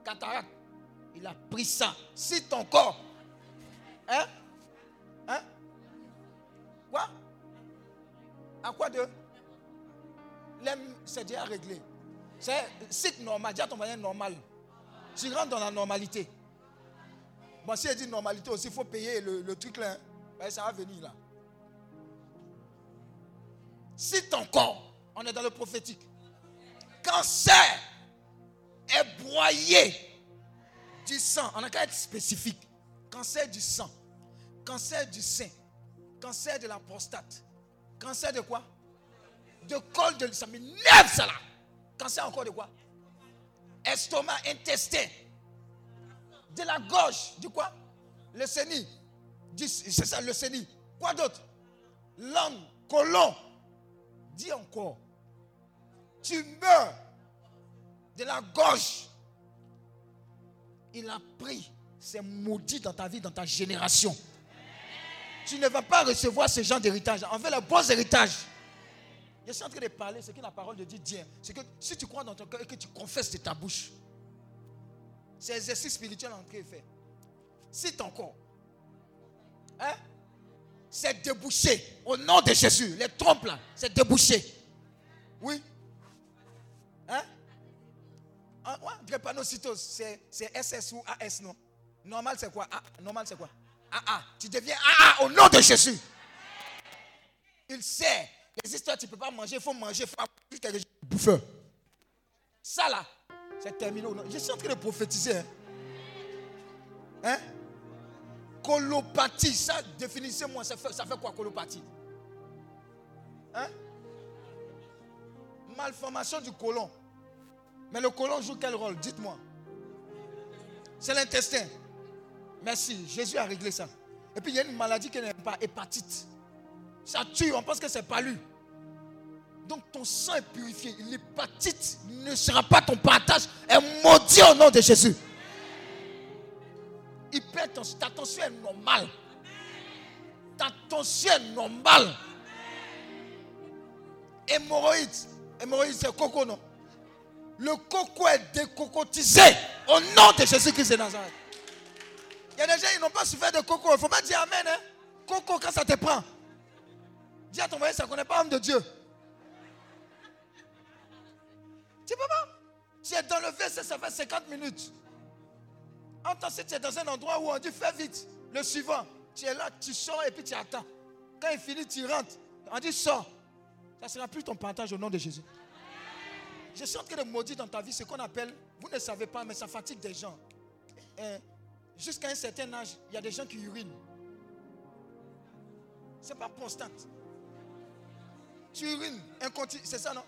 Cataracte. Il a pris ça. Cite ton corps. Hein? Hein? Quoi? À quoi de? C'est déjà réglé. C'est site normal. Dis à ton moyen normal. Tu rentres dans la normalité. Bon, si elle dit normalité aussi, il faut payer le, truc là. hein. Ben, ça va venir là. Cite encore. On est dans le prophétique. Cancer est broyé. du sang, on a qu'à être spécifique. Cancer du sang, cancer du sein, cancer de la prostate, cancer de quoi? De col de ça m'énerve ça là. Cancer encore de quoi? Estomac, intestin, de la gorge, du quoi? Le sénie, c'est ça le sénie. Quoi d'autre? Langue, colon. Dis encore. Tu meurs de la gorge. Il a pris. C'est maudit dans ta vie, dans ta génération. Tu ne vas pas recevoir ce genre d'héritage. En fait, le bon héritage. Je suis en train de parler ce que la parole de Dieu dit. C'est que si tu crois dans ton cœur et que tu confesses de ta bouche, c'est exercice spirituel en train de faire. Si ton corps, hein, c'est débouché au nom de Jésus. Les trompes là, c'est débouché. Oui. Hein? Ah, ouais, drépanocytose, c'est c'est SS ou AS, non? Normal, c'est quoi? Ah, normal, c'est quoi? Ah, ah, tu deviens ah, au nom de Jésus. Il sait. Les histoires, tu ne peux pas manger, il faut manger, il faut avoir quelque chose de bouffeur. Ça là, c'est terminé. Je suis en train de prophétiser. Hein? Hein? Colopathie, ça, définissez-moi, ça fait, ça fait quoi colopathie? Hein? Malformation du côlon. Mais le côlon joue quel rôle? Dites-moi. C'est l'intestin. Merci, Jésus a réglé ça. Et puis il y a une maladie qui n'aime pas, hépatite. Ça tue, on pense que c'est pas lui. Donc ton sang est purifié. L'hépatite ne sera pas ton partage. Est maudit au nom de Jésus. Hypertension, ta tension est normale. Ta tension est normale. Hémorroïdes. Hémorroïdes, c'est coco, non? Le coco est décocotisé au nom de Jésus-Christ de Nazareth. Il y a des gens qui n'ont pas souffert de coco. Il ne faut pas dire Amen. Hein? Coco, quand ça te prend. Dis à ton voisin, ça ne connaît pas homme de Dieu. Tu peux. Tu es dans le verset, ça fait 50 minutes. Entends si tu es dans un endroit où on dit fais vite. Le suivant, tu es là, tu sors et puis tu attends. Quand il finit, tu rentres. On dit sors. Ça ne sera plus ton partage au nom de Jésus. Je suis en train de dans ta vie ce qu'on appelle, vous ne savez pas, mais ça fatigue des gens. Hein, Jusqu'à un certain âge, il y a des gens qui urinent. Ce n'est pas constant. Tu urines, inconti- c'est ça non?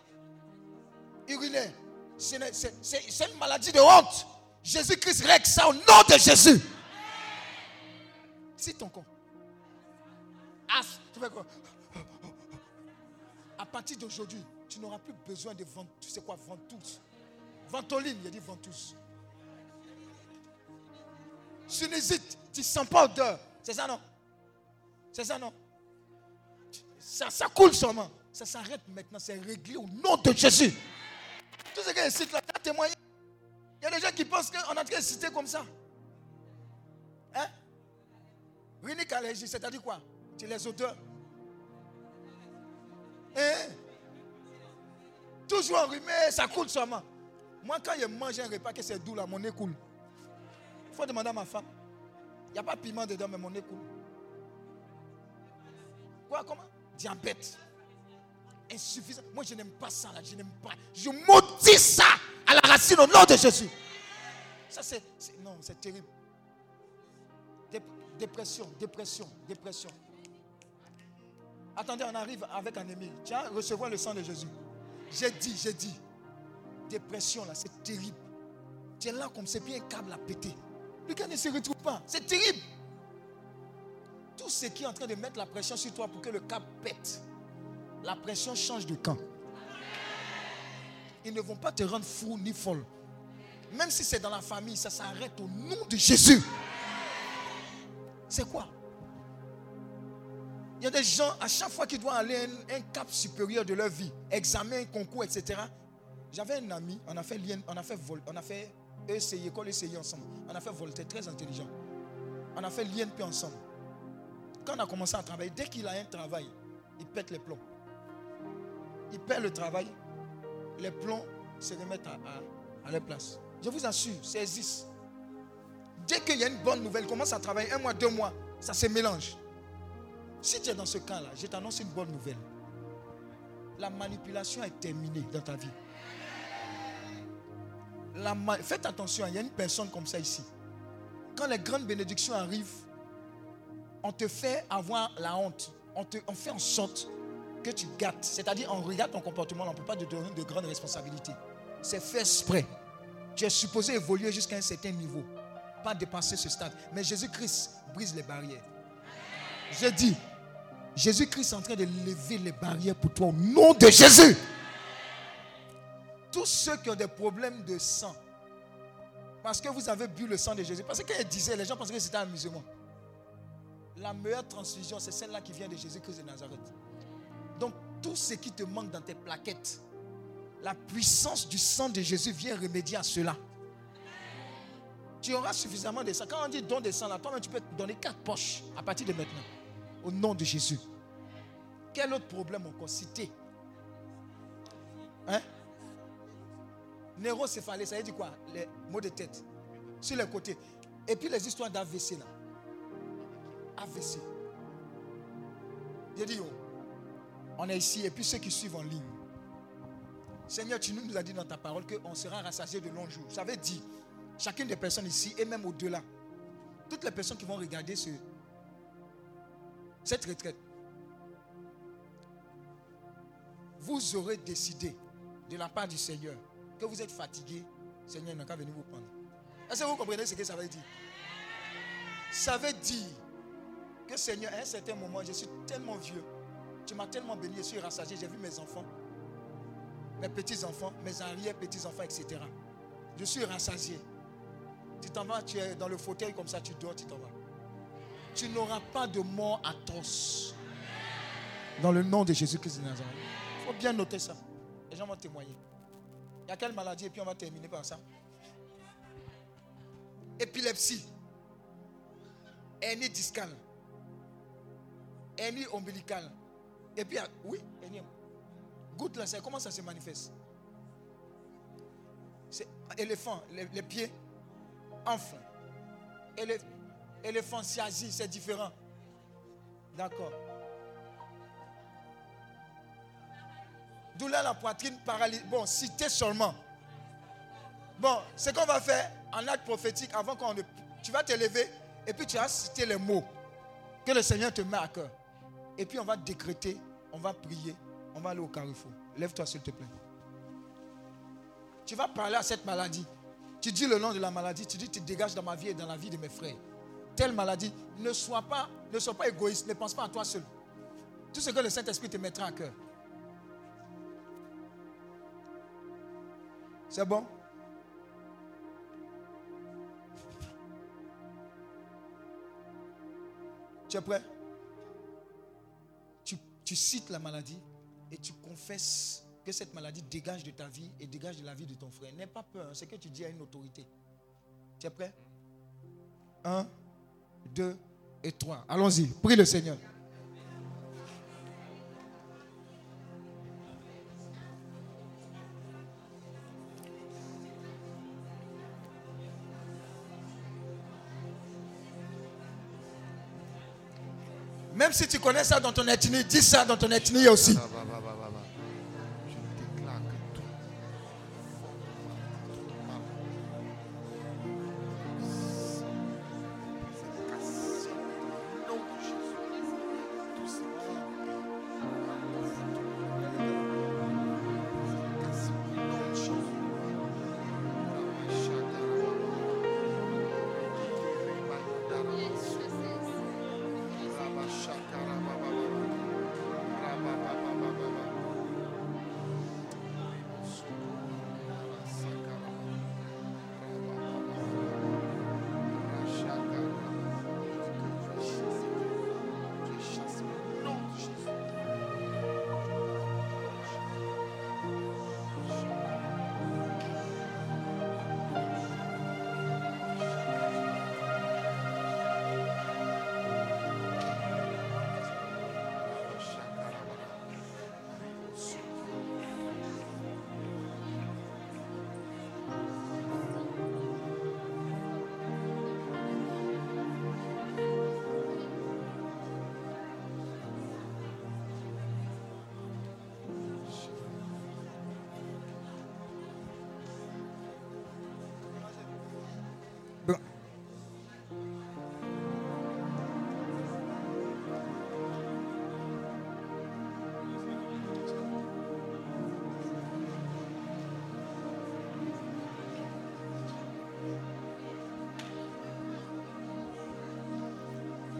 Uriner, c'est une maladie de honte. Jésus-Christ règle ça au nom de Jésus. Si ton corps. Ah, tu fais quoi? À partir d'aujourd'hui, tu n'auras plus besoin de vent, tu sais quoi, ventouse. Ventoline, il a dit ventouse. Sinusite, tu ne sens pas odeur. C'est ça non? C'est ça non? Ça, ça coule seulement. Ça s'arrête maintenant, c'est réglé au nom de Jésus. Tout ce que cite là, tu as témoigné. Il y a des gens qui pensent qu'on en train de citer comme ça. Hein? Allergie, c'est-à-dire quoi? Tu les odeurs. Hein? Toujours enrhumé, ça coule seulement. Moi, quand je mange un repas que c'est doux, là, mon nez coule. Il faut demander à ma femme. Il n'y a pas de piment dedans, mais mon nez coule. Quoi, comment? Diabète. Insuffisant. Moi, je n'aime pas ça, là. Je n'aime pas. Je maudis ça à la racine au nom de Jésus. Ça, c'est. Non, c'est terrible. Dép- dépression, dépression, dépression. Attendez, on arrive avec un ami. Tiens, recevoir le sang de Jésus. J'ai dit, j'ai dit. Dépression, là, c'est terrible. Tu es là comme c'est bien un câble à péter. Le gars ne se retrouve pas. C'est terrible. Tout ce qui est en train de mettre la pression sur toi pour que le câble pète, la pression change de camp. Ils ne vont pas te rendre fou ni folle. Même si c'est dans la famille, ça s'arrête au nom de Jésus. C'est quoi? Il y a des gens, à chaque fois qu'ils doivent aller un, un cap supérieur de leur vie, examen, concours, etc. J'avais un ami, on a fait on a fait on a fait ECI, école ECI ensemble. On a fait Voltaire, très intelligent. On a fait l'INP ensemble. Quand on a commencé à travailler, dès qu'il a un travail, il pète les plombs. Il perd le travail, les plombs se remettent à, à- leur place. Je vous assure, ça existe. Dès qu'il y a une bonne nouvelle, commence à travailler un mois, deux mois, ça se mélange. Si tu es dans ce cas-là, je t'annonce une bonne nouvelle. La manipulation est terminée dans ta vie. Faites attention, il y a une personne comme ça ici. quand les grandes bénédictions arrivent, on te fait avoir la honte. On, te, on fait en sorte que tu gâtes. C'est-à-dire, on regarde ton comportement, on ne peut pas te donner de grandes responsabilités. C'est fait exprès. Tu es supposé évoluer jusqu'à un certain niveau, pas dépasser ce stade. Mais Jésus-Christ brise les barrières. Je dis, Jésus-Christ est en train de lever les barrières pour toi au nom de Jésus. Tous ceux qui ont des problèmes de sang, parce que vous avez bu le sang de Jésus, parce que quand il disait, les gens pensaient que c'était un amusement. La meilleure transfusion, c'est celle-là qui vient de Jésus-Christ de Nazareth. Tout ce qui te manque dans tes plaquettes, la puissance du sang de Jésus vient remédier à cela. Tu auras suffisamment de sang. Quand on dit don de sang, là, toi tu peux te donner quatre poches à partir de maintenant. Au nom de Jésus. Quel autre problème encore? Cité Hein? Ça veut dire quoi? Les maux de tête. Sur les côtés. Et puis les histoires d'AVC là. AVC. J'ai dit, oh, on est ici et puis ceux qui suivent en ligne. Seigneur, tu nous as dit dans ta parole qu'on sera rassasié de longs jours. Ça veut dire, chacune des personnes ici et même au-delà, toutes les personnes qui vont regarder ce, cette retraite, vous aurez décidé de la part du Seigneur que vous êtes fatigué, Seigneur n'a qu'à venir vous prendre. Est-ce que vous comprenez ce que ça veut dire? Ça veut dire que Seigneur, à un certain moment, je suis tellement vieux, tu m'as tellement béni, je suis rassasié, j'ai vu mes enfants, mes petits-enfants, mes arrière-petits-enfants, etc. Je suis rassasié. Tu t'en vas, tu es dans le fauteuil comme ça, tu dors, tu t'en vas. Tu n'auras pas de mort atroce. Dans le nom de Jésus-Christ de Nazareth. Il faut bien noter ça. Les gens vont témoigner. Il y a quelle maladie et puis on va terminer par ça. Épilepsie. Hernie discale. Hernie ombilicale. Et puis, oui, hernie. Goutte là, comment ça se manifeste? C'est éléphant, les, pieds enflent. Élé, éléphantiasie, c'est différent. D'accord. Douleur à la poitrine, paralysie. Bon, citer seulement. Bon, ce qu'on va faire en acte prophétique, avant qu'on ne. Tu vas te lever et puis tu vas citer les mots que le Seigneur te met à cœur. Et puis on va décréter, on va prier, on va aller au carrefour. Lève-toi s'il te plaît. Tu vas parler à cette maladie. Tu dis le nom de la maladie, tu dis tu dégages dans ma vie et dans la vie de mes frères. Telle maladie, ne sois pas, ne sois pas égoïste, ne pense pas à toi seul. Tout ce que le Saint-Esprit te mettra à cœur. C'est bon? Tu es prêt? Tu, cites la maladie et tu confesses que cette maladie dégage de ta vie et dégage de la vie de ton frère. N'aie pas peur, c'est que tu dis à une autorité. Tu es prêt? Un, deux et trois. Allons-y, prie le Seigneur. Même si tu connais ça dans ton ethnie, dis ça dans ton ethnie aussi.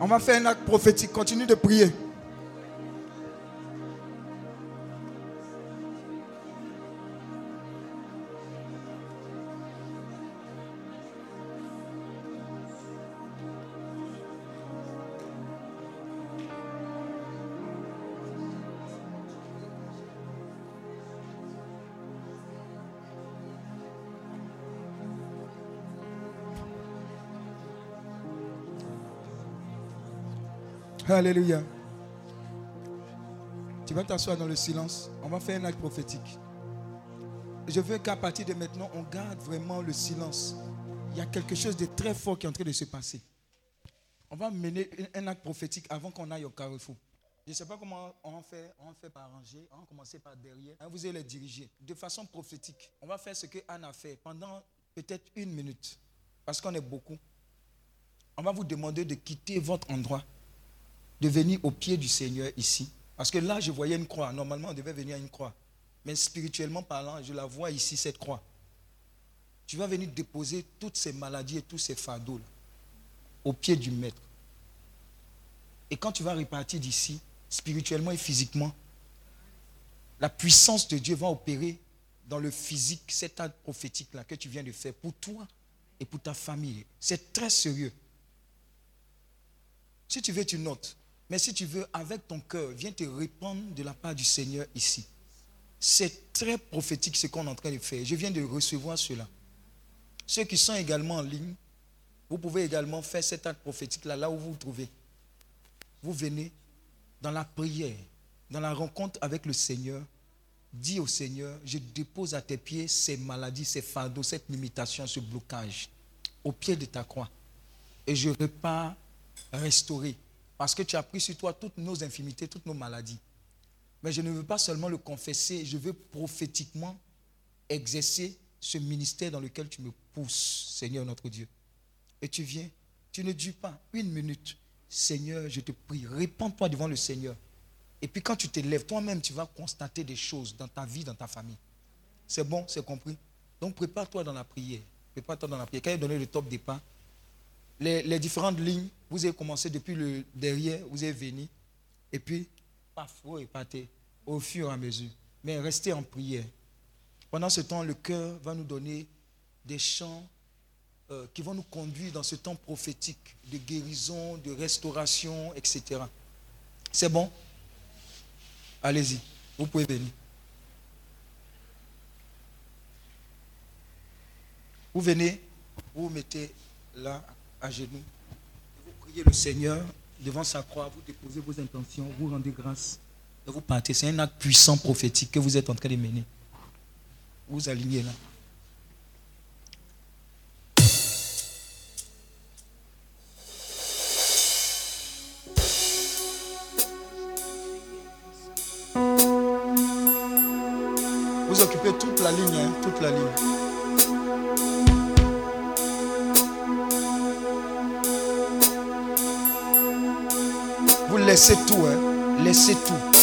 On va faire un acte prophétique. Continue de prier. Alléluia. Tu vas t'asseoir dans le silence. On va faire un acte prophétique. Je veux qu'à partir de maintenant, on garde vraiment le silence. Il y a quelque chose de très fort qui est en train de se passer. On va mener un acte prophétique avant qu'on aille au carrefour. Je ne sais pas comment on fait, on fait par ranger. On va commencer par derrière. Hein, vous allez diriger de façon prophétique. On va faire ce que Anne a fait pendant peut-être une minute. Parce qu'on est beaucoup. On va vous demander de quitter votre endroit de venir au pied du Seigneur ici. Parce que là, je voyais une croix. Normalement, on devait venir à une croix. Mais spirituellement parlant, je la vois ici, cette croix. Tu vas venir déposer toutes ces maladies et tous ces fardeaux au pied du Maître. Et quand tu vas repartir d'ici, spirituellement et physiquement, la puissance de Dieu va opérer dans le physique, cet acte prophétique-là que tu viens de faire pour toi et pour ta famille. C'est très sérieux. Si tu veux, tu notes. Mais si tu veux, avec ton cœur, viens te répandre de la part du Seigneur ici. C'est très prophétique ce qu'on est en train de faire. Je viens de recevoir cela. Ceux qui sont également en ligne, vous pouvez également faire cet acte prophétique-là, là où vous vous trouvez. Vous venez dans la prière, dans la rencontre avec le Seigneur. Dis au Seigneur, je dépose à tes pieds ces maladies, ces fardeaux, cette limitation, ce blocage, au pied de ta croix. Et je repars restauré parce que tu as pris sur toi toutes nos infimités, toutes nos maladies. Mais je ne veux pas seulement le confesser, je veux prophétiquement exercer ce ministère dans lequel tu me pousses, Seigneur notre Dieu. Et tu viens, tu ne dis pas une minute, Seigneur, je te prie, répands-toi devant le Seigneur. Et puis quand tu te lèves, toi-même, tu vas constater des choses dans ta vie, dans ta famille. C'est bon, c'est compris. Donc prépare-toi dans la prière. Prépare-toi dans la prière. Quand il a donné le top départ, les, différentes lignes, vous avez commencé depuis le derrière, vous êtes venu, et puis, paf, vous repartez au fur et à mesure. Mais restez en prière. Pendant ce temps, le cœur va nous donner des chants euh, qui vont nous conduire dans ce temps prophétique de guérison, de restauration, etc. C'est bon? Allez-y, vous pouvez venir. Vous venez, vous mettez là à genoux. Vous priez le Seigneur devant sa croix, vous déposez vos intentions, vous rendez grâce et vous partez. C'est un acte puissant prophétique que vous êtes en train de mener. Vous vous alignez là. Vous occupez toute la ligne, hein, toute la ligne. Laissez tout, hein. Laissez tout.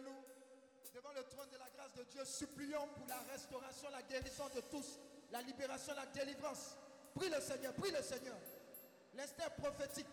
Nous, devant le trône de la grâce de Dieu, supplions pour la restauration, la guérison de tous, la libération, la délivrance. Prie le Seigneur, prie le Seigneur. L'instinct prophétique.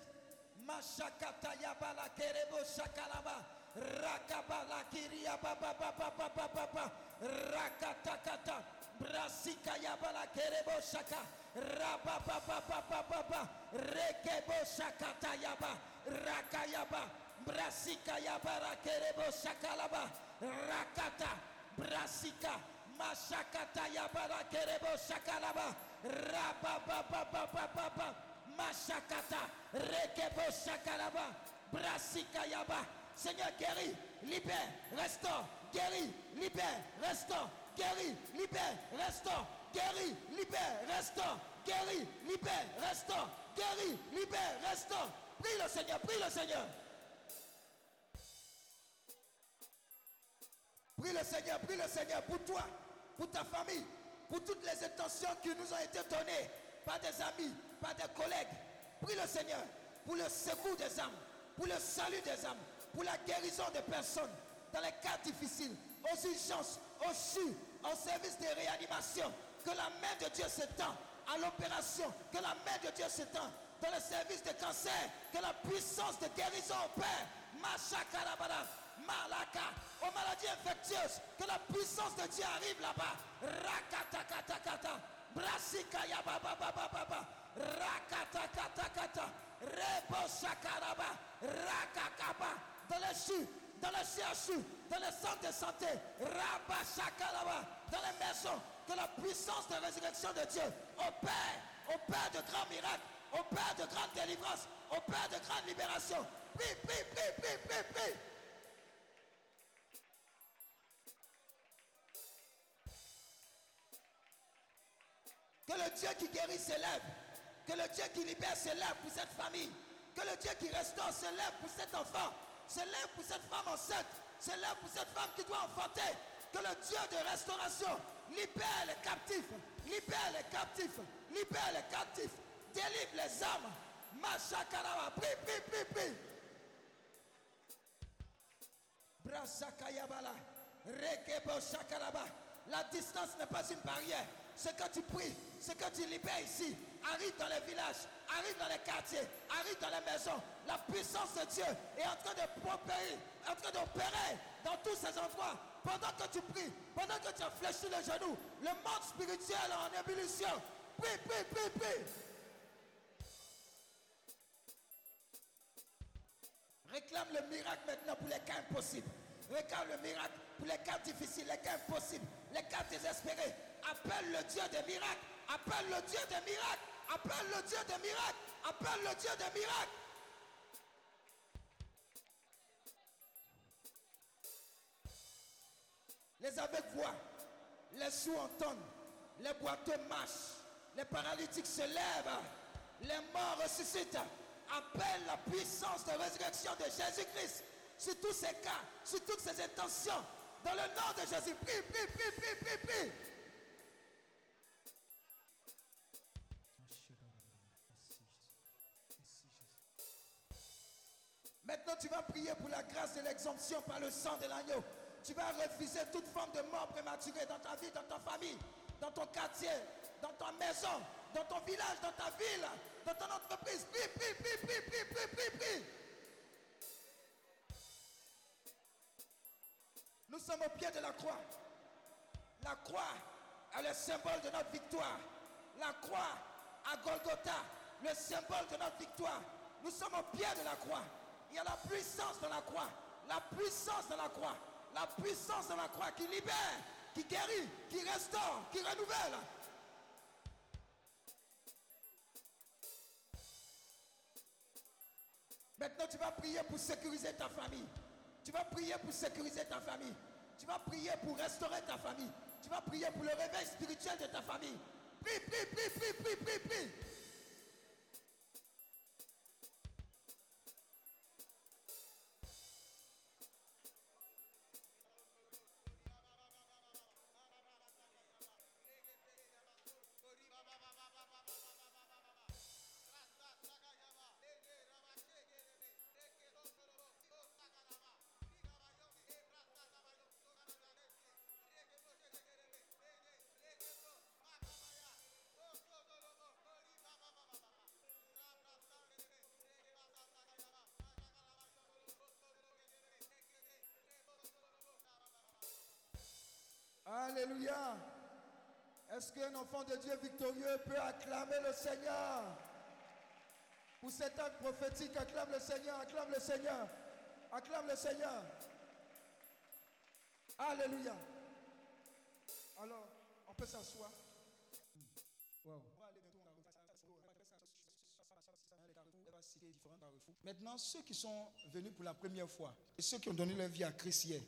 Mashakata yabala kerebo shakalaba. Rakabala kiria baba baba baba baba. Rakatakata. Brasika yabala kerebo shaka. Rababa baba baba baba. Rekebo shakata yaba. Rakayaba. Brasika yabara kerebo shakalaba. Rakata. Brasika. Mashakata yabara kerebo shakalaba. Rababa baba baba baba. Mashakata, Rekebo Shakalaba, Brasika Yaba. Seigneur, guéris, libère, restaure, guéris, libère, restaure, guéris, libère, restaure, guéris, libère, restaure, guéris, libère, restaure, guéris, libère, restaure. Prie le Seigneur, prie le Seigneur. Prie le Seigneur, prie le Seigneur pour toi, pour ta famille, pour toutes les intentions qui nous ont été données par des amis, par des collègues. Prie le Seigneur pour le secours des âmes, pour le salut des âmes, pour la guérison des personnes dans les cas difficiles, aux urgences, aux CHU, au service de réanimation. Que la main de Dieu s'étend à l'opération, que la main de Dieu s'étend dans le service de cancer, que la puissance de guérison opère. Machakarabara, Malaka, aux maladies infectieuses, que la puissance de Dieu arrive là-bas. Rakatakatakata, Brasikaya baba baba baba, Rakatakatakata, Rebo Shakaraba, Rakakaba, dans les CHU, dans les CHU, dans les centres de santé, Rabba Shakaraba, dans les maisons, que la puissance de résurrection de Dieu opère, opère de grands miracles, opère de grandes délivrances, opère de grandes libérations. Prie, prie, prie, prie, prie, prie. Dieu qui guérit s'élève. Que le Dieu qui libère s'élève pour cette famille. Que le Dieu qui restaure s'élève pour cet enfant. S'élève pour cette femme enceinte. S'élève pour cette femme qui doit enfanter. Que le Dieu de restauration libère les captifs. Libère les captifs. Libère les captifs. Délivre les âmes. Machakaraba. Prie, prie, prie, prie. Brasakayabala. Rekebo Shakaraba. La distance n'est pas une barrière. Ce que tu pries, ce que tu libères ici, arrive dans les villages, arrive dans les quartiers, arrive dans les maisons. La puissance de Dieu est en train de prospérer, en train d'opérer dans tous ces endroits. Pendant que tu pries, pendant que tu as fléchi les genoux, le monde spirituel en ébullition. Prie, prie, prie, prie. Réclame le miracle maintenant pour les cas impossibles. Réclame le miracle pour les cas difficiles, les cas impossibles, les cas désespérés. Appelle le Dieu des miracles. Appelle le Dieu des miracles. Appelle le Dieu des miracles. Appelle le Dieu des miracles. Les aveugles voient, les sourds entendent, les boiteux marchent, les paralytiques se lèvent, les morts ressuscitent. Appelle la puissance de résurrection de Jésus-Christ sur tous ces cas, sur toutes ces intentions. Dans le nom de Jésus, prie, prie, prie, prie, prie, prie. Maintenant, tu vas prier pour la grâce de l'exemption par le sang de l'agneau. Tu vas refuser toute forme de mort prématurée dans ta vie, dans ta famille, dans ton quartier, dans ta maison, dans ton village, dans ta ville, dans ton entreprise. Prie, prie, prie, prie, prie, prie, prie, prie. Nous sommes au pied de la croix. La croix est le symbole de notre victoire. La croix à Golgotha, le symbole de notre victoire. Nous sommes au pied de la croix. Il y a la puissance de la croix. La puissance de la croix. La puissance de la croix qui libère, qui guérit, qui restaure, qui renouvelle. Maintenant, tu vas prier pour sécuriser ta famille. Tu vas prier pour sécuriser ta famille. Tu vas prier pour restaurer ta famille. Tu vas prier pour le réveil spirituel de ta famille. Prie, prie, prie, prie, prie, prie, prie. Alléluia. Est-ce qu'un enfant de Dieu victorieux peut acclamer le Seigneur? Pour cet acte prophétique, acclame le Seigneur, acclame le Seigneur, acclame le Seigneur. Alléluia. Alors, on peut s'asseoir. Wow. Maintenant, ceux qui sont venus pour la première fois et ceux qui ont donné leur vie à Christ hier,